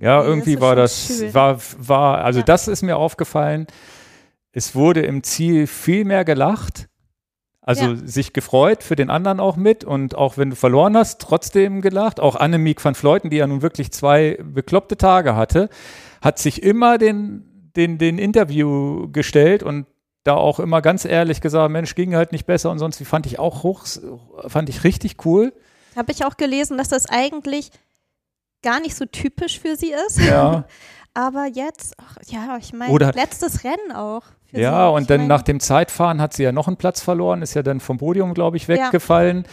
Ja, Das irgendwie ist war das, schön. war, war, also Ja. das ist mir aufgefallen. Es wurde im Ziel viel mehr gelacht. Also Ja. sich gefreut für den anderen auch mit und auch wenn du verloren hast, trotzdem gelacht. Auch Annemiek van Fleuten, die ja nun wirklich zwei bekloppte Tage hatte, hat sich immer den, den, den Interview gestellt und da auch immer ganz ehrlich gesagt, Mensch, ging halt nicht besser und sonst wie fand ich auch hoch, fand ich richtig cool. Habe ich auch gelesen, dass das eigentlich gar nicht so typisch für sie ist. Ja. Aber jetzt, ach, ja, ich meine, letztes Rennen auch. Ja, sie. und dann mein, nach dem Zeitfahren hat sie ja noch einen Platz verloren, ist ja dann vom Podium, glaube ich, weggefallen.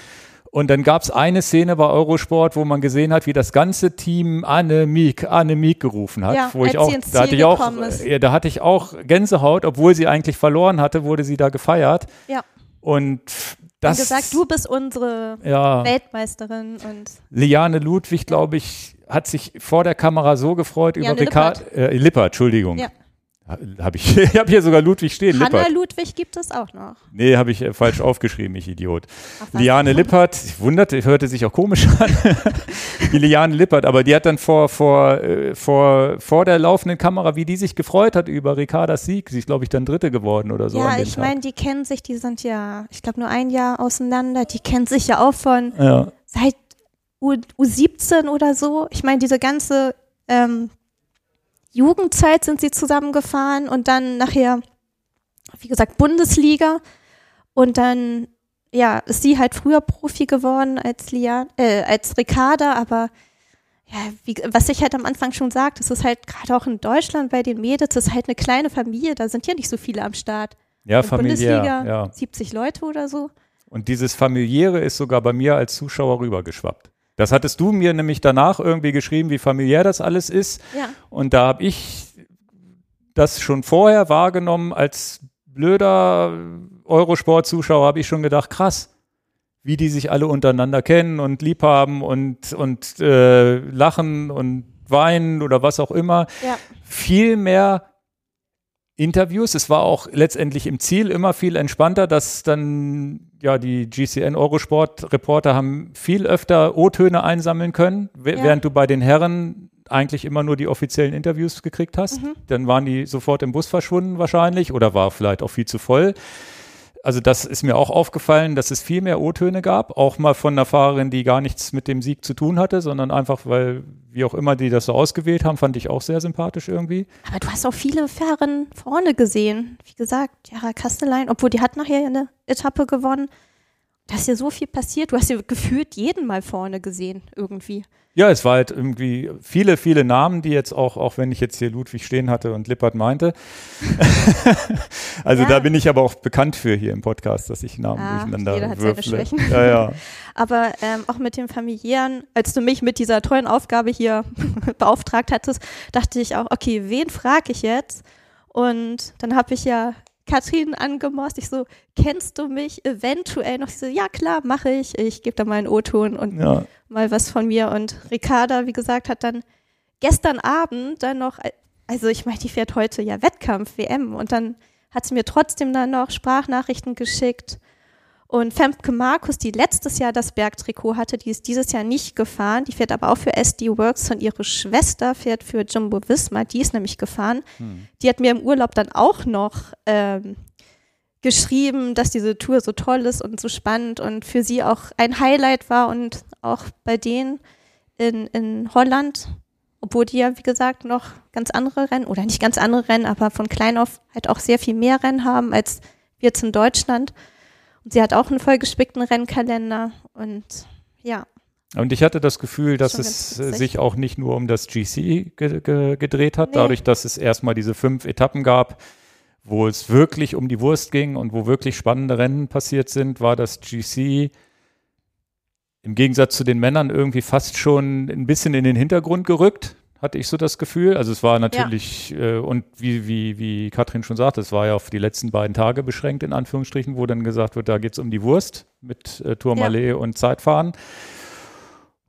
Und dann gab es eine Szene bei Eurosport, wo man gesehen hat, wie das ganze Team Annemiek, Annemiek gerufen hat. Ja, wo ich auch, da hatte ich auch, ist. ja, da hatte ich auch Gänsehaut, obwohl sie eigentlich verloren hatte, wurde sie da gefeiert. Ja. Und Und das, gesagt, du bist unsere ja, Weltmeisterin und Liane Ludwig, glaube ich, hat sich vor der Kamera so gefreut Liane über Ricard, äh, Lippert, Entschuldigung. Ja. Hab ich, ich habe hier sogar Ludwig stehen, Hanna Lippert. Ludwig gibt es auch noch. Nee, habe ich äh, falsch aufgeschrieben, ich Idiot. Ach? Liane Lippert, ich wunderte, hörte sich auch komisch an. die Liane Lippert, aber die hat dann vor, vor, äh, vor, vor der laufenden Kamera, wie die sich gefreut hat über Ricardas Sieg, sie ist, glaube ich, dann Dritte geworden oder so. ja, ich meine, die kennen sich, die sind ja, ich glaube, nur ein Jahr auseinander. Die kennen sich ja auch von Ja, seit U, U17 oder so. Ich meine, diese ganze ähm, Jugendzeit sind sie zusammengefahren und dann nachher, wie gesagt, Bundesliga und dann ja, ist sie halt früher Profi geworden als Lian, äh, als Ricarda, aber ja, wie, was ich halt am Anfang schon sagte, es ist halt gerade auch in Deutschland bei den Mädels, es ist halt eine kleine Familie, da sind ja nicht so viele am Start. Ja, familiär. Bundesliga, Ja. 70 Leute oder so. Und dieses familiäre ist sogar bei mir als Zuschauer rübergeschwappt. Das hattest du mir nämlich danach irgendwie geschrieben, wie familiär das alles ist. Ja. Und da habe ich das schon vorher wahrgenommen als blöder Eurosport-Zuschauer, habe ich schon gedacht, krass, wie die sich alle untereinander kennen und lieb haben und, und äh, lachen und weinen oder was auch immer. Ja. Viel mehr Interviews. Es war auch letztendlich im Ziel immer viel entspannter, dass dann ja die GCN Eurosport Reporter haben viel öfter O-Töne einsammeln können, Ja. während du bei den Herren eigentlich immer nur die offiziellen Interviews gekriegt hast. Mhm. Dann waren die sofort im Bus verschwunden wahrscheinlich oder war vielleicht auch viel zu voll. Also das ist mir auch aufgefallen, dass es viel mehr O-Töne gab, auch mal von einer Fahrerin, die gar nichts mit dem Sieg zu tun hatte, sondern einfach, weil, wie auch immer, die das so ausgewählt haben, fand ich auch sehr sympathisch irgendwie. Aber du hast auch viele Fahrerinnen vorne gesehen. Wie gesagt, Jara Kastelein, obwohl die hat nachher eine Etappe gewonnen. Da ist ja so viel passiert. Du hast ja gefühlt jeden mal vorne gesehen, irgendwie. Ja, es war halt irgendwie viele, viele Namen, die jetzt auch, auch wenn ich jetzt hier Ludwig stehen hatte und Lippert meinte. also Ja. da bin ich aber auch bekannt für hier im Podcast, dass ich Namen Ah, durcheinander jeder hat seine würfle. Schwächen. Ja, ja. Aber ähm, auch mit dem familiären, als du mich mit dieser tollen Aufgabe hier beauftragt hattest, dachte ich auch, okay, wen frage ich jetzt? Und dann habe ich ja Katrin angemorst. Ich so, kennst du mich eventuell noch? Ich so, ja klar, mache ich. Ich gebe da mal einen O-Ton und ja. mal was von mir. Und Ricarda, wie gesagt, hat dann gestern Abend dann noch, also ich meine, die fährt heute ja Wettkampf, WM. Und dann hat sie mir trotzdem dann noch Sprachnachrichten geschickt. Und Femke Markus, die letztes Jahr das Bergtrikot hatte, die ist dieses Jahr nicht gefahren. Die fährt aber auch für SD Works und ihre Schwester fährt für Jumbo Visma. Die ist nämlich gefahren. Die hat mir im Urlaub dann auch noch ähm, geschrieben, dass diese Tour so toll ist und so spannend und für sie auch ein Highlight war und auch bei denen in, in Holland, obwohl die ja, wie gesagt, noch ganz andere Rennen oder nicht ganz andere Rennen, aber von klein auf halt auch sehr viel mehr Rennen haben als wir jetzt in Deutschland. Und sie hat auch einen vollgespickten Rennkalender und ja, Und ich hatte das Gefühl, dass es äh, sich auch nicht nur um das GC ge ge gedreht hat, Nee. dadurch, dass es erstmal diese fünf Etappen gab, wo es wirklich um die Wurst ging und wo wirklich spannende Rennen passiert sind, war das GC im Gegensatz zu den Männern irgendwie fast schon ein bisschen in den Hintergrund gerückt, hatte ich so das Gefühl. Also es war natürlich, äh, und wie, wie, wie Katrin schon sagte, es war ja auf die letzten beiden Tage beschränkt, in Anführungsstrichen, wo dann gesagt wird, da geht's um die Wurst mit äh, Tourmalet und Zeitfahren.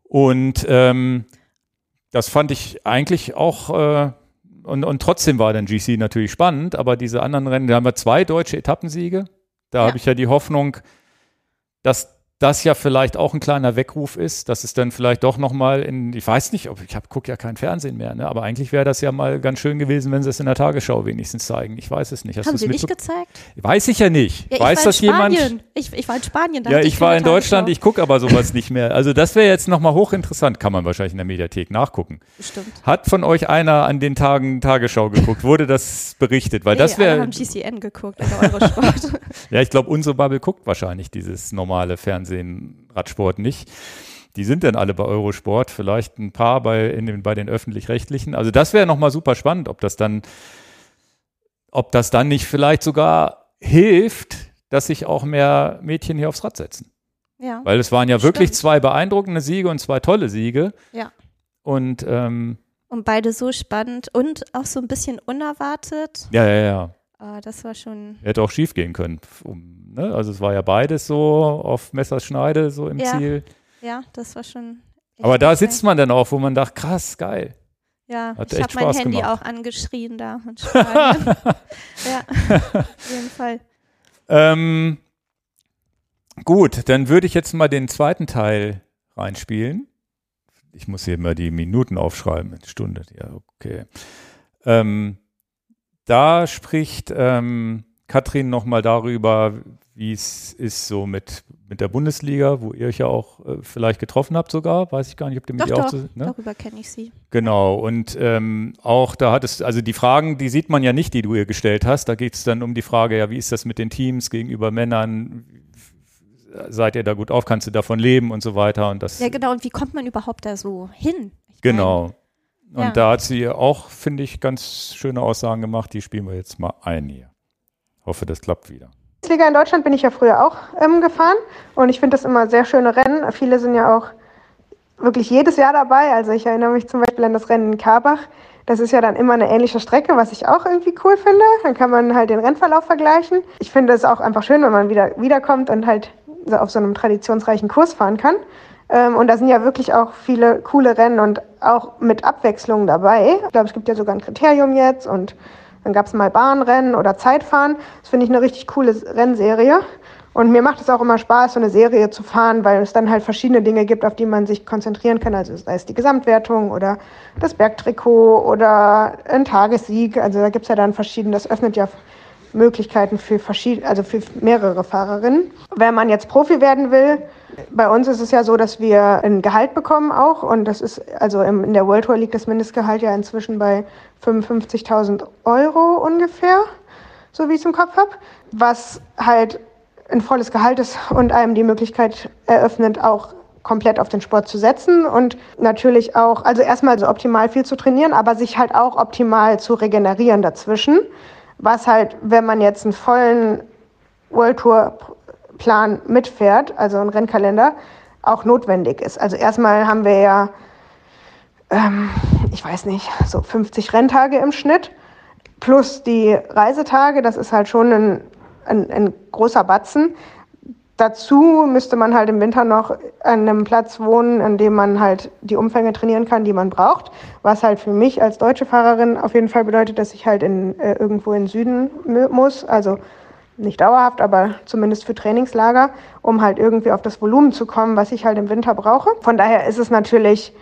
Und ähm, das fand ich eigentlich auch, äh, und, und trotzdem war dann GC natürlich spannend, aber diese anderen Rennen, da haben wir zwei deutsche Etappensiege. Da Ja. habe ich ja die Hoffnung, dass das ja vielleicht auch ein kleiner Weckruf ist, dass es dann vielleicht doch nochmal in, ich weiß nicht, ob ich gucke ja kein Fernsehen mehr, ne? aber eigentlich wäre das ja mal ganz schön gewesen, wenn sie es in der Tagesschau wenigstens zeigen. Ich weiß es nicht. Hast haben sie nicht gezeigt? Weiß ich ja nicht. Ja, ich weiß war das in Spanien. jemand? Ich, ich war in Spanien. Ja, hatte ich war in Deutschland, ich gucke aber sowas nicht mehr. Also das wäre jetzt nochmal hochinteressant, kann man wahrscheinlich in der Mediathek nachgucken. Bestimmt. Hat von euch einer an den Tagen Tagesschau geguckt? Wurde das berichtet? Weil das Nee, alle wäre, haben GCN geguckt oder Eurosport. ja, ich glaube, unsere Bubble guckt wahrscheinlich dieses normale Fernsehen, Radsport nicht. Die sind dann alle bei Eurosport, vielleicht ein paar bei, in den, bei den öffentlich-rechtlichen. Also das wäre nochmal super spannend, ob das dann, ob das dann nicht vielleicht sogar hilft, dass sich auch mehr Mädchen hier aufs Rad setzen. ja. Weil es waren ja wirklich Stimmt. zwei beeindruckende Siege und zwei tolle Siege. Ja. Und ähm, Und beide so spannend und auch so ein bisschen unerwartet. ja, ja, ja. Ah, das war schon. Hätte auch schief gehen können. Um, ne? Also es war ja beides so auf Messerschneide so im Ja. Ziel. Ja, das war schon. Aber da sitzt man dann auch, wo man dachte, krass, geil. Ja, hat ich habe mein Spaß Handy gemacht. auch angeschrien da Spanien. ja, auf jeden Fall. Ähm, gut, dann würde ich jetzt mal den zweiten Teil reinspielen. Ich muss hier mal die Minuten aufschreiben. Eine Stunde, ja, okay. Ähm, da spricht ähm, Katrin nochmal darüber, wie es ist so mit, mit der Bundesliga, wo ihr euch ja auch äh, vielleicht getroffen habt sogar. Weiß ich gar nicht, ob ihr mit Doch, ihr auch so, ne? darüber kenne ich sie. Genau, und ähm, auch da hattest, also die Fragen, die sieht man ja nicht, die du ihr gestellt hast. Da geht es dann um die Frage, ja, wie ist das mit den Teams gegenüber Männern? seid ihr da gut auf, kannst du davon leben und so weiter. Und das, Ja, genau. Und wie kommt man überhaupt da so hin? Ich genau. Und Ja. da hat sie auch, finde ich, ganz schöne Aussagen gemacht. Die spielen wir jetzt mal ein hier. Hoffe, das klappt wieder. Bundesliga in Deutschland bin ich ja früher auch ähm, gefahren und ich finde das immer sehr schöne Rennen. Viele sind ja auch wirklich jedes Jahr dabei. Also ich erinnere mich zum Beispiel an das Rennen in Karbach. Das ist ja dann immer eine ähnliche Strecke, was ich auch irgendwie cool finde. Dann kann man halt den Rennverlauf vergleichen. Ich finde es auch einfach schön, wenn man wieder wiederkommt und halt so auf so einem traditionsreichen Kurs fahren kann. Ähm, und da sind ja wirklich auch viele coole Rennen und auch mit Abwechslung dabei. Ich glaube, es gibt ja sogar ein Kriterium jetzt und dann gab es mal Bahnrennen oder Zeitfahren. Das finde ich eine richtig coole Rennserie. Und mir macht es auch immer Spaß, so eine Serie zu fahren, weil es dann halt verschiedene Dinge gibt, auf die man sich konzentrieren kann. Also sei es die Gesamtwertung oder das Bergtrikot oder ein Tagessieg. Also da gibt es ja dann verschiedene, das öffnet ja Möglichkeiten für verschiedene, also für mehrere Fahrerinnen. Wenn man jetzt Profi werden will, bei uns ist es ja so, dass wir ein Gehalt bekommen auch. Und das ist, also in der World Tour liegt das Mindestgehalt ja inzwischen bei 55.000 Euro ungefähr, so wie ich es im Kopf habe, was halt ein volles Gehalt ist und einem die Möglichkeit eröffnet, auch komplett auf den Sport zu setzen und natürlich auch, also erstmal so optimal viel zu trainieren, aber sich halt auch optimal zu regenerieren dazwischen, was halt, wenn man jetzt einen vollen World Tour Plan mitfährt, also einen Rennkalender, auch notwendig ist. Also erstmal haben wir ja, ähm, ich weiß nicht, so 50 Renntage im Schnitt plus die Reisetage, das ist halt schon ein, ein, ein großer Batzen. Dazu müsste man halt im Winter noch an einem Platz wohnen, an dem man halt die Umfänge trainieren kann, die man braucht. Was halt für mich als deutsche Fahrerin auf jeden Fall bedeutet, dass ich halt in, äh, irgendwo in den Süden muss. Also nicht dauerhaft, aber zumindest für Trainingslager, um halt irgendwie auf das Volumen zu kommen, was ich halt im Winter brauche. Von daher ist es natürlich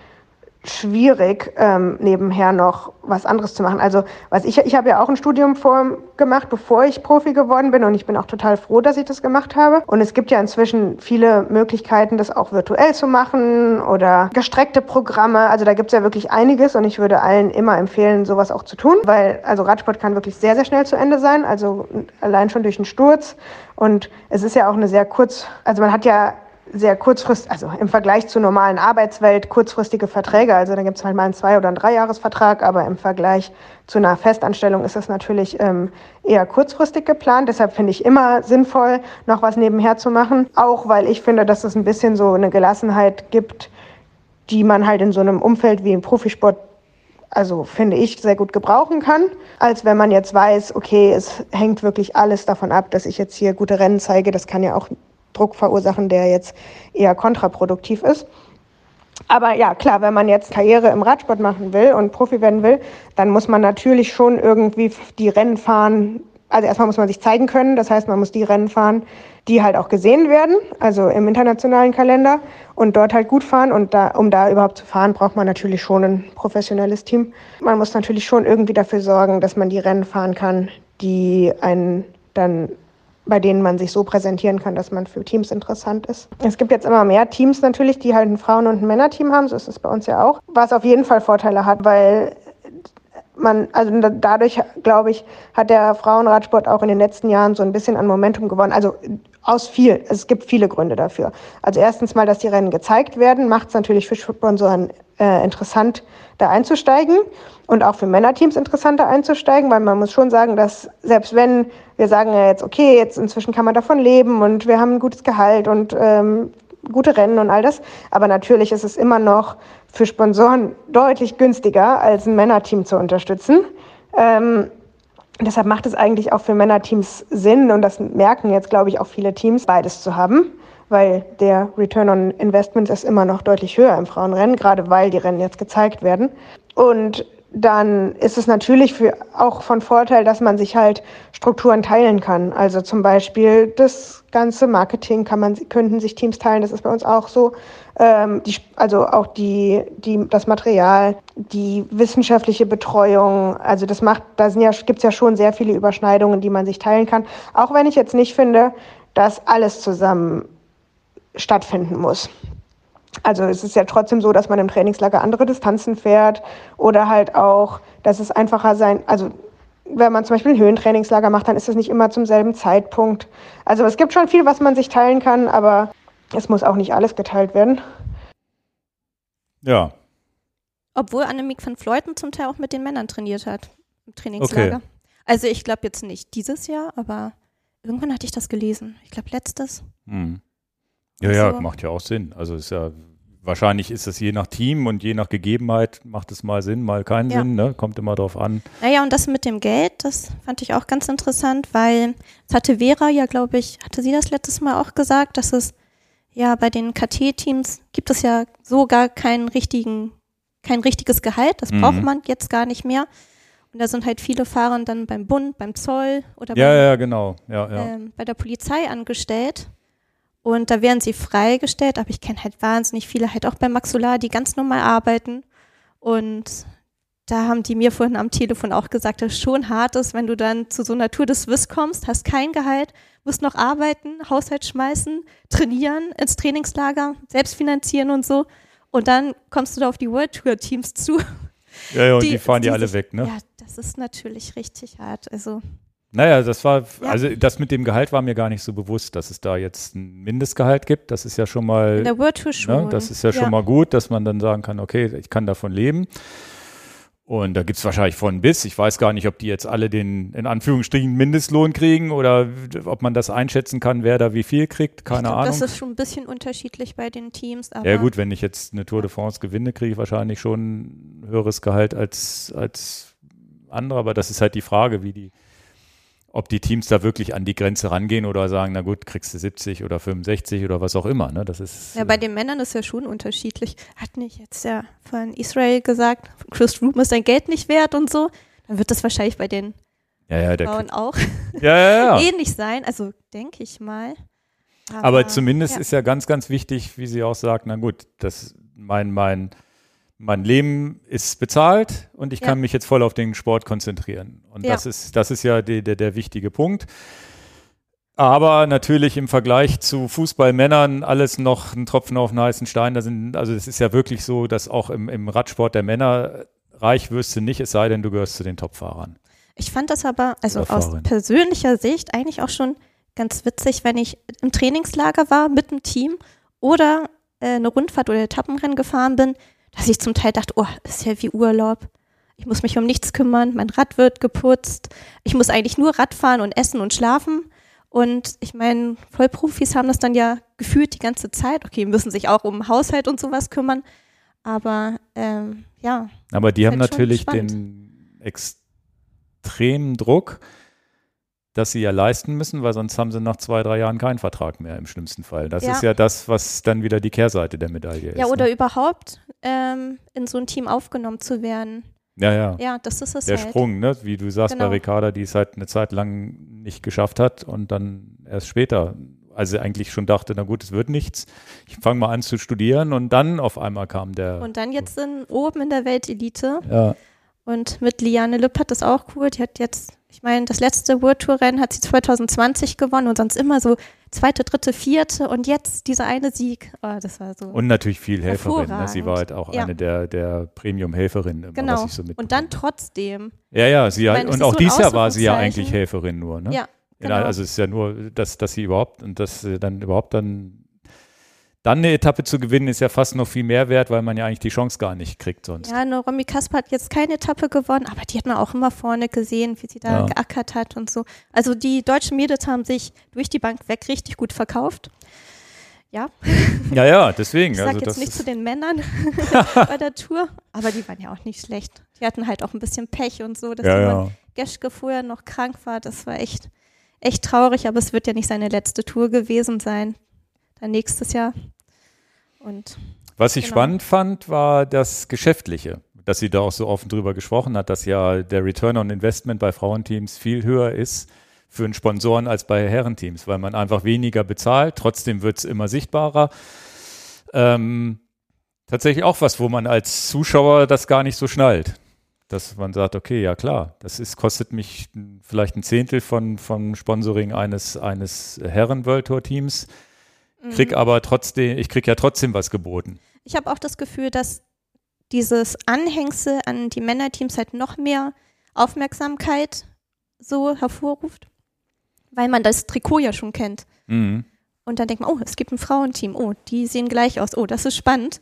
schwierig, ähm, nebenher noch was anderes zu machen. Also was ich, ich habe ja auch ein Studium vor, gemacht, bevor ich Profi geworden bin und ich bin auch total froh, dass ich das gemacht habe. Und es gibt ja inzwischen viele Möglichkeiten, das auch virtuell zu machen oder gestreckte Programme. Also da gibt es ja wirklich einiges und ich würde allen immer empfehlen, sowas auch zu tun, weil also Radsport kann wirklich sehr, sehr schnell zu Ende sein, also allein schon durch einen Sturz. Und es ist ja auch eine sehr kurz, also man hat ja sehr kurzfristig, also im Vergleich zur normalen Arbeitswelt kurzfristige Verträge. Also da gibt es halt mal einen Zwei- oder einen Dreijahresvertrag, aber im Vergleich zu einer Festanstellung ist das natürlich ähm, eher kurzfristig geplant. Deshalb finde ich immer sinnvoll, noch was nebenher zu machen. Auch weil ich finde, dass es ein bisschen so eine Gelassenheit gibt, die man halt in so einem Umfeld wie im Profisport also finde ich, sehr gut gebrauchen kann, als wenn man jetzt weiß, okay, es hängt wirklich alles davon ab, dass ich jetzt hier gute Rennen zeige. Das kann ja auch Druck verursachen, der jetzt eher kontraproduktiv ist. Aber ja, klar, wenn man jetzt Karriere im Radsport machen will und Profi werden will, dann muss man natürlich schon irgendwie die Rennen fahren. Also erstmal muss man sich zeigen können, das heißt, man muss die Rennen fahren, die halt auch gesehen werden, also im internationalen Kalender und dort halt gut fahren. Und da, um da überhaupt zu fahren, braucht man natürlich schon ein professionelles Team. Man muss natürlich schon irgendwie dafür sorgen, dass man die Rennen fahren kann, die einen dann bei denen man sich so präsentieren kann, dass man für Teams interessant ist. Es gibt jetzt immer mehr Teams natürlich, die halt ein Frauen- und ein Männerteam haben, so ist es bei uns ja auch, was auf jeden Fall Vorteile hat, weil man, also dadurch, glaube ich, hat der Frauenradsport auch in den letzten Jahren so ein bisschen an Momentum gewonnen. Also aus viel, es gibt viele Gründe dafür. Also erstens mal, dass die Rennen gezeigt werden, macht es natürlich für Sponsoren äh, interessant, da einzusteigen und auch für Männerteams interessanter einzusteigen, weil man muss schon sagen, dass selbst wenn wir sagen ja jetzt, okay, jetzt inzwischen kann man davon leben und wir haben ein gutes Gehalt und ähm, gute Rennen und all das, aber natürlich ist es immer noch für Sponsoren deutlich günstiger, als ein Männerteam zu unterstützen. Ähm, deshalb macht es eigentlich auch für Männerteams Sinn, und das merken jetzt, glaube ich, auch viele Teams, beides zu haben, weil der Return on Investment ist immer noch deutlich höher im Frauenrennen, gerade weil die Rennen jetzt gezeigt werden. Und dann ist es natürlich für, auch von Vorteil, dass man sich halt Strukturen teilen kann. Also zum Beispiel das ganze Marketing kann man, könnten sich Teams teilen, das ist bei uns auch so. Ähm, die, also auch die, die, das Material, die wissenschaftliche Betreuung, also das macht, da ja, gibt's ja schon sehr viele Überschneidungen, die man sich teilen kann. Auch wenn ich jetzt nicht finde, dass alles zusammen stattfinden muss. Also es ist ja trotzdem so, dass man im Trainingslager andere Distanzen fährt oder halt auch, dass es einfacher sein, also wenn man zum Beispiel ein Höhentrainingslager macht, dann ist das nicht immer zum selben Zeitpunkt. Also es gibt schon viel, was man sich teilen kann, aber es muss auch nicht alles geteilt werden. Ja. Obwohl Annemiek van Fleuten zum Teil auch mit den Männern trainiert hat im Trainingslager. Okay. Also ich glaube jetzt nicht dieses Jahr, aber irgendwann hatte ich das gelesen. Ich glaube letztes. Hm. Ja, ja, So. macht ja auch Sinn. Also ist ja wahrscheinlich ist es je nach Team und je nach Gegebenheit macht es mal Sinn, mal keinen Ja. Sinn, ne? Kommt immer drauf an. Naja, und das mit dem Geld, das fand ich auch ganz interessant, weil das hatte Vera ja, glaube ich, hatte sie das letztes Mal auch gesagt, dass es ja bei den KT-Teams gibt es ja so gar keinen richtigen, kein richtiges Gehalt. Das Mhm. braucht man jetzt gar nicht mehr. Und da sind halt viele Fahrer dann beim Bund, beim Zoll oder Ja, beim, ja, genau. Ja, ja. ähm, bei der Polizei angestellt. Und da werden sie freigestellt, aber ich kenne halt wahnsinnig viele halt auch bei Maxolar, die ganz normal arbeiten. Und da haben die mir vorhin am Telefon auch gesagt, dass es schon hart ist, wenn du dann zu so einer Tour des Swiss kommst, hast kein Gehalt, musst noch arbeiten, Haushalt schmeißen, trainieren, ins Trainingslager, selbst finanzieren und so. Und dann kommst du da auf die World Tour Teams zu. ja, ja und die, die- fahren die, die alle sich- weg, ne? Ja, das ist natürlich richtig hart. Also Naja, das war, Ja. also das mit dem Gehalt war mir gar nicht so bewusst, dass es da jetzt ein Mindestgehalt gibt. Das ist ja schon mal, in der World Tour schon. ne, das ist ja schon mal gut, dass man dann sagen kann, okay, ich kann davon leben. Und da gibt's wahrscheinlich von bis. Ich weiß gar nicht, ob die jetzt alle den in Anführungsstrichen Mindestlohn kriegen oder ob man das einschätzen kann, wer da wie viel kriegt. Keine glaub, Ahnung. Das ist schon ein bisschen unterschiedlich bei den Teams. Ja gut, wenn ich jetzt eine Tour de France gewinne, kriege ich wahrscheinlich schon ein höheres Gehalt als, als andere, aber das ist halt die Frage, wie die, ob die Teams da wirklich an die Grenze rangehen oder sagen, na gut, kriegst du 70 oder 65 oder was auch immer. Ne? Das ist Ja, bei den Männern ist ja schon unterschiedlich. Hat nicht jetzt ja von Israel gesagt, Chris Room ist sein Geld nicht wert und so. Dann wird das wahrscheinlich bei den ja, ja, Frauen auch ja, ja, ja. ähnlich sein. Also denke ich mal. Aber zumindest ja. ist ja ganz, ganz wichtig, wie sie auch sagt, na gut, das mein, mein, mein Leben ist bezahlt und ich Ja. kann mich jetzt voll auf den Sport konzentrieren. Und Ja. das ist, das ist ja die, der, der wichtige Punkt. Aber natürlich im Vergleich zu Fußballmännern alles noch ein Tropfen auf den heißen Stein. Da sind, also es ist ja wirklich so, dass auch im, im Radsport der Männer reich wirst du nicht, es sei denn, du gehörst zu den Topfahrern. Ich fand das aber, also aus persönlicher Sicht eigentlich auch schon ganz witzig, wenn ich im Trainingslager war mit dem Team oder äh, eine Rundfahrt oder Etappenrennen gefahren bin, dass ich zum Teil dachte, oh, ist ja wie Urlaub. Ich muss mich um nichts kümmern, mein Rad wird geputzt. Ich muss eigentlich nur Rad fahren und essen und schlafen. Und ich meine, Vollprofis haben das dann ja gefühlt die ganze Zeit. Okay, müssen sich auch um Haushalt und sowas kümmern. Aber ähm, ja, Aber die haben halt natürlich den extremen Druck, dass sie ja leisten müssen, weil sonst haben sie nach zwei, drei Jahren keinen Vertrag mehr im schlimmsten Fall. Das Ja. ist ja das, was dann wieder die Kehrseite der Medaille ist. ja oder ne? überhaupt ähm, in so ein Team aufgenommen zu werden. ja, ja. Ja, das ist es Der halt. Sprung, ne? wie du sagst Genau. bei Ricarda, die es halt eine Zeit lang nicht geschafft hat und dann erst später, als sie eigentlich schon dachte, na gut, es wird nichts, ich fange mal an zu studieren und dann auf einmal kam der. Und dann jetzt in, oben in der Weltelite. ja, Und mit Liane Lipp hat das auch cool. Die hat jetzt, ich meine, das letzte World Tour Rennen hat sie 2020 gewonnen und sonst immer so zweite, dritte, vierte und jetzt dieser eine Sieg. Oh, das war so. und natürlich viel Helferin. Ne? Sie war halt auch Ja. eine der, der Premium-Helferinnen, genau. was ich so und dann trotzdem. Ja, ja, sie meine, und auch so dieses Jahr war sie ja eigentlich Helferin nur, ne? Ja, genau. Also es ist ja nur, dass, dass sie überhaupt und dass sie dann überhaupt dann dann eine Etappe zu gewinnen, ist ja fast noch viel mehr wert, weil man ja eigentlich die Chance gar nicht kriegt sonst. Ja, eine Romy Kasper hat jetzt keine Etappe gewonnen, aber die hat man auch immer vorne gesehen, wie sie da Ja. geackert hat und so. Also die deutschen Mädels haben sich durch die Bank weg richtig gut verkauft. Ja, Ja, ja, deswegen. ich sag also jetzt nicht zu den Männern bei der Tour, aber die waren ja auch nicht schlecht. Die hatten halt auch ein bisschen Pech und so, dass ja, ja. Geschke vorher noch krank war. Das war echt, echt traurig, aber es wird ja nicht seine letzte Tour gewesen sein. Dann nächstes Jahr. Und Was ich Genau. spannend fand, war das Geschäftliche, dass sie da auch so offen drüber gesprochen hat, dass ja der Return on Investment bei Frauenteams viel höher ist für einen Sponsoren als bei Herrenteams, weil man einfach weniger bezahlt, trotzdem wird es immer sichtbarer. Ähm, tatsächlich auch was, wo man als Zuschauer das gar nicht so schnallt. Dass man sagt, okay, ja klar, das ist, kostet mich vielleicht ein Zehntel von, vom Sponsoring eines, eines Herren-World Tour-Teams, krieg Mhm. aber trotzdem, ich krieg ja trotzdem was geboten. ich habe auch das Gefühl, dass dieses Anhängsel an die Männerteams halt noch mehr Aufmerksamkeit so hervorruft, weil man das Trikot ja schon kennt. Mhm. Und dann denkt man, oh, es gibt ein Frauenteam, oh, die sehen gleich aus, oh, das ist spannend.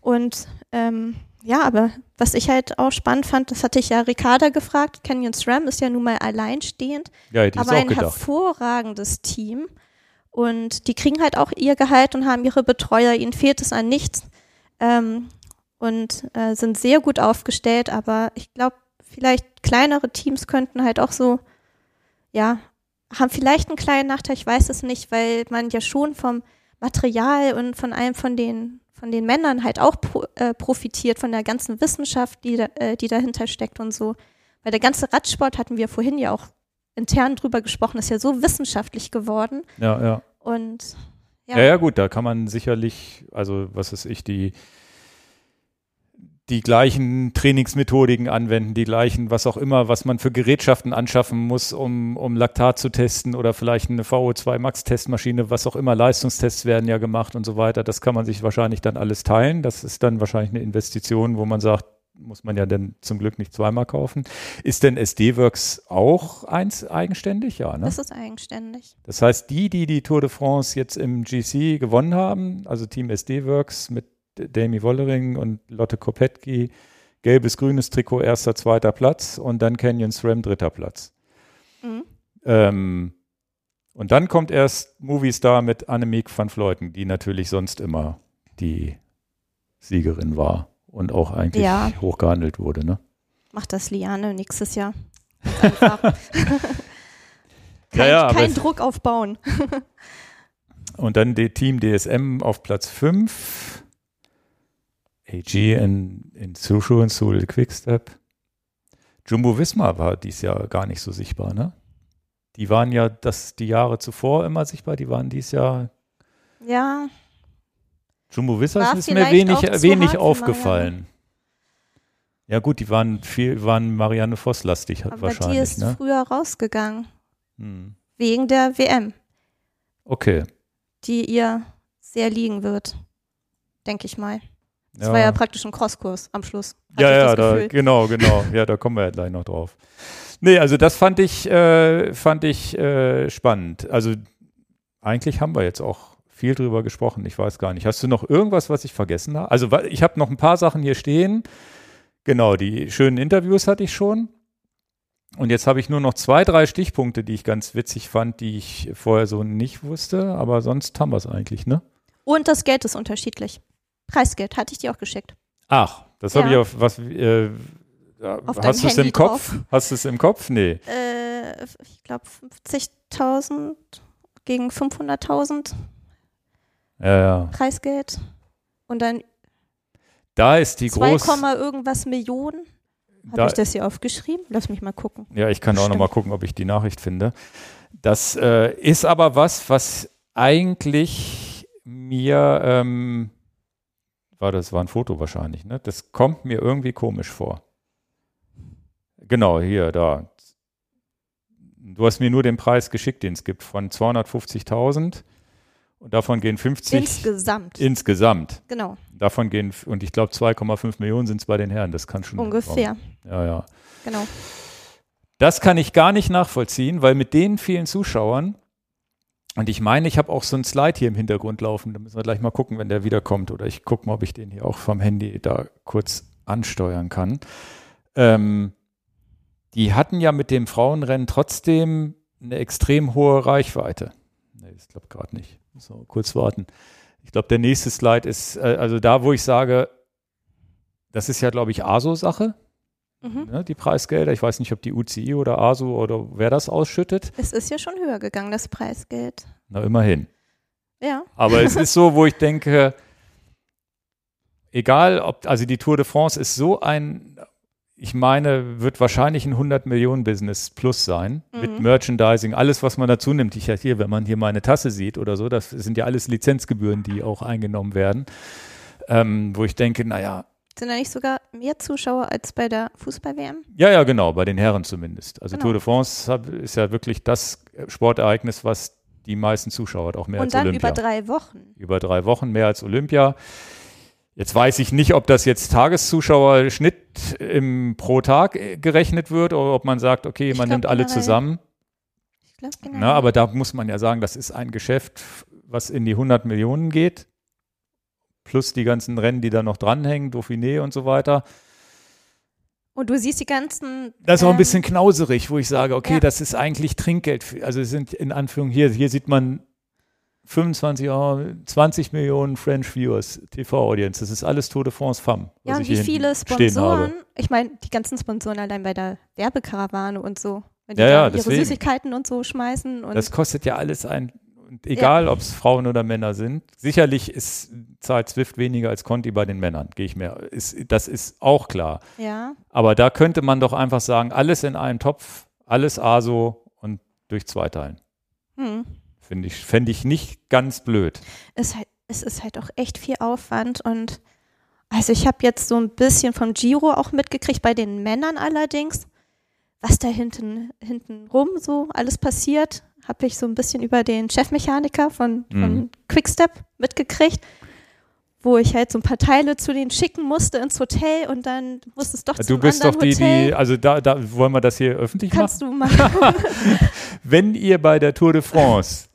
Und ähm, ja, aber was ich halt auch spannend fand, das hatte ich ja Ricarda gefragt, Canyon SRAM ist ja nun mal alleinstehend, Ja, aber ein gedacht. hervorragendes Team. Und die kriegen halt auch ihr Gehalt und haben ihre Betreuer, ihnen fehlt es an nichts. Ähm, und äh, sind sehr gut aufgestellt, aber ich glaube, vielleicht kleinere Teams könnten halt auch so, ja, haben vielleicht einen kleinen Nachteil, ich weiß es nicht, weil man ja schon vom Material und von einem von den von den Männern halt auch pro, äh, profitiert, von der ganzen Wissenschaft, die, da, äh, die dahinter steckt und so. Weil der ganze Radsport, hatten wir vorhin ja auch intern drüber gesprochen, ist ja so wissenschaftlich geworden. Ja, ja. Und ja, Ja, ja, gut, da kann man sicherlich, also was weiß ich, die, die gleichen Trainingsmethodiken anwenden, die gleichen, was auch immer, was man für Gerätschaften anschaffen muss, um, um Laktat zu testen oder vielleicht eine VO2 Max-Testmaschine, was auch immer, Leistungstests werden ja gemacht und so weiter. Das kann man sich wahrscheinlich dann alles teilen. Das ist dann wahrscheinlich eine Investition, wo man sagt, muss man ja dann zum Glück nicht zweimal kaufen. Ist denn SD-Works auch eins eigenständig? Ja, ne? das ist eigenständig. Das heißt, die, die die Tour de France jetzt im GC gewonnen haben, also Team SD Works mit Demi Wollering und Lotte Kopetki, gelbes, grünes Trikot, erster, zweiter Platz und dann Canyon SRAM, dritter Platz. Mhm. Ähm, und dann kommt erst Movistar mit Annemiek van Vleuten, die natürlich sonst immer die Siegerin war und auch eigentlich Ja. hoch gehandelt wurde. Ne? Macht das Liane nächstes Jahr. Kein Ja, kein Druck aufbauen. Und dann die Team DSM auf Platz 5. AG in, in Sushu und Seoul Quickstep. Jumbo Visma war dies Jahr gar nicht so sichtbar, ne? Die waren ja das die Jahre zuvor immer sichtbar, die waren dies Jahr. Ja, Jumbo War ist mir wenig, wenig aufgefallen. Ja, gut, die waren viel, waren Marianne Voss lastig aber die wahrscheinlich, ist ne? früher rausgegangen. Hm. Wegen der WM, Okay. die ihr sehr liegen wird. Denke ich mal. Das war ja praktisch ein Crosskurs am Schluss. Ja, ja, da, genau, genau. Ja, da kommen wir ja gleich noch drauf. Nee, also das fand ich, äh, fand ich äh, spannend. Also eigentlich haben wir jetzt auch viel drüber gesprochen. Ich weiß gar nicht. Hast du noch irgendwas, was ich vergessen habe? Also ich habe noch ein paar Sachen hier stehen. Genau, die schönen Interviews hatte ich schon. Und jetzt habe ich nur noch zwei, drei Stichpunkte, die ich ganz witzig fand, die ich vorher so nicht wusste. Aber sonst haben wir es eigentlich, ne? Und das Geld ist unterschiedlich. Preisgeld hatte ich dir auch geschickt. Ach, das habe Ja. ich auf was. Äh, Auf hast du es im Kopf? drauf. Hast du es im Kopf? Nee. Äh, ich glaube 50.000 gegen 500.000 Ja, ja. Preisgeld. Und dann Da ist die 2, groß. irgendwas Millionen. Habe ich das hier aufgeschrieben? Lass mich mal gucken. ja, ich kann auch noch Stimmt. mal gucken, ob ich die Nachricht finde. Das äh, ist aber was, was eigentlich mir, ähm, war das war ein Foto wahrscheinlich, ne? Das kommt mir irgendwie komisch vor. Genau, hier, da. Du hast mir nur den Preis geschickt, den es gibt, von 250.000 und davon gehen 50 Insgesamt. insgesamt. genau, Davon gehen, und ich glaube 2,5 Millionen sind es bei den Herren, das kann schon. ungefähr. Ja, ja. Genau. Das kann ich gar nicht nachvollziehen, weil mit den vielen Zuschauern, und ich meine, ich habe auch so einen Slide hier im Hintergrund laufen, da müssen wir gleich mal gucken, wenn der wiederkommt. Oder ich gucke mal, ob ich den hier auch vom Handy da kurz ansteuern kann. Ähm, die hatten ja mit dem Frauenrennen trotzdem eine extrem hohe Reichweite. Nee, das klappt gerade nicht. So, kurz warten. Ich glaube, der nächste Slide ist, äh, also da, wo ich sage, das ist ja, glaube ich, ASO-Sache Mhm. ne, die Preisgelder. Ich weiß nicht, ob die UCI oder ASU oder wer das ausschüttet. Es ist ja schon höher gegangen, das Preisgeld. Na, immerhin. Ja. Aber es ist so, wo ich denke, egal ob, also die Tour de France ist so ein, ich meine, wird wahrscheinlich ein 100 Millionen Business plus sein mit Mhm. Merchandising, alles, was man dazu nimmt. Ich hier, wenn man hier meine Tasse sieht oder so, das sind ja alles Lizenzgebühren, die auch eingenommen werden. Ähm, wo ich denke, naja, Sind da nicht sogar mehr Zuschauer als bei der Fußball-WM? Ja, ja, genau, bei den Herren zumindest. Also Genau. Tour de France ist ja wirklich das Sportereignis, was die meisten Zuschauer hat, auch mehr Und als dann Olympia. über drei Wochen. Über drei Wochen mehr als Olympia. Jetzt weiß ich nicht, ob das jetzt Tageszuschauerschnitt im, pro Tag äh, gerechnet wird oder ob man sagt, okay, man glaub nimmt alle zusammen. Ich glaube, genau. Na, aber da muss man ja sagen, das ist ein Geschäft, was in die 100 Millionen geht. Plus die ganzen Rennen, die da noch dranhängen, Dauphiné und so weiter. und du siehst die ganzen. Das ist auch ein ähm, bisschen knauserig, wo ich sage, okay, Ja. das ist eigentlich Trinkgeld. Also sind in Anführung hier, hier sieht man 25, oh, 20 Millionen French Viewers, TV-Audience. Das ist alles Tour de France Femme. Ja, und wie viele. Sponsoren, ich meine, die ganzen Sponsoren allein bei der Werbekarawane und so, wenn die Ja, ja, ihre deswegen. Süßigkeiten und so schmeißen und Das kostet ja alles ein, und egal ob es Frauen oder Männer sind. Sicherlich ist, zahlt Swift weniger als Conti bei den Männern, gehe ich mir. Ist, das ist auch klar. ja, Aber da könnte man doch einfach sagen, alles in einen Topf, alles ASO und durch zwei teilen. hm. Finde ich, fände ich nicht ganz blöd. ist halt, es ist halt auch echt viel Aufwand und also ich habe jetzt so ein bisschen vom Giro auch mitgekriegt, bei den Männern allerdings, was da hinten, hinten rum so alles passiert, habe ich so ein bisschen über den Chefmechaniker von, Mhm. von Quickstep mitgekriegt, wo ich halt so ein paar Teile zu denen schicken musste ins Hotel und dann musste es doch Du zum bist doch die, Hotel. die, also da, da wollen wir das hier öffentlich machen. Kannst du machen. Wenn ihr bei der Tour de France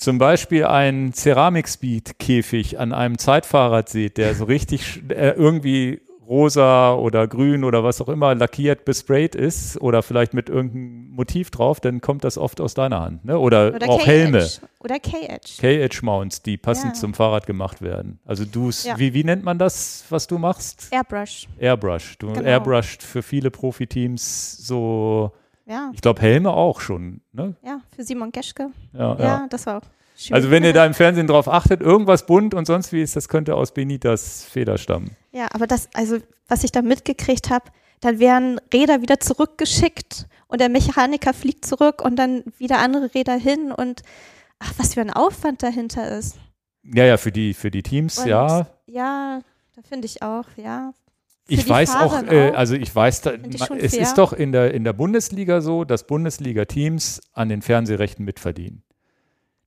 zum Beispiel einen Ceramik-Speed-Käfig an einem Zeitfahrrad seht, der so richtig äh, irgendwie rosa oder grün oder was auch immer lackiert, besprayt ist oder vielleicht mit irgendeinem Motiv drauf, dann kommt das oft aus deiner Hand. Ne? Oder, Oder auch. Helme, Oder K-Edge. K-Edge-Mounts, die passend Ja. zum Fahrrad gemacht werden. Also du, Ja. wie, wie nennt man das, was du machst? Airbrush. Airbrush. Du Genau. airbrushed für viele Profiteams so, Ja, ich glaube Helme auch schon. Ne? ja, für Simon Geschke. Ja, Ja, ja. das war auch schön. Also wenn ihr da im Fernsehen drauf achtet, irgendwas bunt und sonst wie ist, das könnte aus Benitas Feder stammen. Ja, aber das, also was ich da mitgekriegt habe, dann werden Räder wieder zurückgeschickt und der Mechaniker fliegt zurück und dann wieder andere Räder hin und ach, was für ein Aufwand dahinter ist. Ja, ja, für die, für die Teams, Und ja. Ja, da finde ich auch, ja. Ich weiß auch, Fahrer äh, auch. also ich weiß, da, es fair. ist doch in der, in der Bundesliga so, dass Bundesliga-Teams an den Fernsehrechten mitverdienen.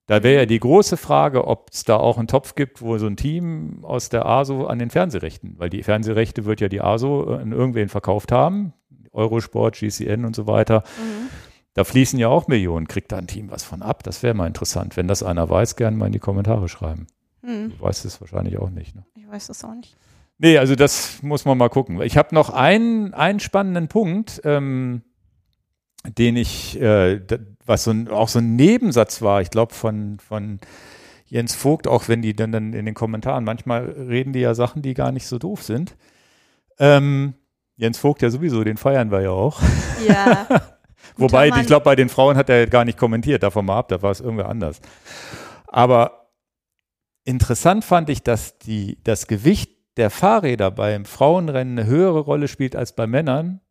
Da wäre Mhm. ja die große Frage, ob es da auch einen Topf gibt, wo so ein Team aus der ASO an den Fernsehrechten, weil die Fernsehrechte wird ja die ASO an irgendwen verkauft haben, Eurosport, GCN und so weiter. Mhm. Da fließen ja auch Millionen. Kriegt da ein Team was von ab? Das wäre mal interessant. Wenn das einer weiß, gerne mal in die Kommentare schreiben. Hm, Du weißt es wahrscheinlich auch nicht. Ne? ich weiß es auch nicht. Nee, also das muss man mal gucken. Ich habe noch einen, einen spannenden Punkt, ähm, den ich, äh, was so ein, auch so ein Nebensatz war, ich glaube von, von Jens Vogt, auch wenn die dann, dann in den Kommentaren, manchmal reden die ja Sachen, die gar nicht so doof sind. Ähm, Jens Vogt ja sowieso, den feiern wir ja auch. Ja, Wobei, ich glaube, bei den Frauen hat er gar nicht kommentiert, davon mal ab, da war es irgendwer anders. Aber interessant fand ich, dass die, das Gewicht der Fahrräder beim Frauenrennen eine höhere Rolle spielt als bei Männern,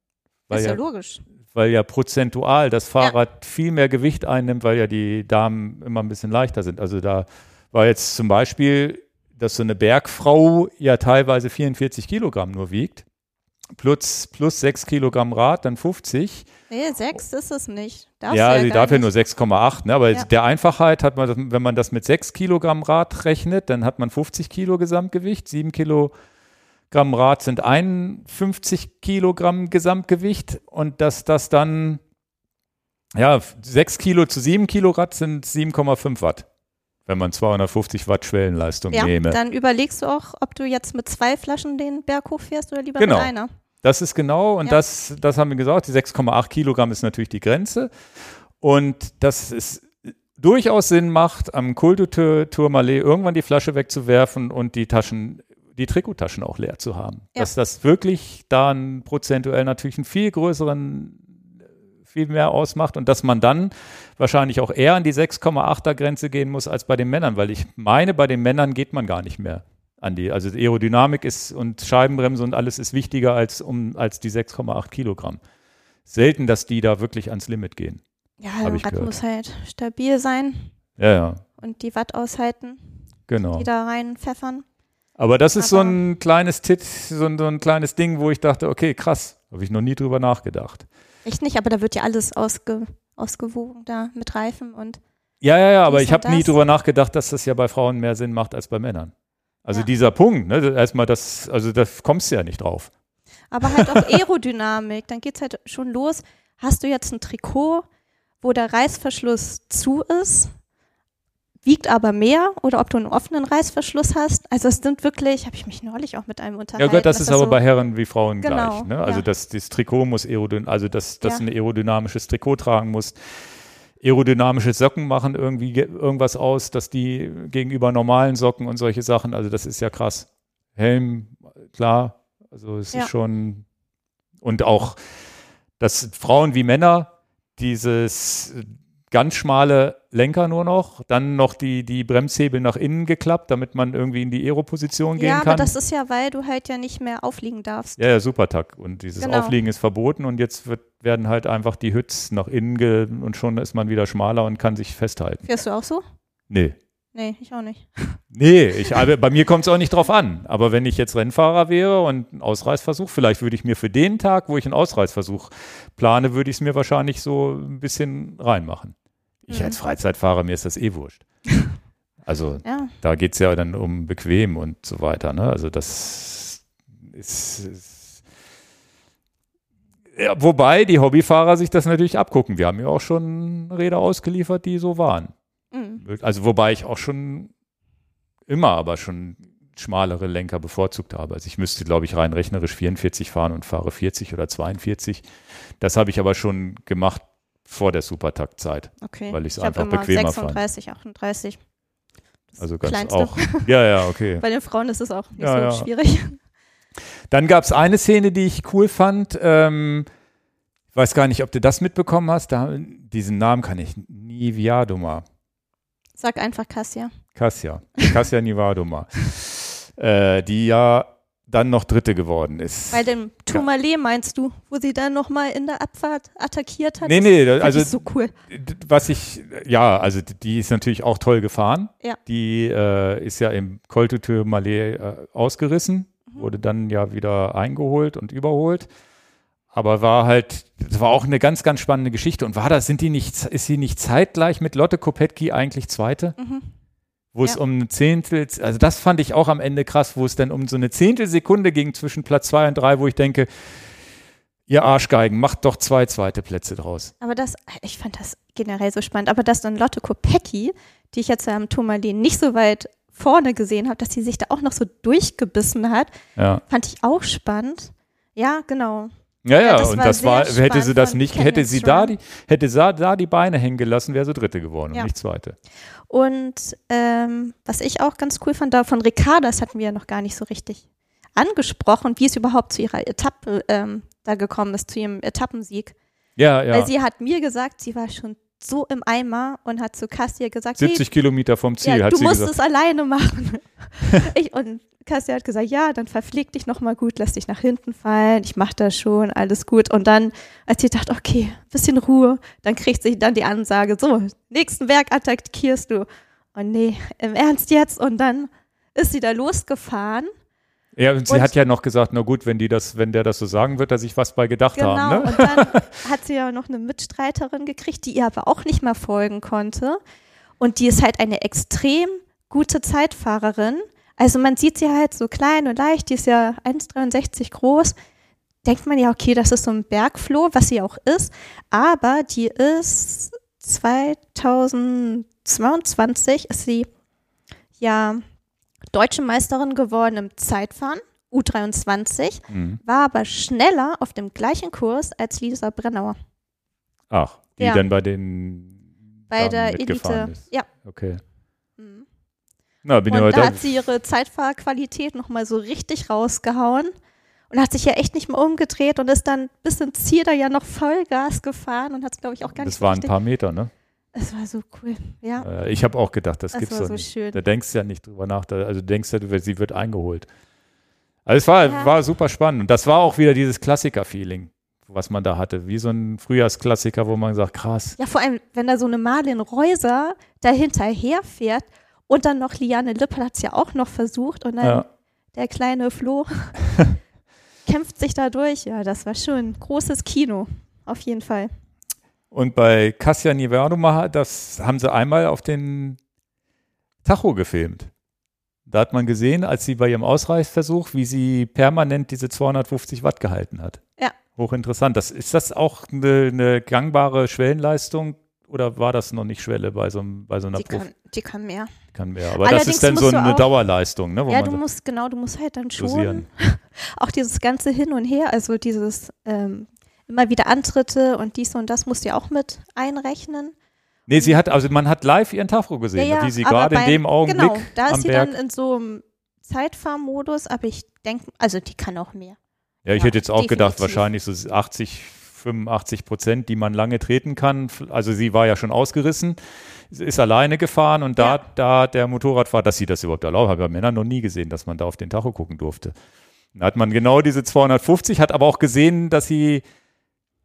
weil ist ja ja, logisch. weil ja prozentual das Fahrrad viel mehr Gewicht einnimmt, weil ja die Damen immer ein bisschen leichter sind. Also da war jetzt zum Beispiel, dass so eine Bergfrau ja teilweise 44 Kilogramm nur wiegt, plus, plus 6 Kilogramm Rad, dann 50. Nee, sechs ist es nicht. Darfst Ja, du sie darf ja nur 6,8, ne? aber Ja. der Einfachheit hat man, wenn man das mit 6 Kilogramm Rad rechnet, dann hat man 50 Kilo Gesamtgewicht, 7 Kilogramm Rad sind 51 Kilogramm Gesamtgewicht und dass das dann, ja, 6 Kilo zu 7 Kilo Rad sind 7,5 Watt, wenn man 250 Watt Schwellenleistung Ja, nehme. dann überlegst du auch, ob du jetzt mit zwei Flaschen den Berg hochfährst oder lieber Genau. mit einer. Das ist genau, und Ja. das, das haben wir gesagt, die 6,8 Kilogramm ist natürlich die Grenze. Und dass es durchaus Sinn macht, am Col du Tour- Tourmalet irgendwann die Flasche wegzuwerfen und die Taschen, die Trikottaschen auch leer zu haben. Ja. Dass das wirklich dann prozentuell natürlich einen viel größeren, viel mehr ausmacht und dass man dann wahrscheinlich auch eher an die 6,8er Grenze gehen muss als bei den Männern, weil ich meine, bei den Männern geht man gar nicht mehr an die, also Aerodynamik ist und Scheibenbremse und alles ist wichtiger als um als die 6,8 Kilogramm. Selten, dass die da wirklich ans Limit gehen. Ja, ich Rad gehört. muss halt stabil sein Ja, ja, und die Watt aushalten, genau. die da rein pfeffern. Aber das ist so Aber- ein kleines Tit, so ein, so ein kleines Ding, wo ich dachte, okay, krass, habe ich noch nie drüber nachgedacht. Echt nicht, aber da wird ja alles ausge, ausgewogen da mit Reifen und Ja, ja, ja, aber ich habe nie drüber nachgedacht, dass das ja bei Frauen mehr Sinn macht als bei Männern. Also Ja. dieser Punkt, ne, erstmal das, also da kommst du ja nicht drauf. Aber halt auch Aerodynamik. Dann geht's halt schon los. Hast du jetzt ein Trikot, wo der Reißverschluss zu ist, wiegt aber mehr oder ob du einen offenen Reißverschluss hast. Also es sind wirklich, habe ich mich neulich auch mit einem Ja unterhalten. gut, das was ist aber so, bei Herren wie Frauen Genau, gleich. Ne? Also ja. das, das Trikot muss aerodyn also dass dass Ja. ein aerodynamisches Trikot tragen musst. Aerodynamische Socken machen irgendwie ge- irgendwas aus, dass die gegenüber normalen Socken und solche Sachen, also das ist ja krass. Helm, klar, also es Ja. ist schon und auch, dass Frauen wie Männer dieses ganz schmale Lenker nur noch, dann noch die, die Bremshebel nach innen geklappt, damit man irgendwie in die Aero-Position gehen Ja, kann. aber das ist ja, weil du halt ja nicht mehr aufliegen darfst. Ja, ja, Supertag. Und dieses Genau. Aufliegen ist verboten und jetzt wird, werden halt einfach die Hüts nach innen ge und schon ist man wieder schmaler und kann sich festhalten. Fährst du auch so? Nee. Nee, ich auch nicht. Nee, ich, aber bei mir kommt es auch nicht drauf an. Aber wenn ich jetzt Rennfahrer wäre und einen Ausreißversuch, vielleicht würde ich mir für den Tag, wo ich einen Ausreißversuch plane, würde ich es mir wahrscheinlich so ein bisschen reinmachen. Ich Mhm. als Freizeitfahrer, mir ist das eh wurscht. Also Ja. da geht es ja dann um bequem und so weiter. Ne? Also das ist, ist ja, wobei die Hobbyfahrer sich das natürlich abgucken. Wir haben ja auch schon Räder ausgeliefert, die so waren. Mhm. Also wobei ich auch schon immer aber schon schmalere Lenker bevorzugt habe. Also ich müsste, glaube ich, rein rechnerisch 44 fahren und fahre 40 oder 42. Das habe ich aber schon gemacht vor der Supertaktzeit. Okay. Weil ich hab einfach bequemer fand. 36, 38. Das Also ganz Kleinste. auch. Ja, ja, okay. Bei den Frauen ist es auch nicht Ja, so ja. schwierig. Dann gab es eine Szene, die ich cool fand. Ähm, ich weiß gar nicht, ob du das mitbekommen hast. Da, diesen Namen kann ich. Niviadoma. Sag einfach Kassia. Kassia. Kassia Nivadoma. äh, die ja dann noch Dritte geworden ist. Bei dem Tourmalet meinst du, wo sie dann nochmal in der Abfahrt attackiert hat? nee, Das nee, fand also ich so cool. was ich, ja, also die ist natürlich auch toll gefahren. Ja. Die äh, ist ja im Col du Tourmalet äh, ausgerissen, Mhm. wurde dann ja wieder eingeholt und überholt. Aber war halt, das war auch eine ganz, ganz spannende Geschichte. Und war das, sind die nicht, ist sie nicht zeitgleich mit Lotte Kopetki eigentlich Zweite? Mhm. Wo es Ja. um ein Zehntel, also das fand ich auch am Ende krass, wo es dann um so eine Zehntelsekunde ging zwischen Platz zwei und drei, wo ich denke, ihr Arschgeigen, macht doch zwei zweite Plätze draus. Aber das, ich fand das generell so spannend. Aber dass dann Lotte Kopecky, die ich jetzt am Tourmalet nicht so weit vorne gesehen habe, dass sie sich da auch noch so durchgebissen hat, Ja. fand ich auch spannend. Ja, genau. Ja, ja, das und war das war, hätte sie das nicht, hätte sie da die, hätte da die Beine hängen gelassen, wäre sie Dritte geworden Ja. und nicht Zweite. Und ähm, was ich auch ganz cool fand, da von Ricarda, das hatten wir ja noch gar nicht so richtig angesprochen, wie es überhaupt zu ihrer Etappe ähm, da gekommen ist, zu ihrem Etappensieg. Ja, ja. Weil sie hat mir gesagt, sie war schon so im Eimer und hat zu Kassia gesagt, 70 Kilometer vom Ziel, hey, ja, hat du sie musst gesagt. es alleine machen. ich, und Kassia hat gesagt, ja, dann verpfleg dich nochmal gut, lass dich nach hinten fallen, ich mach das schon, alles gut. Und dann, als sie dachte, okay, bisschen Ruhe, dann kriegt sie dann die Ansage, so, nächsten Berg attackierst du. Und nee, im Ernst jetzt? Und dann ist sie da losgefahren. Ja, und sie und- hat ja noch gesagt, na gut, wenn die das, wenn der das so sagen wird, dass ich was bei gedacht Genau. haben. Ne? Und dann hat sie ja noch eine Mitstreiterin gekriegt, die ihr aber auch nicht mehr folgen konnte. Und die ist halt eine extrem gute Zeitfahrerin. Also man sieht sie halt so klein und leicht, die ist ja 1,63 groß. Denkt man ja, okay, das ist so ein Bergfloh, was sie auch ist. Aber die ist 2022 ist sie ja deutsche Meisterin geworden im Zeitfahren, U23 Mhm. war aber schneller auf dem gleichen Kurs als Lisa Brennauer Ach, die Ja. dann bei den bei Damen der Elite. ist. Ja. Okay. Mhm. Na, bin ja Und da heute. hat sie ihre Zeitfahrqualität nochmal so richtig rausgehauen und hat sich ja echt nicht mehr umgedreht und ist dann bis ins Ziel da ja noch Vollgas gefahren und hat es, glaube ich, auch gar nicht Das waren ein paar Meter, ne? Es war so cool, ja. Äh, Ich habe auch gedacht, das Das gibt's war doch so nicht. schön. Da denkst du ja nicht drüber nach. Da, also du denkst ja, du- sie wird eingeholt. Also es war, Ja. war super spannend. Und das war auch wieder dieses Klassiker-Feeling, was man da hatte. Wie so ein Frühjahrsklassiker, wo man sagt, krass. Ja, vor allem, wenn da so eine Marlin Reuser da hinterher fährt und dann noch Liane Lippel hat es ja auch noch versucht und dann Ja. der kleine Flo kämpft sich da durch. Ja, das war schon großes Kino, auf jeden Fall. Und bei Cassia Nivernuma, das haben sie einmal auf den Tacho gefilmt. Da hat man gesehen, als sie bei ihrem Ausreißversuch, wie sie permanent diese 250 Watt gehalten hat. Ja. Hochinteressant. Das, ist das auch eine, eine gangbare Schwellenleistung oder war das noch nicht Schwelle bei so, einem, bei so einer Die Profi? kann, die kann mehr. Kann mehr. Aber das Allerdings ist dann so eine auch- Dauerleistung, ne? Ja, du musst, genau, du musst halt dann schon dosieren. auch dieses ganze Hin und Her, also dieses ähm, immer wieder Antritte und dies und das musst du ja auch mit einrechnen. Nee, sie hat, also man hat live ihren Tacho gesehen, ja, ja, wie sie gerade in dem Augenblick Genau, da ist sie Berg. dann in so einem Zeitfahrmodus, aber ich denke, also die kann auch mehr. Ja, ich Ja, hätte jetzt auch gedacht, definitiv. wahrscheinlich so 80, 85 Prozent, die man lange treten kann. Also sie war ja schon ausgerissen, ist alleine gefahren und da, da der Motorradfahrer, dass sie das überhaupt erlaubt, habe ich bei Männern noch nie gesehen, dass man da auf den Tacho gucken durfte. Da hat man genau diese 250, hat aber auch gesehen, dass sie,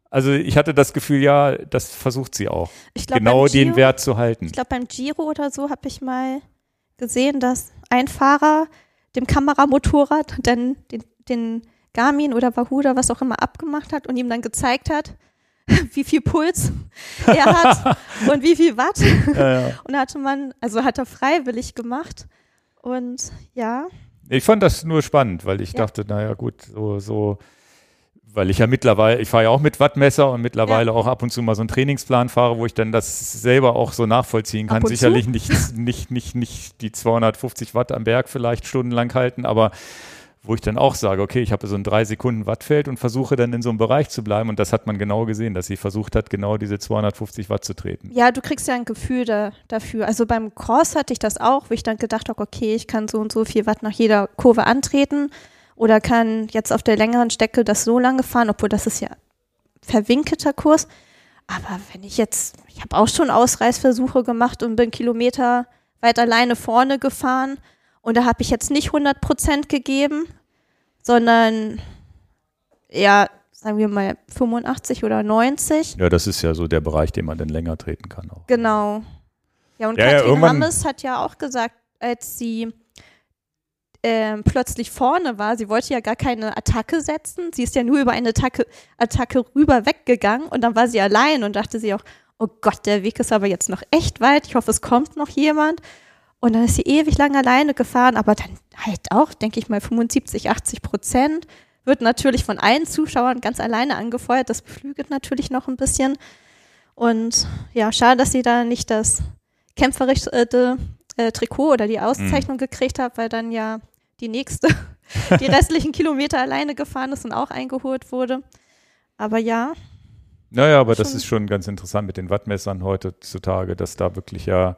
also ich hatte das Gefühl, ja, das versucht sie auch, Ich glaube, genau beim den Giro, Wert zu halten. Ich glaube, beim Giro oder so habe ich mal gesehen, dass ein Fahrer dem Kameramotorrad dann den, den Garmin oder Wahoo oder was auch immer abgemacht hat und ihm dann gezeigt hat, wie viel Puls er hat und wie viel Watt. Ja, ja. Und da hatte man, also hat er freiwillig gemacht. Und ja, Ich fand das nur spannend, weil ich Ja. dachte, naja gut, so, so, weil ich ja mittlerweile, ich fahre ja auch mit Wattmesser und mittlerweile auch ab und zu mal so einen Trainingsplan fahre, wo ich dann das selber auch so nachvollziehen kann. Sicherlich nicht, nicht, nicht, nicht die 250 Watt am Berg vielleicht stundenlang halten, aber wo ich dann auch sage, okay, ich habe so ein drei Sekunden Wattfeld und versuche dann in so einem Bereich zu bleiben und das hat man genau gesehen, dass sie versucht hat, genau diese 250 Watt zu treten. ja, du kriegst ja ein Gefühl da, dafür. Also beim Cross hatte ich das auch, wo ich dann gedacht habe, okay, ich kann so und so viel Watt nach jeder Kurve antreten oder kann jetzt auf der längeren Strecke das so lange fahren, obwohl das ist ja verwinkelter Kurs. Aber wenn ich jetzt, ich habe auch schon Ausreißversuche gemacht und bin Kilometer weit alleine vorne gefahren und da habe ich jetzt nicht 100 Prozent gegeben, sondern ja, sagen wir mal 85 oder 90. Ja, das ist ja so der Bereich, den man dann länger treten kann auch. Genau. Ja, und Ja, ja, Katrin irgendwann- Hammes hat ja auch gesagt, als sie ähm, plötzlich vorne war, sie wollte ja gar keine Attacke setzen. Sie ist ja nur über eine Attacke, Attacke rüber weggegangen und dann war sie allein und dachte sie auch, oh Gott, der Weg ist aber jetzt noch echt weit. Ich hoffe, es kommt noch jemand. Und dann ist sie ewig lang alleine gefahren, aber dann halt auch, denke ich mal, 75, 80 Prozent. Wird natürlich von allen Zuschauern ganz alleine angefeuert. Das beflügelt natürlich noch ein bisschen. Und ja, schade, dass sie da nicht das kämpferische äh, Trikot oder die Auszeichnung gekriegt hat, weil dann ja die nächste die restlichen Kilometer alleine gefahren ist und auch eingeholt wurde. Aber ja, Naja, aber das ist schon ganz interessant mit den Wattmessern heutzutage, dass da wirklich ja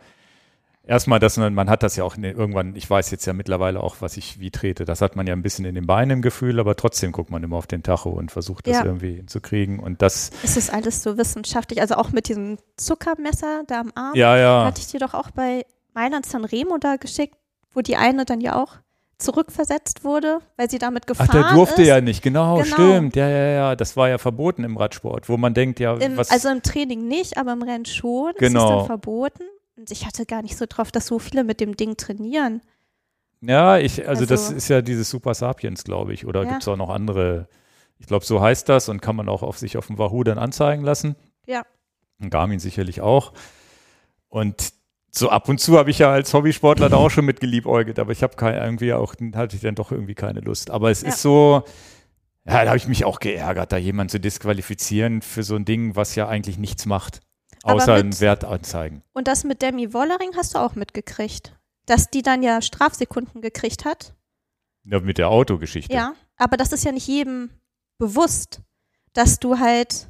erstmal, dass man, man hat das ja auch den, irgendwann, ich weiß jetzt ja mittlerweile auch, was ich wie trete. Das hat man ja ein bisschen in den Beinen im Gefühl, aber trotzdem guckt man immer auf den Tacho und versucht das Ja. irgendwie hinzukriegen. Und das, es ist alles so wissenschaftlich. Also auch mit diesem Zuckermesser da am Arm. ja, ja. Hatte ich dir doch auch bei Mailand Sanremo da geschickt, wo die eine dann ja auch zurückversetzt wurde, weil sie damit Ach, gefahren der durfte ist. ja nicht, genau, Genau. stimmt. Ja, ja, ja. Das war ja verboten im Radsport, wo man denkt, ja, Im, was. also im Training nicht, aber im Rennen schon. Es Genau. ist dann verboten. Und ich hatte gar nicht so drauf, dass so viele mit dem Ding trainieren. Ja, ich, also, das Also- ist ja dieses Super Sapiens, glaube ich. Oder Ja. gibt es auch noch andere? Ich glaube, so heißt das und kann man auch auf sich auf dem Wahoo dann anzeigen lassen. Ja. Und Garmin sicherlich auch. Und so ab und zu habe ich ja als Hobbysportler da auch schon mit geliebäugelt, aber ich habe irgendwie auch, hatte ich dann doch irgendwie keine Lust. Aber es Ja. ist so, ja, da habe ich mich auch geärgert, da jemanden zu disqualifizieren für so ein Ding, was ja eigentlich nichts macht. Außer einen Wert anzeigen. Und das mit Demi Wollering hast du auch mitgekriegt. Dass die dann ja Strafsekunden gekriegt hat. Ja, mit der Autogeschichte. Ja. Aber das ist ja nicht jedem bewusst, dass du halt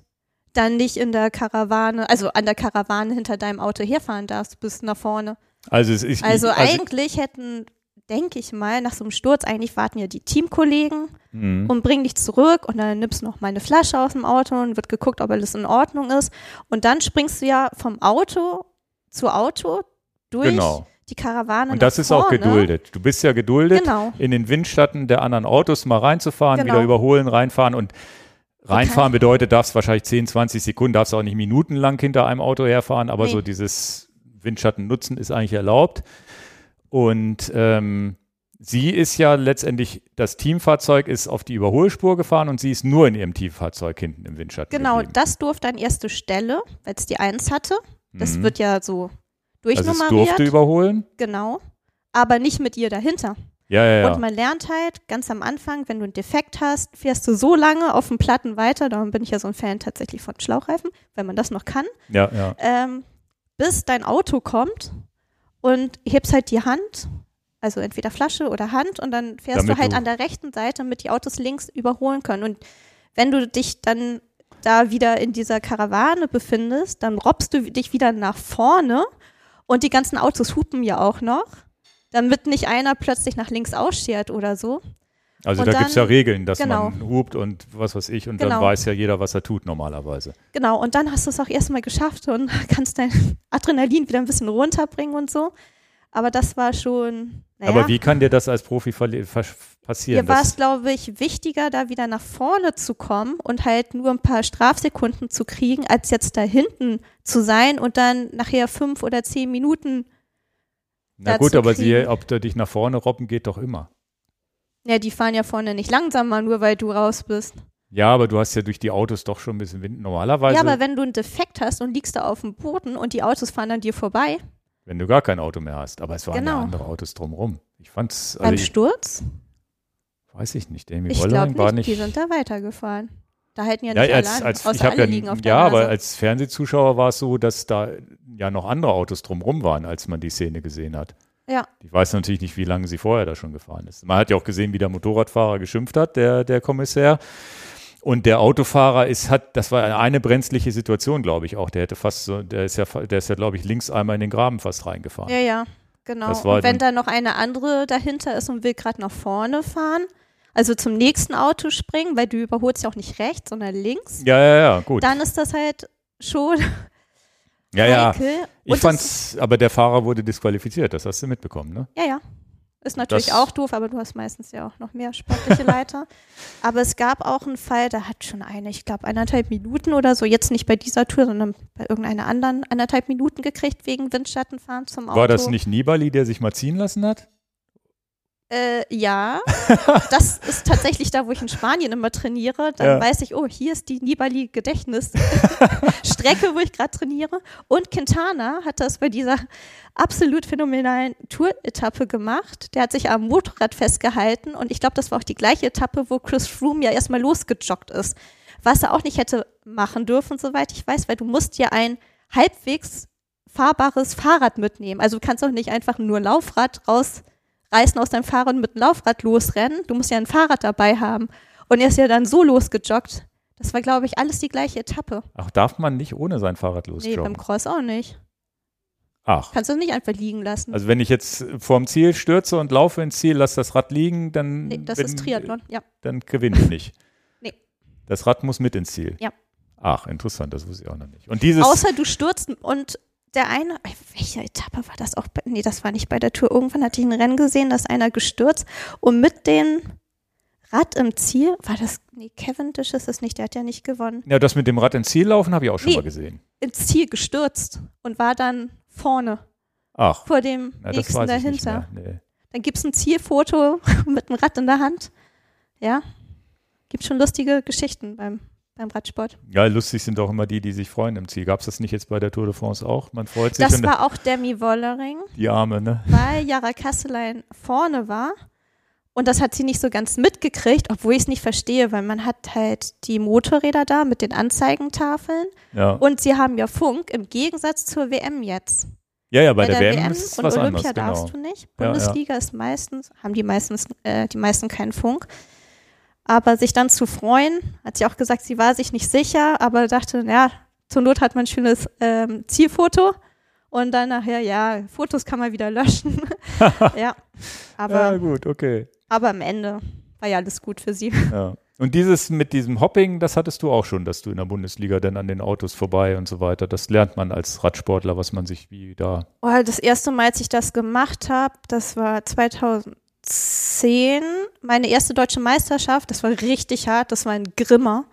dann nicht in der Karawane, also an der Karawane hinter deinem Auto herfahren darfst, bis nach vorne. Also, es ist, Also, ich, eigentlich hätten, denke ich mal, nach so einem Sturz, eigentlich warten ja die Teamkollegen Mhm. und bringen dich zurück und dann nimmst du noch mal eine Flasche aus dem Auto und wird geguckt, ob alles in Ordnung ist. Und dann springst du ja vom Auto zu Auto durch Genau. die Karawane. Und das ist auch vorne. geduldet. Du bist ja geduldet, Genau. in den Windschatten der anderen Autos mal reinzufahren, Genau. wieder überholen, reinfahren und reinfahren bedeutet, darfst wahrscheinlich 10, 20 Sekunden, darfst auch nicht minutenlang hinter einem Auto herfahren, aber Nee. so dieses Windschatten nutzen ist eigentlich erlaubt. Und ähm, sie ist ja letztendlich, das Teamfahrzeug ist auf die Überholspur gefahren und sie ist nur in ihrem Teamfahrzeug hinten im Windschatten Genau, geblieben. das durfte an erste Stelle, weil es die Eins hatte. Das Mhm. wird ja so also es durchnummeriert. durfte überholen. genau. aber nicht mit ihr dahinter. Ja, ja, ja. Und man lernt halt ganz am Anfang, wenn du einen Defekt hast, fährst du so lange auf dem Platten weiter, darum bin ich ja so ein Fan tatsächlich von Schlauchreifen, wenn man das noch kann, ja, ja. ähm, bis dein Auto kommt und hebst halt die Hand, also entweder Flasche oder Hand und dann fährst Damit du halt du- an der rechten Seite, damit die Autos links überholen können. Und wenn du dich dann da wieder in dieser Karawane befindest, dann robbst du dich wieder nach vorne und die ganzen Autos hupen ja auch noch, damit nicht einer plötzlich nach links ausschert oder so. Also und da gibt es ja dann- Regeln, dass genau. man hupt und was weiß ich und dann Genau. weiß ja jeder, was er tut normalerweise. Genau, und dann hast du es auch erstmal geschafft und kannst dein Adrenalin wieder ein bisschen runterbringen und so. Aber das war schon, naja, Aber wie kann dir das als Profi passieren? mir war es, glaube ich, wichtiger, da wieder nach vorne zu kommen und halt nur ein paar Strafsekunden zu kriegen, als jetzt da hinten zu sein und dann nachher fünf oder zehn Minuten. Na gut, aber kriegen. siehe, ob du dich nach vorne robben geht doch immer. Ja, die fahren ja vorne nicht langsamer, nur weil du raus bist. Ja, aber du hast ja durch die Autos doch schon ein bisschen Wind normalerweise, ja, aber wenn du einen Defekt hast und liegst da auf dem Boden und die Autos fahren an dir vorbei, wenn du gar kein Auto mehr hast. Aber es waren ja Genau. andere Autos drumrum. Ich fand's, beim also ich, Sturz, weiß ich nicht, Amy ich Wollering nicht, war nicht. die sind da weitergefahren. Da halten ja ja, nicht als, alle an, als, außer ich alle ja, liegen auf der ja, Nase. aber als Fernsehzuschauer war es so, dass da ja noch andere Autos drumrum waren, als man die Szene gesehen hat. Ja. Ich weiß natürlich nicht, wie lange sie vorher da schon gefahren ist. Man hat ja auch gesehen, wie der Motorradfahrer geschimpft hat, der, der Kommissär. Und der Autofahrer ist, hat, das war eine brenzliche Situation, glaube ich auch. Der hätte fast so, der ist ja, der ist ja, glaube ich, links einmal in den Graben fast reingefahren. Ja, ja, genau. Und wenn dann- da noch eine andere dahinter ist und will gerade nach vorne fahren, also zum nächsten Auto springen, weil du überholst ja auch nicht rechts, sondern links, Ja, ja, ja, gut. dann ist das halt schon ja, ja. Ich Und fand's, aber der Fahrer wurde disqualifiziert, das hast du mitbekommen, ne? Ja, ja. Ist natürlich Das- auch doof, aber du hast meistens ja auch noch mehr sportliche Leiter. aber es gab auch einen Fall, da hat schon eine, ich glaube, eineinhalb Minuten oder so, jetzt nicht bei dieser Tour, sondern bei irgendeiner anderen, eineinhalb Minuten gekriegt wegen Windschattenfahren zum Auto. War das nicht Nibali, der sich mal ziehen lassen hat? Äh, ja, das ist tatsächlich da, wo ich in Spanien immer trainiere. Dann Ja. weiß ich, oh, hier ist die Nibali-Gedächtnisstrecke, wo ich gerade trainiere. Und Quintana hat das bei dieser absolut phänomenalen Tour-Etappe gemacht. Der hat sich am Motorrad festgehalten und ich glaube, das war auch die gleiche Etappe, wo Chris Froome ja erstmal losgejoggt ist. Was er auch nicht hätte machen dürfen, soweit ich weiß, weil du musst ja ein halbwegs fahrbares Fahrrad mitnehmen. Also du kannst auch nicht einfach nur ein Laufrad rausreißen aus deinem Fahrrad und mit dem Laufrad losrennen. Du musst ja ein Fahrrad dabei haben. Und er ist ja dann so losgejoggt. Das war, glaube ich, alles die gleiche Etappe. Ach, darf man nicht ohne sein Fahrrad Nee, losjoggen? beim Cross auch nicht. Ach. Kannst du nicht einfach liegen lassen. Also wenn ich jetzt vorm Ziel stürze und laufe ins Ziel, lasse das Rad liegen, dann, nee, das bin- ist Triathlon, ja. dann gewinne ich nicht. Nee. Das Rad muss mit ins Ziel. Ja. Ach, interessant, das wusste ich auch noch nicht. Und dieses, Außer du stürzt und der eine, welche Etappe war das auch? Nee, das war nicht bei der Tour. Irgendwann hatte ich ein Rennen gesehen, da ist einer gestürzt und mit dem Rad im Ziel, war das, nee, Cavendish ist es nicht, der hat ja nicht gewonnen, ja, das mit dem Rad ins Ziel laufen habe ich auch schon Nee. mal gesehen. ins Ziel gestürzt und war dann vorne Ach, vor dem na, nächsten dahinter. Nee. Dann gibt es ein Zielfoto mit einem Rad in der Hand. Ja, gibt schon lustige Geschichten beim, beim Radsport. Ja, lustig sind auch immer die, die sich freuen im Ziel. Gab es das nicht jetzt bei der Tour de France auch? Man freut sich Das war auch Demi Wollering. die Arme, ne? weil Jara Kasselein vorne war. Und das hat sie nicht so ganz mitgekriegt, obwohl ich es nicht verstehe, weil man hat halt die Motorräder da mit den Anzeigentafeln Ja, und sie haben ja Funk im Gegensatz zur WM jetzt. ja, ja bei, der, WM, ist es und was Olympia anderes, genau. darfst du nicht. Ja, ja. Bundesliga ist meistens, haben die meistens, äh, die meisten keinen Funk. Aber sich dann zu freuen, hat sie auch gesagt, sie war sich nicht sicher, aber dachte, ja, zur Not hat man ein schönes ähm, Zielfoto. Und dann nachher, ja, Fotos kann man wieder löschen. ja. Aber, Ja, gut, okay. aber am Ende war ja alles gut für sie. Ja. Und dieses mit diesem Hopping, das hattest du auch schon, dass du in der Bundesliga dann an den Autos vorbei und so weiter. Das lernt man als Radsportler, was man sich wie da. Oh, das erste Mal, als ich das gemacht habe, das war 2010, meine erste deutsche Meisterschaft. Das war richtig hart, das war ein Grimmer.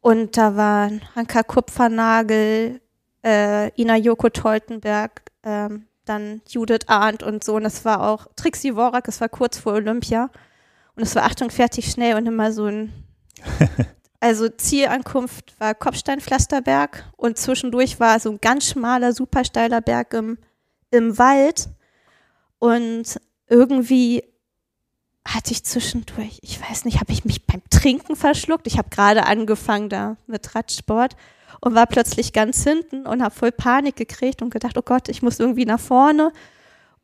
Und da waren Hanka Kupfernagel, äh, Ina Joko Toltenberg, ähm, dann Judith Arndt und so. Und das war auch Trixie Worak, das war kurz vor Olympia. Und es war Achtung, fertig, schnell und immer so ein. Also Zielankunft war Kopfsteinpflasterberg und zwischendurch war so ein ganz schmaler, super steiler Berg im, im Wald. Und irgendwie hatte ich zwischendurch, ich weiß nicht, habe ich mich beim Trinken verschluckt. Ich habe gerade angefangen da mit Radsport und war plötzlich ganz hinten und habe voll Panik gekriegt und gedacht, oh Gott, ich muss irgendwie nach vorne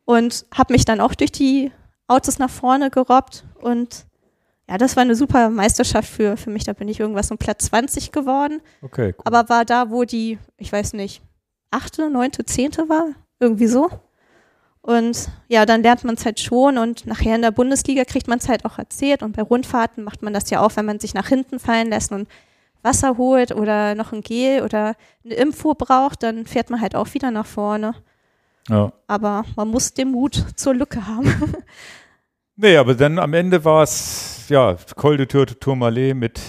und habe mich dann auch durch die Autos nach vorne gerobbt und ja, das war eine super Meisterschaft für, für mich. Da bin ich irgendwas um Platz 20 geworden. Okay. Cool. Aber war da, wo die, ich weiß nicht, achte, neunte, zehnte war, irgendwie so. Und ja, dann lernt man es halt schon und nachher in der Bundesliga kriegt man es halt auch erzählt und bei Rundfahrten macht man das ja auch, wenn man sich nach hinten fallen lässt und Wasser holt oder noch ein Gel oder eine Info braucht, dann fährt man halt auch wieder nach vorne. Ja. Aber man muss den Mut zur Lücke haben. nee, aber dann am Ende war es, ja, Col de Tourmalet mit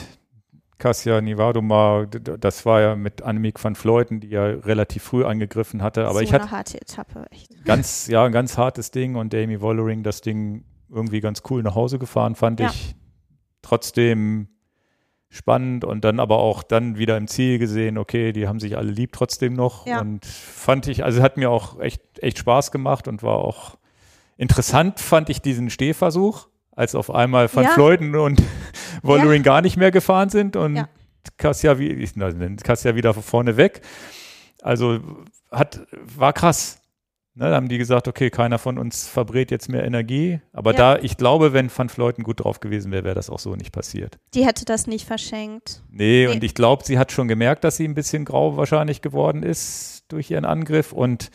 Cassia Nivadoma, das war ja mit Annemiek van Fleuten, die ja relativ früh angegriffen hatte. Aber so ich hatte eine harte Etappe, echt. ganz, ja, ein ganz hartes Ding und Amy Wollering das Ding irgendwie ganz cool nach Hause gefahren, fand Ja. ich. Trotzdem spannend und dann aber auch dann wieder im Ziel gesehen, okay, die haben sich alle lieb trotzdem noch Ja. und fand ich, also hat mir auch echt, echt Spaß gemacht und war auch interessant, fand ich diesen Stehversuch, als auf einmal Van Ja. Fleuten und Wollering gar nicht mehr gefahren sind und Ja. Kassia, wie, wieder von vorne weg. Also hat, war krass. Ne, da haben die gesagt, okay, keiner von uns verbrät jetzt mehr Energie. Aber Ja. da, ich glaube, wenn Van Fleuten gut drauf gewesen wäre, wäre das auch so nicht passiert. Die hätte das nicht verschenkt. Nee, Nee. und ich glaube, sie hat schon gemerkt, dass sie ein bisschen grau wahrscheinlich geworden ist durch ihren Angriff. Und,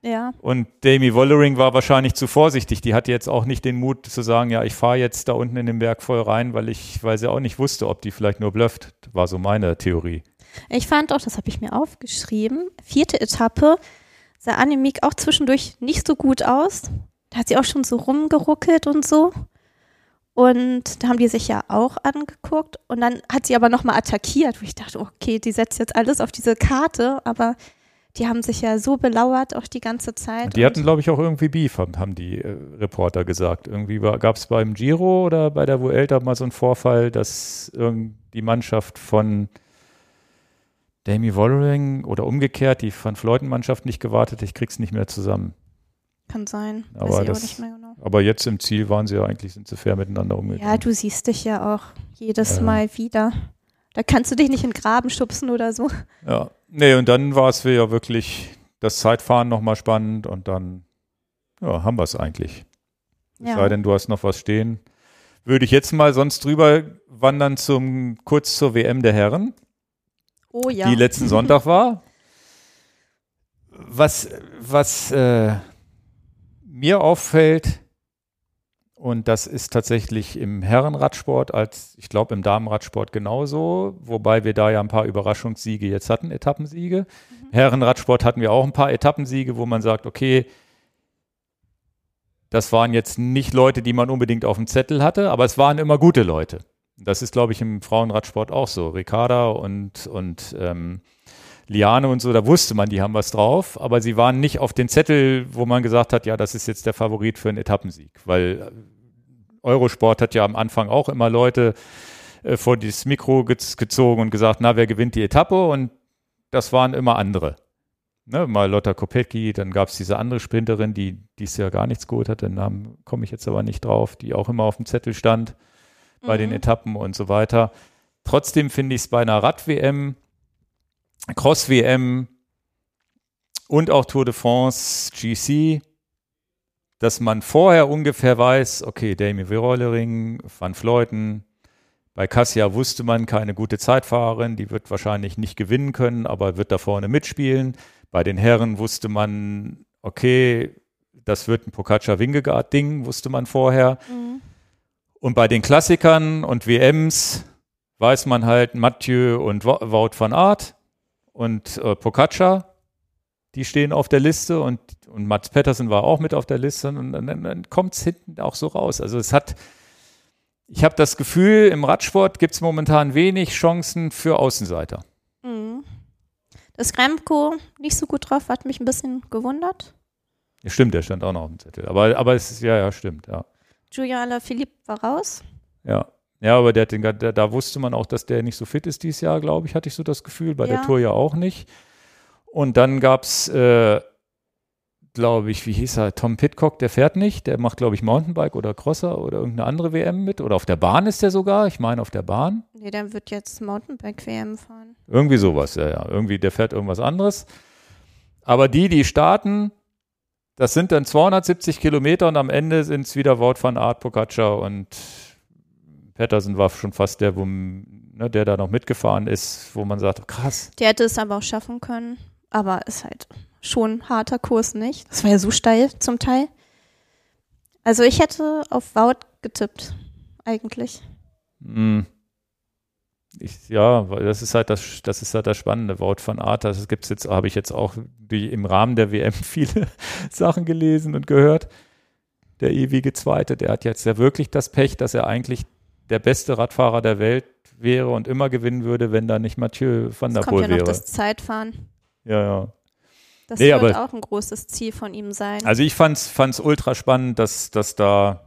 Ja. und Demi Wollering war wahrscheinlich zu vorsichtig. Die hatte jetzt auch nicht den Mut zu sagen, ja, ich fahre jetzt da unten in den Berg voll rein, weil ich, weil sie auch nicht wusste, ob die vielleicht nur blufft. War so meine Theorie. Ich fand auch, das habe ich mir aufgeschrieben, vierte Etappe sah Annemiek auch zwischendurch nicht so gut aus. Da hat sie auch schon so rumgeruckelt und so. Und da haben die sich ja auch angeguckt. Und dann hat sie aber nochmal attackiert, wo ich dachte, okay, die setzt jetzt alles auf diese Karte, aber die haben sich ja so belauert auch die ganze Zeit. Die hatten, glaube ich, auch irgendwie Beef, haben, die äh, Reporter gesagt. Irgendwie gab es beim Giro oder bei der Vuelta mal so einen Vorfall, dass die Mannschaft von Demi Wollering oder umgekehrt die Van Fleuten-Mannschaft nicht gewartet. Ich krieg's nicht mehr zusammen. Kann sein. Aber das- auch nicht mehr genau. Aber jetzt im Ziel waren sie ja eigentlich, sind sie fair miteinander umgegangen. Ja, du siehst dich ja auch jedes Ja. Mal wieder. Da kannst du dich nicht in den Graben schubsen oder so. Ja, nee, und dann war es ja wirklich das Zeitfahren nochmal spannend und dann ja, haben wir es eigentlich. Es Ja. sei denn, du hast noch was stehen. Würde ich jetzt mal sonst drüber wandern zum kurz zur WM der Herren, Oh ja. die letzten Sonntag war. Was, was äh, mir auffällt, und das ist tatsächlich im Herrenradsport als, ich glaube, im Damenradsport genauso, wobei wir da ja ein paar Überraschungssiege jetzt hatten, Etappensiege. Im Herrenradsport hatten wir auch ein paar Etappensiege, wo man sagt, okay, das waren jetzt nicht Leute, die man unbedingt auf dem Zettel hatte, aber es waren immer gute Leute. Das ist, glaube ich, im Frauenradsport auch so. Ricarda und, und ähm, Liane und so, da wusste man, die haben was drauf, aber sie waren nicht auf den Zettel, wo man gesagt hat, ja, das ist jetzt der Favorit für einen Etappensieg, weil äh, Eurosport hat ja am Anfang auch immer Leute äh, vor dieses Mikro gez gezogen und gesagt, na, wer gewinnt die Etappe? Und das waren immer andere. Ne, mal Lotta Kopecki, dann gab es diese andere Sprinterin, die dies Jahr gar nichts geholt hat, den Namen komme ich jetzt aber nicht drauf, die auch immer auf dem Zettel stand bei den Mhm. Etappen und so weiter. Trotzdem finde ich es bei einer Rad-WM, Cross-WM und auch Tour de France GC, dass man vorher ungefähr weiß, okay, Damien Werollering, Van Fleuten, bei Cassia wusste man keine gute Zeitfahrerin, die wird wahrscheinlich nicht gewinnen können, aber wird da vorne mitspielen. Bei den Herren wusste man, okay, das wird ein Pocaccia-Wingegaard-Ding, wusste man vorher. Mhm. Und bei den Klassikern und WMs weiß man halt Mathieu und Wo- Wout van Aert und äh, Pocaccia, die stehen auf der Liste und, und Mats Pettersen war auch mit auf der Liste und dann, dann, dann kommt es hinten auch so raus. Also es hat, ich habe das Gefühl, im Radsport gibt es momentan wenig Chancen für Außenseiter. Mhm. Dass Remco nicht so gut drauf hat mich ein bisschen gewundert. Ja, stimmt, der stand auch noch auf dem Zettel. Aber, aber es ist, ja, ja, stimmt, ja. Julian Alaphilippe war raus. Ja. Ja, aber der, hat den, da, da wusste man auch, dass der nicht so fit ist dieses Jahr, glaube ich, hatte ich so das Gefühl. Bei der Ja. Tour ja auch nicht. Und dann gab es äh, glaube ich, wie hieß er? Tom Pitcock, der fährt nicht. Der macht, glaube ich, Mountainbike oder Crosser oder irgendeine andere WM mit. Oder auf der Bahn ist der sogar. Ich meine, auf der Bahn. Nee, der wird jetzt Mountainbike-WM fahren. Irgendwie sowas, ja, ja. Irgendwie, der fährt irgendwas anderes. Aber die, die starten, das sind dann 270 Kilometer und am Ende sind es wieder Wort von Art Pocaccia und Patterson war schon fast der, wo, ne, der da noch mitgefahren ist, wo man sagt, krass. Der hätte es aber auch schaffen können. Aber ist halt schon harter Kurs, nicht? Das war ja so steil zum Teil. Also ich hätte auf Wout getippt, eigentlich. Hm. Ich, ja, weil das ist halt das, das ist halt das spannende Wort von Art. Das gibt's jetzt, habe ich jetzt auch die, im Rahmen der WM viele Sachen gelesen und gehört. Der ewige Zweite, der hat jetzt ja wirklich das Pech, dass er eigentlich der beste Radfahrer der Welt wäre und immer gewinnen würde, wenn da nicht Mathieu van der Es kommt Poel ja noch wäre. das Zeitfahren. Ja, ja. Das Nee, wird aber- auch ein großes Ziel von ihm sein. Also ich fand's, fand's ultra spannend, dass, dass da,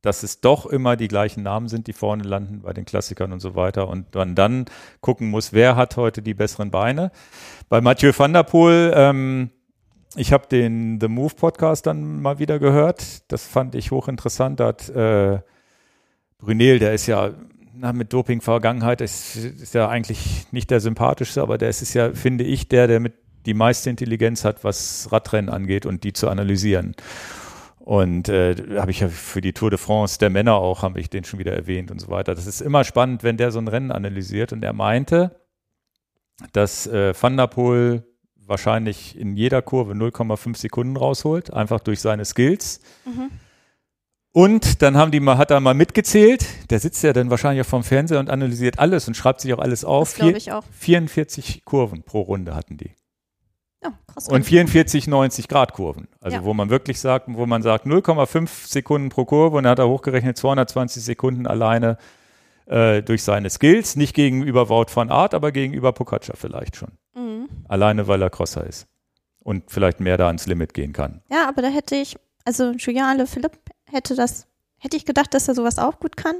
dass es doch immer die gleichen Namen sind, die vorne landen bei den Klassikern und so weiter und man dann gucken muss, wer hat heute die besseren Beine. Bei Mathieu van der Poel, ähm, ich habe den The Move Podcast dann mal wieder gehört. Das fand ich hochinteressant. Da hat äh, Brunel, der ist ja na, mit Doping-Vergangenheit, ist, ist ja eigentlich nicht der sympathischste, aber der ist, ist ja, finde ich, der, der mit die meiste Intelligenz hat, was Radrennen angeht und die zu analysieren. Und äh, habe ich ja für die Tour de France der Männer auch, habe ich den schon wieder erwähnt und so weiter. Das ist immer spannend, wenn der so ein Rennen analysiert. Und er meinte, dass äh, Van der Poel wahrscheinlich in jeder Kurve 0,5 Sekunden rausholt, einfach durch seine Skills. Mhm. Und dann haben die mal, hat er mal mitgezählt. Der sitzt ja dann wahrscheinlich auch vom Fernseher und analysiert alles und schreibt sich auch alles auf. das glaube ich auch. 44 Kurven pro Runde hatten die. Ja, krass. Und 44 90 Grad Kurven. Also Ja. wo man wirklich sagt, wo man sagt 0,5 Sekunden pro Kurve und dann hat er hochgerechnet 220 Sekunden alleine äh, durch seine Skills, nicht gegenüber Wout von Art, aber gegenüber Pocaccia vielleicht schon. Mhm. Alleine, weil er Crosser ist und vielleicht mehr da ans Limit gehen kann. Ja, aber da hätte ich, also Julien Philipp hätte das, hätte ich gedacht, dass er sowas auch gut kann.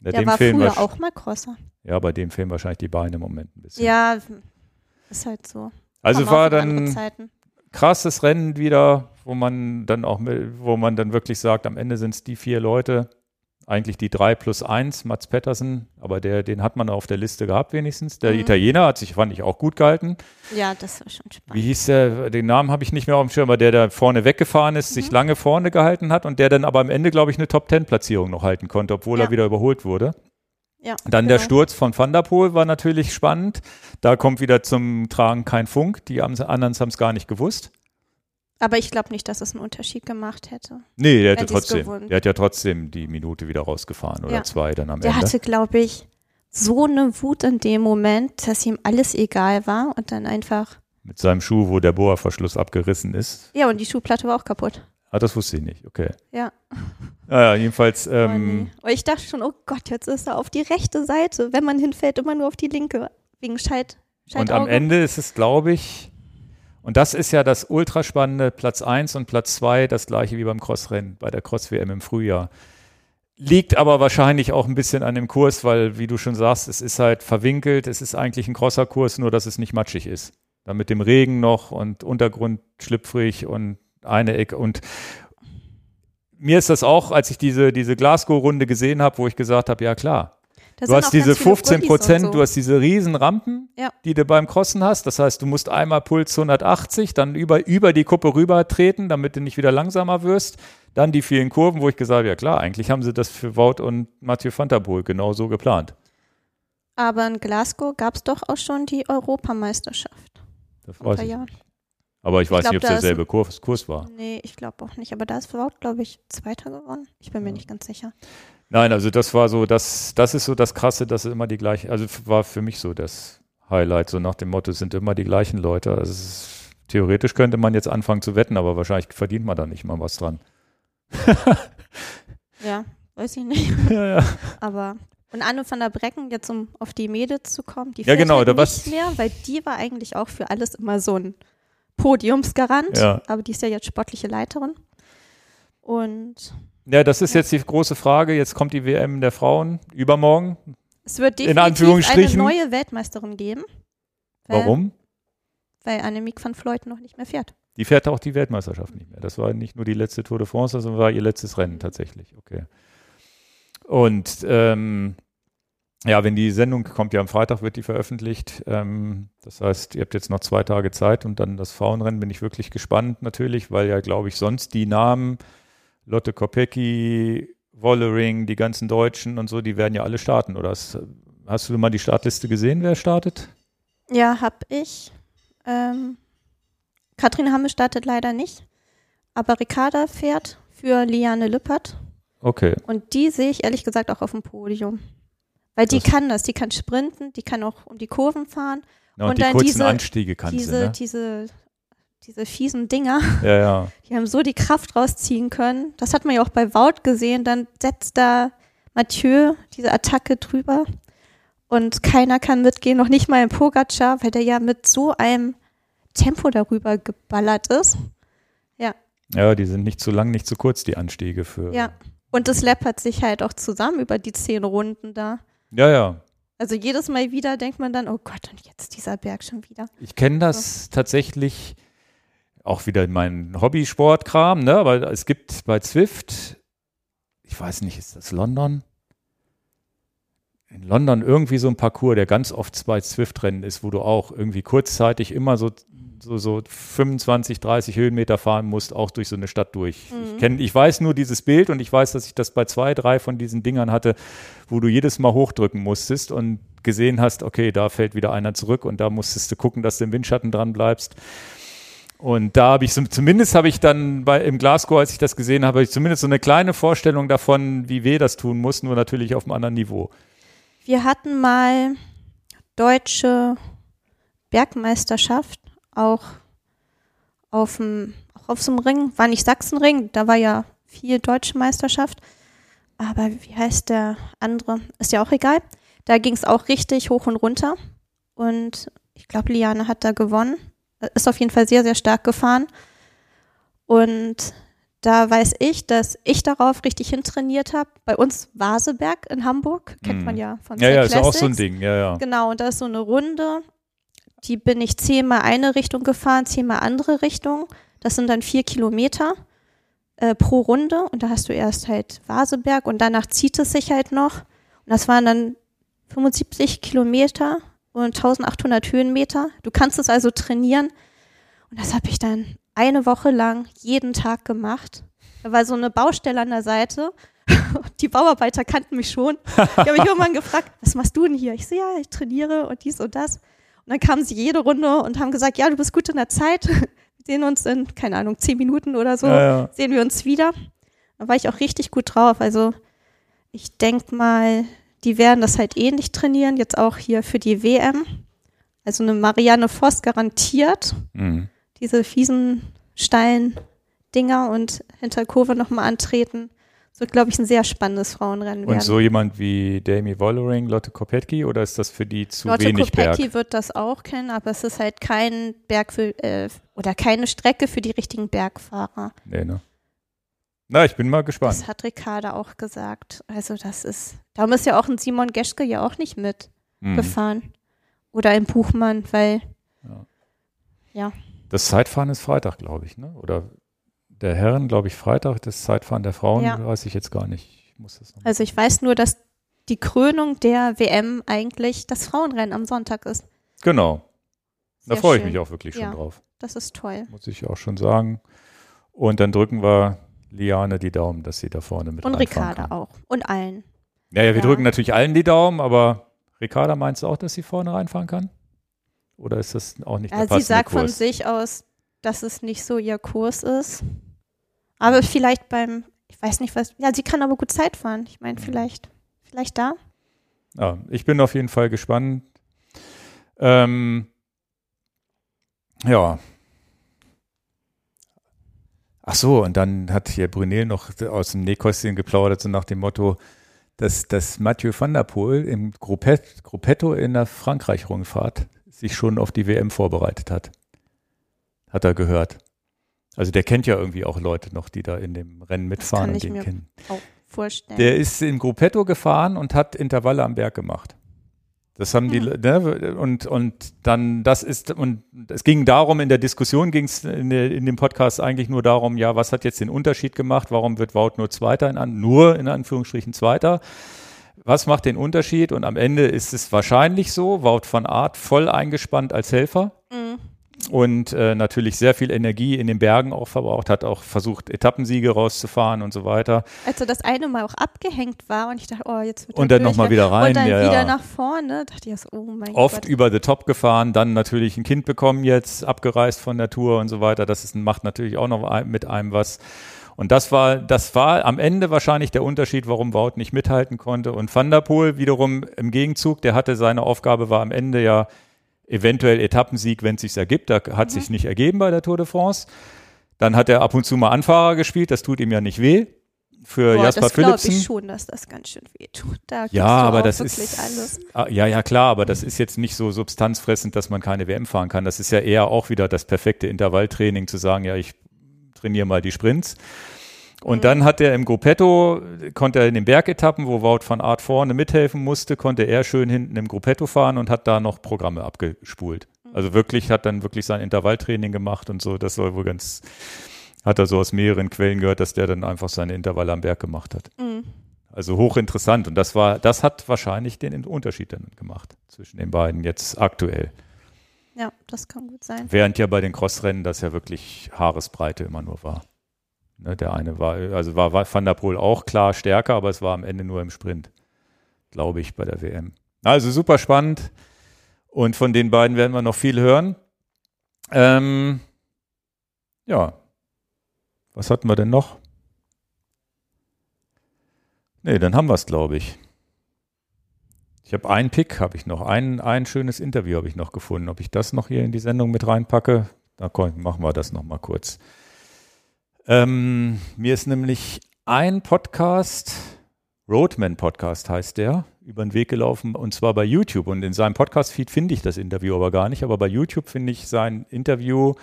Ja, Der war fehlen früher auch mal Crosser. Ja, bei dem fehlen wahrscheinlich die Beine im Moment ein bisschen. Ja, ist halt so. also Kommen war dann krasses Rennen wieder, wo man dann auch, wo man dann wirklich sagt, am Ende sind es die vier Leute, eigentlich die drei plus eins, Mats Pettersen, aber der, den hat man auf der Liste gehabt wenigstens. Der Mhm. Italiener hat sich, fand ich, auch gut gehalten. Ja, das war schon Wie spannend. hieß der, den Namen habe ich nicht mehr auf dem Schirm, aber der da vorne weggefahren ist, Mhm. sich lange vorne gehalten hat und der dann aber am Ende, glaube ich, eine Top-10-Platzierung noch halten konnte, obwohl Ja. er wieder überholt wurde. Ja, Dann der genau. Sturz von Van der Poel war natürlich spannend. Da kommt wieder zum Tragen kein Funk. Die anderen haben es gar nicht gewusst. Aber ich glaube nicht, dass es einen Unterschied gemacht hätte. Nee, der sie's trotzdem. Der hat ja trotzdem die Minute wieder rausgefahren oder Ja. zwei dann am Der Ende. hatte, glaube ich, so eine Wut in dem Moment, dass ihm alles egal war und dann einfach. Mit seinem Schuh, wo der Bohrverschluss abgerissen ist. Ja, und die Schuhplatte war auch kaputt. Ah, das wusste ich nicht. Okay. Ja. Naja, jedenfalls. Oh, Ähm, nee. Und ich dachte schon, oh Gott, jetzt ist er auf die rechte Seite. Wenn man hinfällt, immer nur auf die linke. Wegen Scheit. Und am. Ende ist es, glaube ich, und das ist ja das ultraspannende, Platz 1 und Platz 2, das gleiche wie beim Crossrennen, bei der Cross-WM im Frühjahr. Liegt aber wahrscheinlich auch ein bisschen an dem Kurs, weil, wie du schon sagst, es ist halt verwinkelt, es ist eigentlich ein Crosser-Kurs, nur dass es nicht matschig ist. Dann mit dem Regen noch und Untergrund schlüpfrig und eine Ecke und mir ist das auch, als ich diese, diese Glasgow-Runde gesehen habe, wo ich gesagt habe, ja klar, Du hast diese ganz viele 15 Brückis und Prozent, so. du hast diese riesen Rampen, Ja. die du beim Crossen hast. Das heißt, du musst einmal Puls 180, dann über, über die Kuppe rüber treten, damit du nicht wieder langsamer wirst. Dann die vielen Kurven, wo ich gesagt habe, ja klar, eigentlich haben sie das für Wout und Mathieu van der Poel genau so geplant. Aber in Glasgow gab es doch auch schon die Europameisterschaft. Das weiß ich. Jahren. Aber ich weiß glaub, nicht, ob es derselbe Kurs, Kurs war. Nee, ich glaube auch nicht. Aber da ist Wout, glaube ich, Zweiter geworden. Ich bin mir nicht ganz sicher. Nein, also das war so, das, das ist so das Krasse, dass es immer die gleichen, also war für mich so das Highlight, so nach dem Motto, es sind immer die gleichen Leute. Also es ist, theoretisch könnte man jetzt anfangen zu wetten, aber wahrscheinlich verdient man da nicht mal was dran. Ja, weiß ich nicht. ja, ja. Aber und Anne van der Brecken, jetzt um auf die Mädels zu kommen, die Ja, genau, halt nicht was- mehr, weil die war eigentlich auch für alles immer so ein Podiumsgarant. Ja. Aber die ist ja jetzt sportliche Leiterin. Und Ja, das ist jetzt die große Frage. Jetzt kommt die WM der Frauen übermorgen. es wird In definitiv eine neue Weltmeisterin geben. Weil, Warum? Weil Annemiek van Vleuten noch nicht mehr fährt. Die fährt auch die Weltmeisterschaft nicht mehr. Das war nicht nur die letzte Tour de France, sondern war ihr letztes Rennen tatsächlich. Okay. Und ähm, ja, wenn die Sendung kommt ja am Freitag, wird die veröffentlicht. Ähm, das heißt, ihr habt jetzt noch zwei Tage Zeit und dann das Frauenrennen bin ich wirklich gespannt natürlich, weil ja, glaube ich, sonst die Namen Lotte Kopecki, Wollering, die ganzen Deutschen und so, die werden ja alle starten. Oder hast, du mal die Startliste gesehen, wer startet? Ja, hab ich. Ähm, Katrin Hamme startet leider nicht, aber Ricarda fährt für Liane Lüppert. Okay. Und die sehe ich ehrlich gesagt auch auf dem Podium. Weil die Das- kann das, die kann sprinten, die kann auch um die Kurven fahren. Ja, und, Und die dann kurzen diese- Anstiege kannst diese, du, ne? diese, diese fiesen Dinger, Ja, ja. die haben so die Kraft rausziehen können. Das hat man ja auch bei Wout gesehen. Dann setzt da Mathieu diese Attacke drüber und keiner kann mitgehen, noch nicht mal ein Pogacar, weil der ja mit so einem Tempo darüber geballert ist. Ja, die sind nicht zu lang, nicht zu kurz, die Anstiege für. Ja. Und das läppert sich halt auch zusammen über die zehn Runden da. Ja, ja. Also jedes Mal wieder denkt man dann, oh Gott, und jetzt dieser Berg schon wieder. Ich kenne das tatsächlich auch wieder in meinen Hobbysportkram, ne? Aber es gibt bei Zwift, ich weiß nicht, ist das London? In London irgendwie so ein Parcours, der ganz oft bei Zwift-Rennen ist, wo du auch irgendwie kurzzeitig immer so, so, so 25, 30 Höhenmeter fahren musst, auch durch so eine Stadt durch. Ich, kenn, ich weiß nur dieses Bild und ich weiß, dass ich das bei zwei, drei von diesen Dingern hatte, wo du jedes Mal hochdrücken musstest und gesehen hast, okay, da fällt wieder einer zurück und da musstest du gucken, dass du im Windschatten dran bleibst. Und da habe ich zumindest habe ich dann bei, im Glasgow, als ich das gesehen habe, habe ich zumindest so eine kleine Vorstellung davon, wie weh das tun muss, nur natürlich auf einem anderen Niveau. Wir hatten mal deutsche Bergmeisterschaft, auch auf dem, auch auf so einem Ring, war nicht Sachsenring, da war ja viel deutsche Meisterschaft. Aber wie heißt der andere? Ist ja auch egal. Da ging es auch richtig hoch und runter. Und ich glaube, Liane hat da gewonnen. Ist auf jeden Fall sehr, sehr stark gefahren. Und da weiß ich, dass ich darauf richtig hintrainiert habe. Bei uns Vaseberg in Hamburg, kennt man ja von Ja, ja, ist auch so ein Classics. Ding, ja, ja. Genau, und da ist so eine Runde, die bin ich zehnmal eine Richtung gefahren, zehnmal andere Richtung. Das sind dann vier Kilometer äh, pro Runde und da hast du erst halt Vaseberg und danach zieht es sich halt noch. Und das waren dann 75 Kilometer und 1800 Höhenmeter. Du kannst es also trainieren. Und das habe ich dann eine Woche lang jeden Tag gemacht. Da war so eine Baustelle an der Seite. Die Bauarbeiter kannten mich schon. Die haben mich irgendwann gefragt, was machst du denn hier? Ich so, ja, ich trainiere und dies und das. Und dann kamen sie jede Runde und haben gesagt, ja, du bist gut in der Zeit. Wir sehen uns in, keine Ahnung, zehn Minuten oder so, ja, ja. sehen wir uns wieder. Da war ich auch richtig gut drauf. Also ich denke mal, die werden das halt ähnlich trainieren, jetzt auch hier für die WM. Also eine Marianne Voss garantiert Mhm. diese fiesen, steilen Dinger und hinter Kurve nochmal antreten. Das wird, glaube ich, ein sehr spannendes Frauenrennen Und werden. so jemand wie Demi Wollering, Lotte Kopetki oder ist das für die zu Lotte wenig Berg? Kopecky wird das auch kennen, aber es ist halt kein Berg für, äh, oder keine Strecke für die richtigen Bergfahrer. Nee, ne? Na, ich bin mal gespannt. Das hat Ricarda auch gesagt. Also das ist, darum ist ja auch ein Simon Geschke ja auch nicht Mhm. mitgefahren. Oder ein Buchmann, weil Das Zeitfahren ist Freitag, glaube ich, ne? Oder der Herren, glaube ich, Freitag. Das Zeitfahren der Frauen Ja. weiß ich jetzt gar nicht. Ich muss das noch Also ich weiß nur, dass die Krönung der WM eigentlich das Frauenrennen am Sonntag ist. Genau. Da freue ich mich auch wirklich schon Ja. drauf. Das ist toll. Muss ich auch schon sagen. Und dann drücken wir Liane die Daumen, dass sie da vorne mit Und Ricarda auch. Und allen. Naja, wir Ja. drücken natürlich allen die Daumen, aber Ricarda meinst du auch, dass sie vorne reinfahren kann? Oder ist das auch nicht der Ja, sie passende sagt von Kurs? sich aus, dass es nicht so ihr Kurs ist. Aber vielleicht beim, ich weiß nicht was, ja, sie kann aber gut Zeit fahren. Ich Mhm. meine, vielleicht, vielleicht da. Ja, ich bin auf jeden Fall gespannt. Ähm, ja. Ach so, und dann hat hier Brunel noch aus dem Nähkästchen geplaudert, so nach dem Motto, dass, dass Mathieu van der Poel im Gruppet, Gruppetto in der Frankreich-Rundfahrt sich schon auf die WM vorbereitet hat. Hat er gehört. Also der kennt ja irgendwie auch Leute noch, die da in dem Rennen mitfahren kann und ich den mir kennen. Auch vorstellen. Der ist in Gruppetto gefahren und hat Intervalle am Berg gemacht. Das haben die, ne, und, und dann, das ist, und es ging darum, in der Diskussion ging es in, in, dem Podcast eigentlich nur darum, ja, was hat jetzt den Unterschied gemacht? Warum wird Wout nur Zweiter in, nur in Anführungsstrichen Zweiter? Was macht den Unterschied? Und am Ende ist es wahrscheinlich so, Wout von Art voll eingespannt als Helfer. Mhm und äh, natürlich sehr viel Energie in den Bergen auch verbraucht, hat auch versucht, Etappensiege rauszufahren und so weiter. Als er das eine Mal auch abgehängt war und ich dachte, oh, jetzt wird Und dann nochmal wieder rein. Und dann ja, wieder ja. nach vorne, dachte ich, oh mein Oft Gott. über the top gefahren, dann natürlich ein Kind bekommen jetzt, abgereist von der Tour und so weiter. Das ist, macht natürlich auch noch mit einem was. Und das war, das war am Ende wahrscheinlich der Unterschied, warum Wout nicht mithalten konnte. Und Van der Poel wiederum im Gegenzug, der hatte seine Aufgabe, war am Ende ja eventuell Etappensieg, wenn es sich ergibt. Da hat mhm. sich nicht ergeben bei der Tour de France. Dann hat er ab und zu mal Anfahrer gespielt, das tut ihm ja nicht weh. Für Boah, Jasper das Philipsen. ich schon, dass das ganz schön weh tut. Da ja, aber das ist alles. Ah, ja, ja klar, aber das ist jetzt nicht so substanzfressend, dass man keine WM fahren kann. Das ist ja eher auch wieder das perfekte Intervalltraining zu sagen, ja, ich trainiere mal die Sprints. Und mhm. dann hat er im Gruppetto, konnte er in den Bergetappen, wo Wout van Art vorne mithelfen musste, konnte er schön hinten im Gruppetto fahren und hat da noch Programme abgespult. Mhm. Also wirklich, hat dann wirklich sein Intervalltraining gemacht und so. Das soll wohl ganz, hat er so aus mehreren Quellen gehört, dass der dann einfach seine Intervalle am Berg gemacht hat. Mhm. Also hochinteressant. Und das war, das hat wahrscheinlich den Unterschied dann gemacht zwischen den beiden jetzt aktuell. Ja, das kann gut sein. Während ja bei den Crossrennen das ja wirklich Haaresbreite immer nur war. Ne, der eine war, also war, Van der Poel auch klar stärker, aber es war am Ende nur im Sprint, glaube ich, bei der WM. Also super spannend. Und von den beiden werden wir noch viel hören. Ähm, ja. Was hatten wir denn noch? Nee, dann haben wir es, glaube ich. Ich habe einen Pick, habe ich noch. Ein, ein schönes Interview habe ich noch gefunden. Ob ich das noch hier in die Sendung mit reinpacke? Da machen wir das noch mal kurz. Ähm, mir ist nämlich ein Podcast, Roadman Podcast heißt der, über den Weg gelaufen und zwar bei YouTube. Und in seinem Podcast-Feed finde ich das Interview aber gar nicht, aber bei YouTube finde ich sein Interview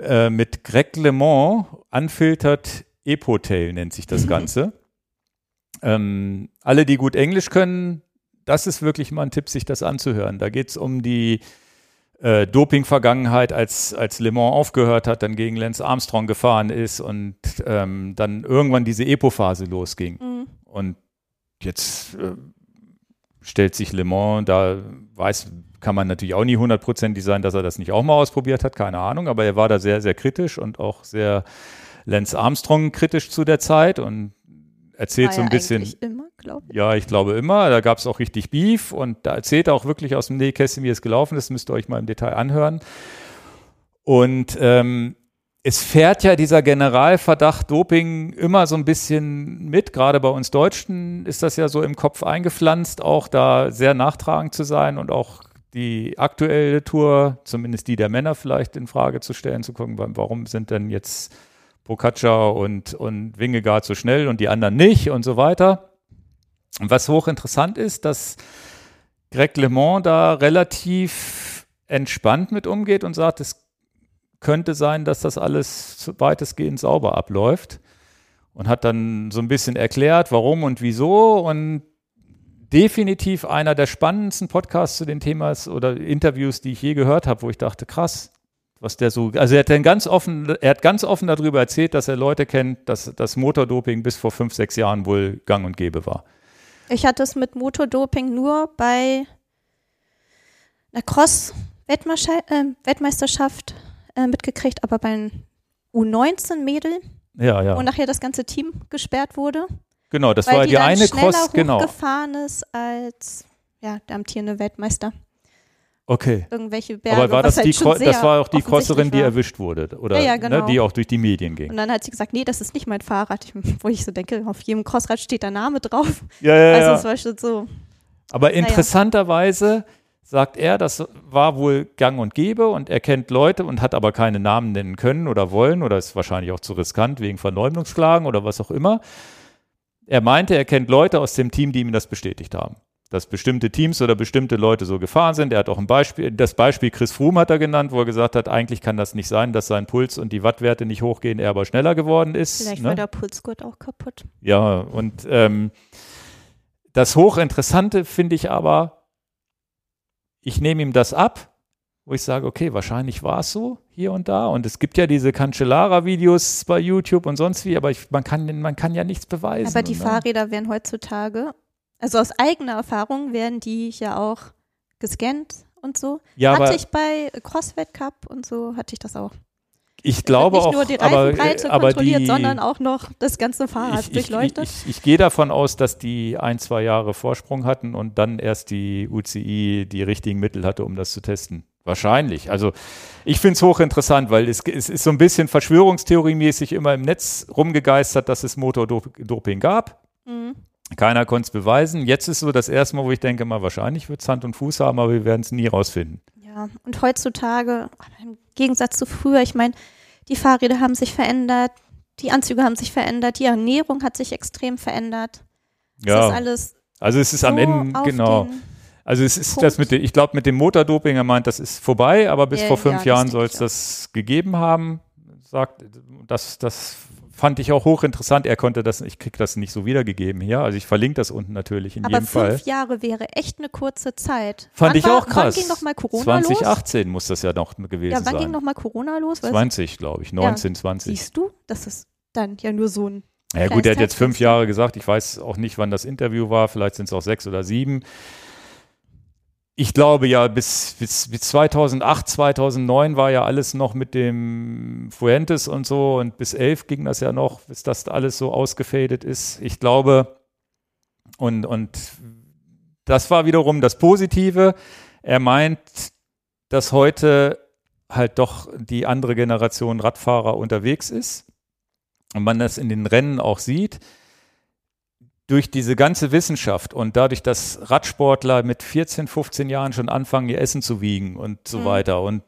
äh, mit Greg LeMond, Unfiltered Epotail nennt sich das Ganze. ähm, alle, die gut Englisch können, das ist wirklich mal ein Tipp, sich das anzuhören. Da geht es um die äh, Doping-Vergangenheit, als, als Le Mans aufgehört hat, dann gegen Lance Armstrong gefahren ist und ähm, dann irgendwann diese Epo-Phase losging. Mhm. Und jetzt äh, stellt sich Le Mans, da weiß, kann man natürlich auch nie hundertprozentig sein, dass er das nicht auch mal ausprobiert hat, keine Ahnung, aber er war da sehr, sehr kritisch und auch sehr Lance Armstrong kritisch zu der Zeit und erzählt so ein bisschen. Immer, ich. Ja, ich glaube immer. Da gab es auch richtig Beef und da erzählt er auch wirklich aus dem Nähkästchen, wie es gelaufen ist. Müsst ihr euch mal im Detail anhören. Und ähm, es fährt ja dieser Generalverdacht Doping immer so ein bisschen mit. Gerade bei uns Deutschen ist das ja so im Kopf eingepflanzt, auch da sehr nachtragend zu sein und auch die aktuelle Tour, zumindest die der Männer vielleicht in Frage zu stellen, zu gucken, warum sind denn jetzt Pocaccia und, und Wingegaard so schnell und die anderen nicht und so weiter. Was hochinteressant ist, dass Greg LeMond da relativ entspannt mit umgeht und sagt, es könnte sein, dass das alles weitestgehend sauber abläuft. Und hat dann so ein bisschen erklärt, warum und wieso. Und definitiv einer der spannendsten Podcasts zu den Themas oder Interviews, die ich je gehört habe, wo ich dachte, krass, was der so, also er hat dann ganz offen, er hat ganz offen darüber erzählt, dass er Leute kennt, dass das Motordoping bis vor fünf, sechs Jahren wohl gang und gäbe war. Ich hatte es mit Motordoping nur bei einer Cross-Weltmeisterschaft äh, mitgekriegt, aber beim U19-Mädel, ja, ja. wo nachher das ganze Team gesperrt wurde. Genau, das war die, die eine Cross, genau. gefahren ist als ja, der amtierende Weltmeister. Okay. Irgendwelche Berge. Aber war das halt die das war auch die Crosserin, die erwischt wurde, oder? Ja, ja, genau. Ne, die auch durch die Medien ging. Und dann hat sie gesagt, nee, das ist nicht mein Fahrrad. wo ich so denke, auf jedem Crossrad steht der Name drauf. Ja, ja, also ja. es war schon so. Aber interessanterweise sagt er, das war wohl gang und gäbe und er kennt Leute und hat aber keine Namen nennen können oder wollen oder ist wahrscheinlich auch zu riskant wegen Verleumdungsklagen oder was auch immer. Er meinte, er kennt Leute aus dem Team, die ihm das bestätigt haben dass bestimmte Teams oder bestimmte Leute so gefahren sind. Er hat auch ein Beispiel, das Beispiel Chris Froome hat er genannt, wo er gesagt hat, eigentlich kann das nicht sein, dass sein Puls und die Wattwerte nicht hochgehen, er aber schneller geworden ist. Vielleicht ne? war der Pulsgurt auch kaputt. Ja, und ähm, das Hochinteressante finde ich aber, ich nehme ihm das ab, wo ich sage, okay, wahrscheinlich war es so hier und da. Und es gibt ja diese Cancellara-Videos bei YouTube und sonst wie, aber ich, man, kann, man kann ja nichts beweisen. Aber die und, Fahrräder werden heutzutage, also aus eigener Erfahrung werden die ja auch gescannt und so. Ja, hatte aber ich bei CrossFit Cup und so hatte ich das auch. ich glaube nicht auch, nur die aber, Reifenbreite aber kontrolliert, die, sondern auch noch das ganze Fahrrad ich, ich, durchleuchtet. Ich, ich, ich gehe davon aus, dass die ein, zwei Jahre Vorsprung hatten und dann erst die UCI die richtigen Mittel hatte, um das zu testen. Wahrscheinlich. Also ich finde es hochinteressant, weil es, es ist so ein bisschen Verschwörungstheoriemäßig immer im Netz rumgegeistert, dass es Motordoping gab. Mhm. Keiner konnte es beweisen. Jetzt ist so das erste Mal, wo ich denke, mal wahrscheinlich wird es Hand und Fuß haben, aber wir werden es nie rausfinden. Ja, und heutzutage, im Gegensatz zu früher, ich meine, die Fahrräder haben sich verändert, die Anzüge haben sich verändert, die Ernährung hat sich extrem verändert. Das Ja, ist alles also es ist so am Ende, genau. Also es ist Punkt. das mit, dem- ich glaube mit dem Motordoping, er meint, das ist vorbei, aber bis Ja, vor ja, fünf das Jahren soll es das gegeben haben. Sagt, das, das fand ich auch hochinteressant. Er konnte das, ich krieg das nicht so wiedergegeben hier. Also ich verlinke das unten natürlich in aber jedem Fall. fünf Jahre wäre echt eine kurze Zeit. Fand wann ich war, auch krass. Wann ging noch mal Corona los? 2018 muss das ja noch gewesen Ja, wann ging sein. noch mal Corona los? Weißt du? 20, glaube ich, 19, 20. Siehst du, das ist dann ja nur so ein Ja gut, er hat jetzt fünf. Jahre gesagt. Ich weiß auch nicht, wann das Interview war. Vielleicht sind es auch sechs oder sieben. Ich glaube ja, bis, bis, bis 2008, 2009 war ja alles noch mit dem Fuentes und so und bis 11 ging das ja noch, bis das alles so ausgefadet ist. Ich glaube, und, und das war wiederum das Positive. Er meint, dass heute halt doch die andere Generation Radfahrer unterwegs ist und man das in den Rennen auch sieht, durch diese ganze Wissenschaft und dadurch, dass Radsportler mit 14, 15 Jahren schon anfangen, ihr Essen zu wiegen und so Mhm. weiter und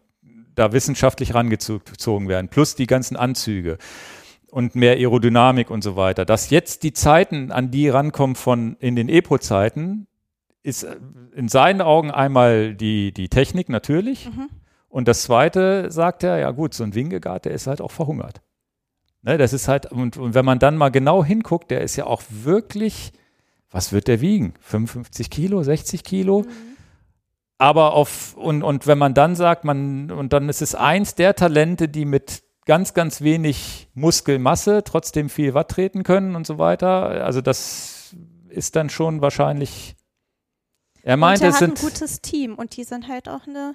da wissenschaftlich rangezogen werden, plus die ganzen Anzüge und mehr Aerodynamik und so weiter, dass jetzt die Zeiten an die rankommen von in den Epo-Zeiten, ist äh, in seinen Augen einmal die, die Technik natürlich Mhm. und das zweite sagt er, ja gut, so ein Wingegaard, der ist halt auch verhungert. Ne, das ist halt, und, und wenn man dann mal genau hinguckt, der ist ja auch wirklich, was wird der wiegen? 55 Kilo, 60 Kilo? Mhm. Aber auf, und, und wenn man dann sagt, man, und dann ist es eins der Talente, die mit ganz, ganz wenig Muskelmasse trotzdem viel Watt treten können und so weiter. Also das ist dann schon wahrscheinlich. Er meinte, und er es hat sind. ein gutes Team und die sind halt auch eine.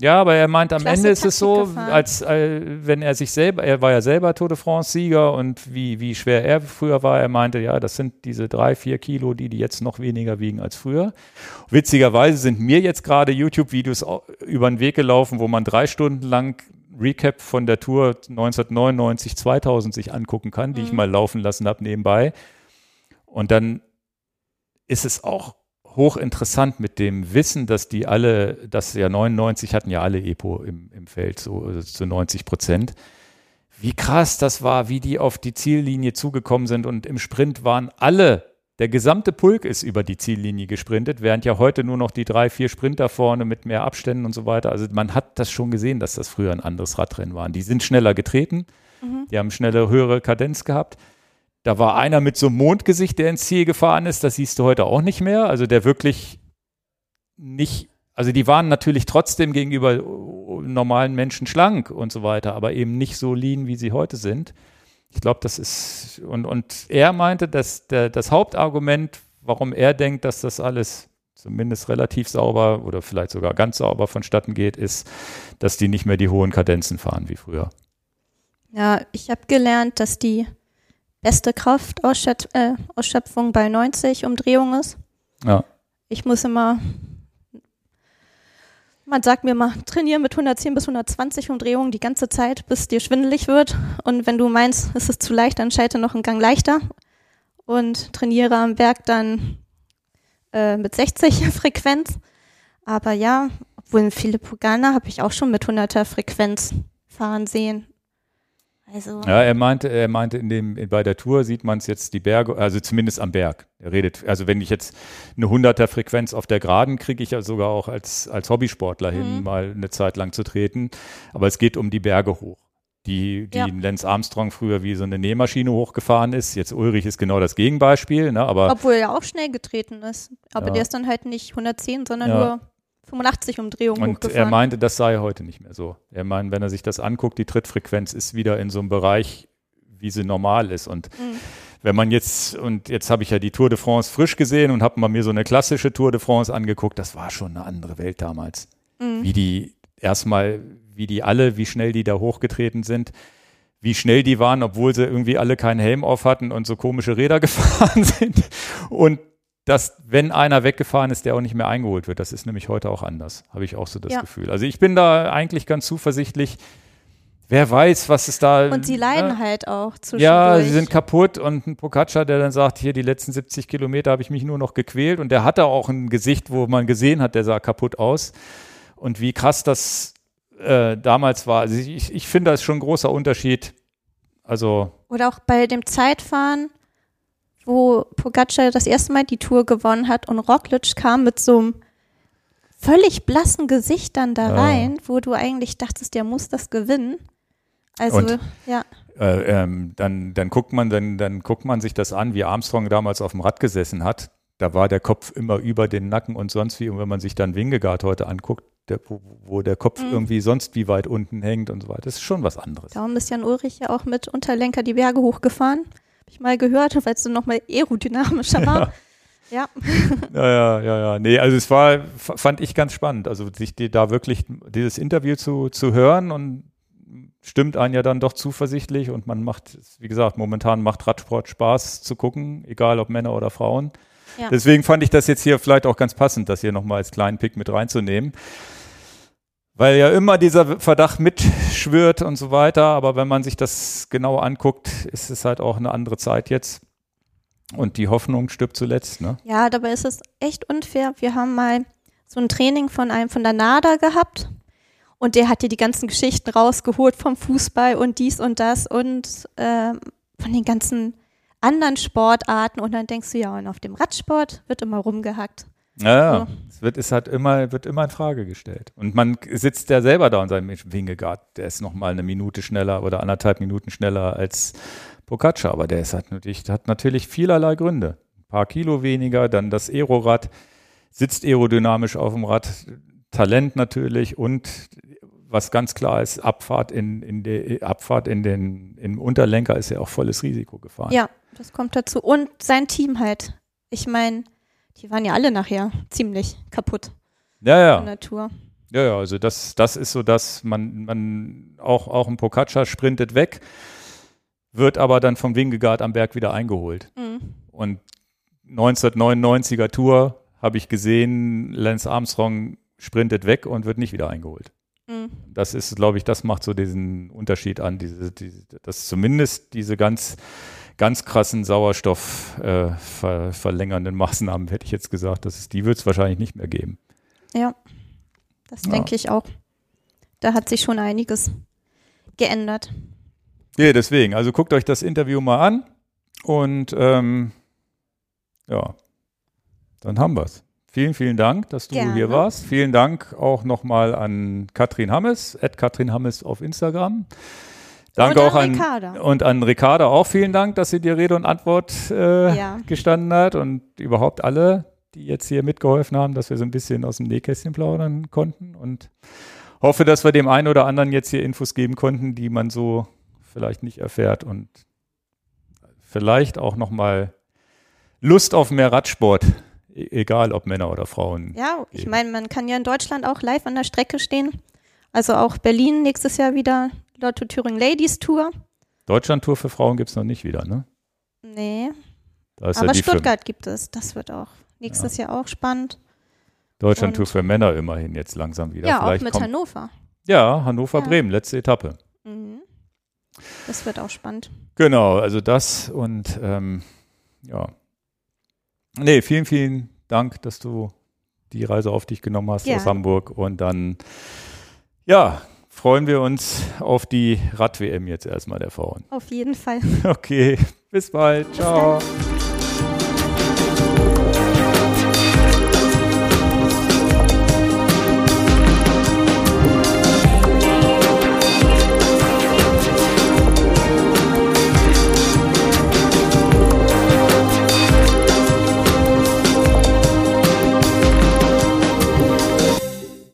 Ja, aber er meint, am Klasse Ende ist es so, gefahren. als äh, wenn er sich selber, er war ja selber Tour de France-Sieger und wie, wie schwer er früher war, er meinte, ja, das sind diese drei, vier Kilo, die die jetzt noch weniger wiegen als früher. Witzigerweise sind mir jetzt gerade YouTube-Videos über den Weg gelaufen, wo man drei Stunden lang Recap von der Tour 1999, 2000 sich angucken kann, die ich Mhm. mal laufen lassen habe nebenbei. Und dann ist es auch hochinteressant mit dem Wissen, dass die alle, dass ja 99 hatten ja alle Epo im, im Feld, so also zu 90 Prozent. Wie krass das war, wie die auf die Ziellinie zugekommen sind und im Sprint waren alle, der gesamte Pulk ist über die Ziellinie gesprintet, während ja heute nur noch die drei, vier Sprinter vorne mit mehr Abständen und so weiter. Also man hat das schon gesehen, dass das früher ein anderes Radrennen war. Die sind schneller getreten, Mhm. die haben schnelle, höhere Kadenz gehabt. Da war einer mit so einem Mondgesicht, der ins Ziel gefahren ist. Das siehst du heute auch nicht mehr. Also der wirklich nicht, also die waren natürlich trotzdem gegenüber normalen Menschen schlank und so weiter, aber eben nicht so lean, wie sie heute sind. Ich glaube, das ist, und, und er meinte, dass der, das Hauptargument, warum er denkt, dass das alles zumindest relativ sauber oder vielleicht sogar ganz sauber vonstatten geht, ist, dass die nicht mehr die hohen Kadenzen fahren wie früher. Ja, ich habe gelernt, dass die beste Kraftausschöpfung äh, bei 90 Umdrehungen ist. Ja. Ich muss immer, man sagt mir mal, trainiere mit 110 bis 120 Umdrehungen die ganze Zeit, bis dir schwindelig wird. Und wenn du meinst, es ist zu leicht, dann schalte noch einen Gang leichter und trainiere am Berg dann äh, mit 60 Frequenz. Aber ja, obwohl viele Pugana habe ich auch schon mit 100er Frequenz fahren sehen. Also, Ja, er meinte, er meinte, in dem, in, bei der Tour sieht man es jetzt die Berge, also zumindest am Berg. Er redet, also wenn ich jetzt eine 100er Frequenz auf der Geraden kriege ich ja sogar auch als, als Hobbysportler hin, Mhm. mal eine Zeit lang zu treten. Aber es geht um die Berge hoch. Die, die Ja. Lance Armstrong früher wie so eine Nähmaschine hochgefahren ist. Jetzt Ulrich ist genau das Gegenbeispiel, ne? aber obwohl er auch schnell getreten ist. Aber Ja. der ist dann halt nicht 110, sondern Ja. nur 85 Umdrehungen Und hochgefahren. er meinte, das sei heute nicht mehr so. Er meint, wenn er sich das anguckt, die Trittfrequenz ist wieder in so einem Bereich, wie sie normal ist. Und Mhm. wenn man jetzt, und jetzt habe ich ja die Tour de France frisch gesehen und habe mal mir so eine klassische Tour de France angeguckt, das war schon eine andere Welt damals. Mhm. Wie die erstmal, wie die alle, wie schnell die da hochgetreten sind, wie schnell die waren, obwohl sie irgendwie alle keinen Helm auf hatten und so komische Räder gefahren sind. Und dass, wenn einer weggefahren ist, der auch nicht mehr eingeholt wird. Das ist nämlich heute auch anders, habe ich auch so das Ja. Gefühl. Also ich bin da eigentlich ganz zuversichtlich. Wer weiß, was es da. Und sie leiden ne? halt auch zwischendurch. Ja, sie sind kaputt und ein Pocaccia, der dann sagt, hier die letzten 70 Kilometer habe ich mich nur noch gequält und der hatte auch ein Gesicht, wo man gesehen hat, der sah kaputt aus. Und wie krass das äh, damals war. Also ich, ich finde, da ist schon ein großer Unterschied. Also Oder auch bei dem Zeitfahren, wo Pogacar das erste Mal die Tour gewonnen hat und Roglic kam mit so einem völlig blassen Gesicht dann da rein, wo du eigentlich dachtest, der muss das gewinnen. Also, Und- ja, äh, ähm, dann, dann guckt man, dann, dann guckt man sich das an, wie Armstrong damals auf dem Rad gesessen hat. Da war der Kopf immer über den Nacken und sonst wie. Und wenn man sich dann Wingegaard heute anguckt, der, wo, wo der Kopf Mhm. irgendwie sonst wie weit unten hängt und so weiter, das ist schon was anderes. darum ist Jan Ulrich ja auch mit Unterlenker die Berge hochgefahren. Hab ich mal gehört, weil es so nochmal aerodynamischer war. Ja. Ja, ja, ja, ja. Nee, also es war, fand ich ganz spannend. Also sich die, da wirklich dieses Interview zu, zu hören und stimmt einen ja dann doch zuversichtlich und man macht, wie gesagt, momentan macht Radsport Spaß zu gucken, egal ob Männer oder Frauen. Ja. Deswegen fand ich das jetzt hier vielleicht auch ganz passend, das hier nochmal als kleinen Pick mit reinzunehmen. Weil ja immer dieser Verdacht mitschwirrt und so weiter, aber wenn man sich das genau anguckt, ist es halt auch eine andere Zeit jetzt. Und die Hoffnung stirbt zuletzt, ne? Ja, dabei ist es echt unfair. Wir haben mal so ein Training von einem von der NADA gehabt und der hat dir die ganzen Geschichten rausgeholt vom Fußball und dies und das und ähm, von den ganzen anderen Sportarten und dann denkst du, ja, und auf dem Radsport wird immer rumgehackt. Ja. So. es wird, es hat immer, wird immer in Frage gestellt. Und man sitzt ja selber da und sagt, Wingegaard, der ist noch mal eine Minute schneller oder anderthalb Minuten schneller als Pocaccia, aber der ist halt natürlich, hat natürlich vielerlei Gründe. Ein paar Kilo weniger, dann das Aerorad, sitzt aerodynamisch auf dem Rad, Talent natürlich und was ganz klar ist, Abfahrt in, in die Abfahrt in den im Unterlenker ist ja auch volles Risiko gefahren. Ja, das kommt dazu. Und sein Team halt. Ich meine, die waren ja alle nachher ziemlich kaputt ja, ja. in der Tour. Ja, ja, also das, das ist so, dass man, man auch, auch ein Pocaccia sprintet weg, wird aber dann vom Wingegaard am Berg wieder eingeholt. Mhm. Und 1999er Tour habe ich gesehen, Lance Armstrong sprintet weg und wird nicht wieder eingeholt. Mhm. Das ist, glaube ich, das macht so diesen Unterschied an, diese, diese, dass zumindest diese ganz, ganz krassen Sauerstoff äh, ver, verlängernden Maßnahmen, hätte ich jetzt gesagt, dass es, die wird es wahrscheinlich nicht mehr geben. Ja, das Ja. denke ich auch. Da hat sich schon einiges geändert. Ja, deswegen. Also guckt euch das Interview mal an und ähm, ja, dann haben wir's. Vielen, vielen Dank, dass du Gerne. hier warst. Vielen Dank auch nochmal an Katrin Hammes, at Katrin Hammes auf Instagram. Danke Und auch an Ricarda. und an Ricarda auch vielen Dank, dass sie dir Rede und Antwort äh, Ja. gestanden hat und überhaupt alle, die jetzt hier mitgeholfen haben, dass wir so ein bisschen aus dem Nähkästchen plaudern konnten und hoffe, dass wir dem einen oder anderen jetzt hier Infos geben konnten, die man so vielleicht nicht erfährt und vielleicht auch nochmal Lust auf mehr Radsport, e- egal ob Männer oder Frauen. Ja, ich meine, man kann ja in Deutschland auch live an der Strecke stehen. Also auch Berlin nächstes Jahr wieder Lotto Thüringen Ladies Tour. Deutschland-Tour für Frauen gibt es noch nicht wieder, ne? Nee, aber ja die für Stuttgart gibt es. Das wird auch nächstes Jahr auch spannend. Deutschland-Tour für Männer immerhin jetzt langsam wieder. ja, auch Vielleicht mit kommt, Hannover. Ja, Hannover-Bremen, Ja. letzte Etappe. Mhm. Das wird auch spannend. Genau, also das und ähm, ja. Nee, vielen, vielen Dank, dass du die Reise auf dich genommen hast Gerne. aus Hamburg und dann, ja, freuen wir uns auf die Rad-WM jetzt erstmal der Frauen. Auf jeden Fall. Okay, bis bald. Ciao. dann.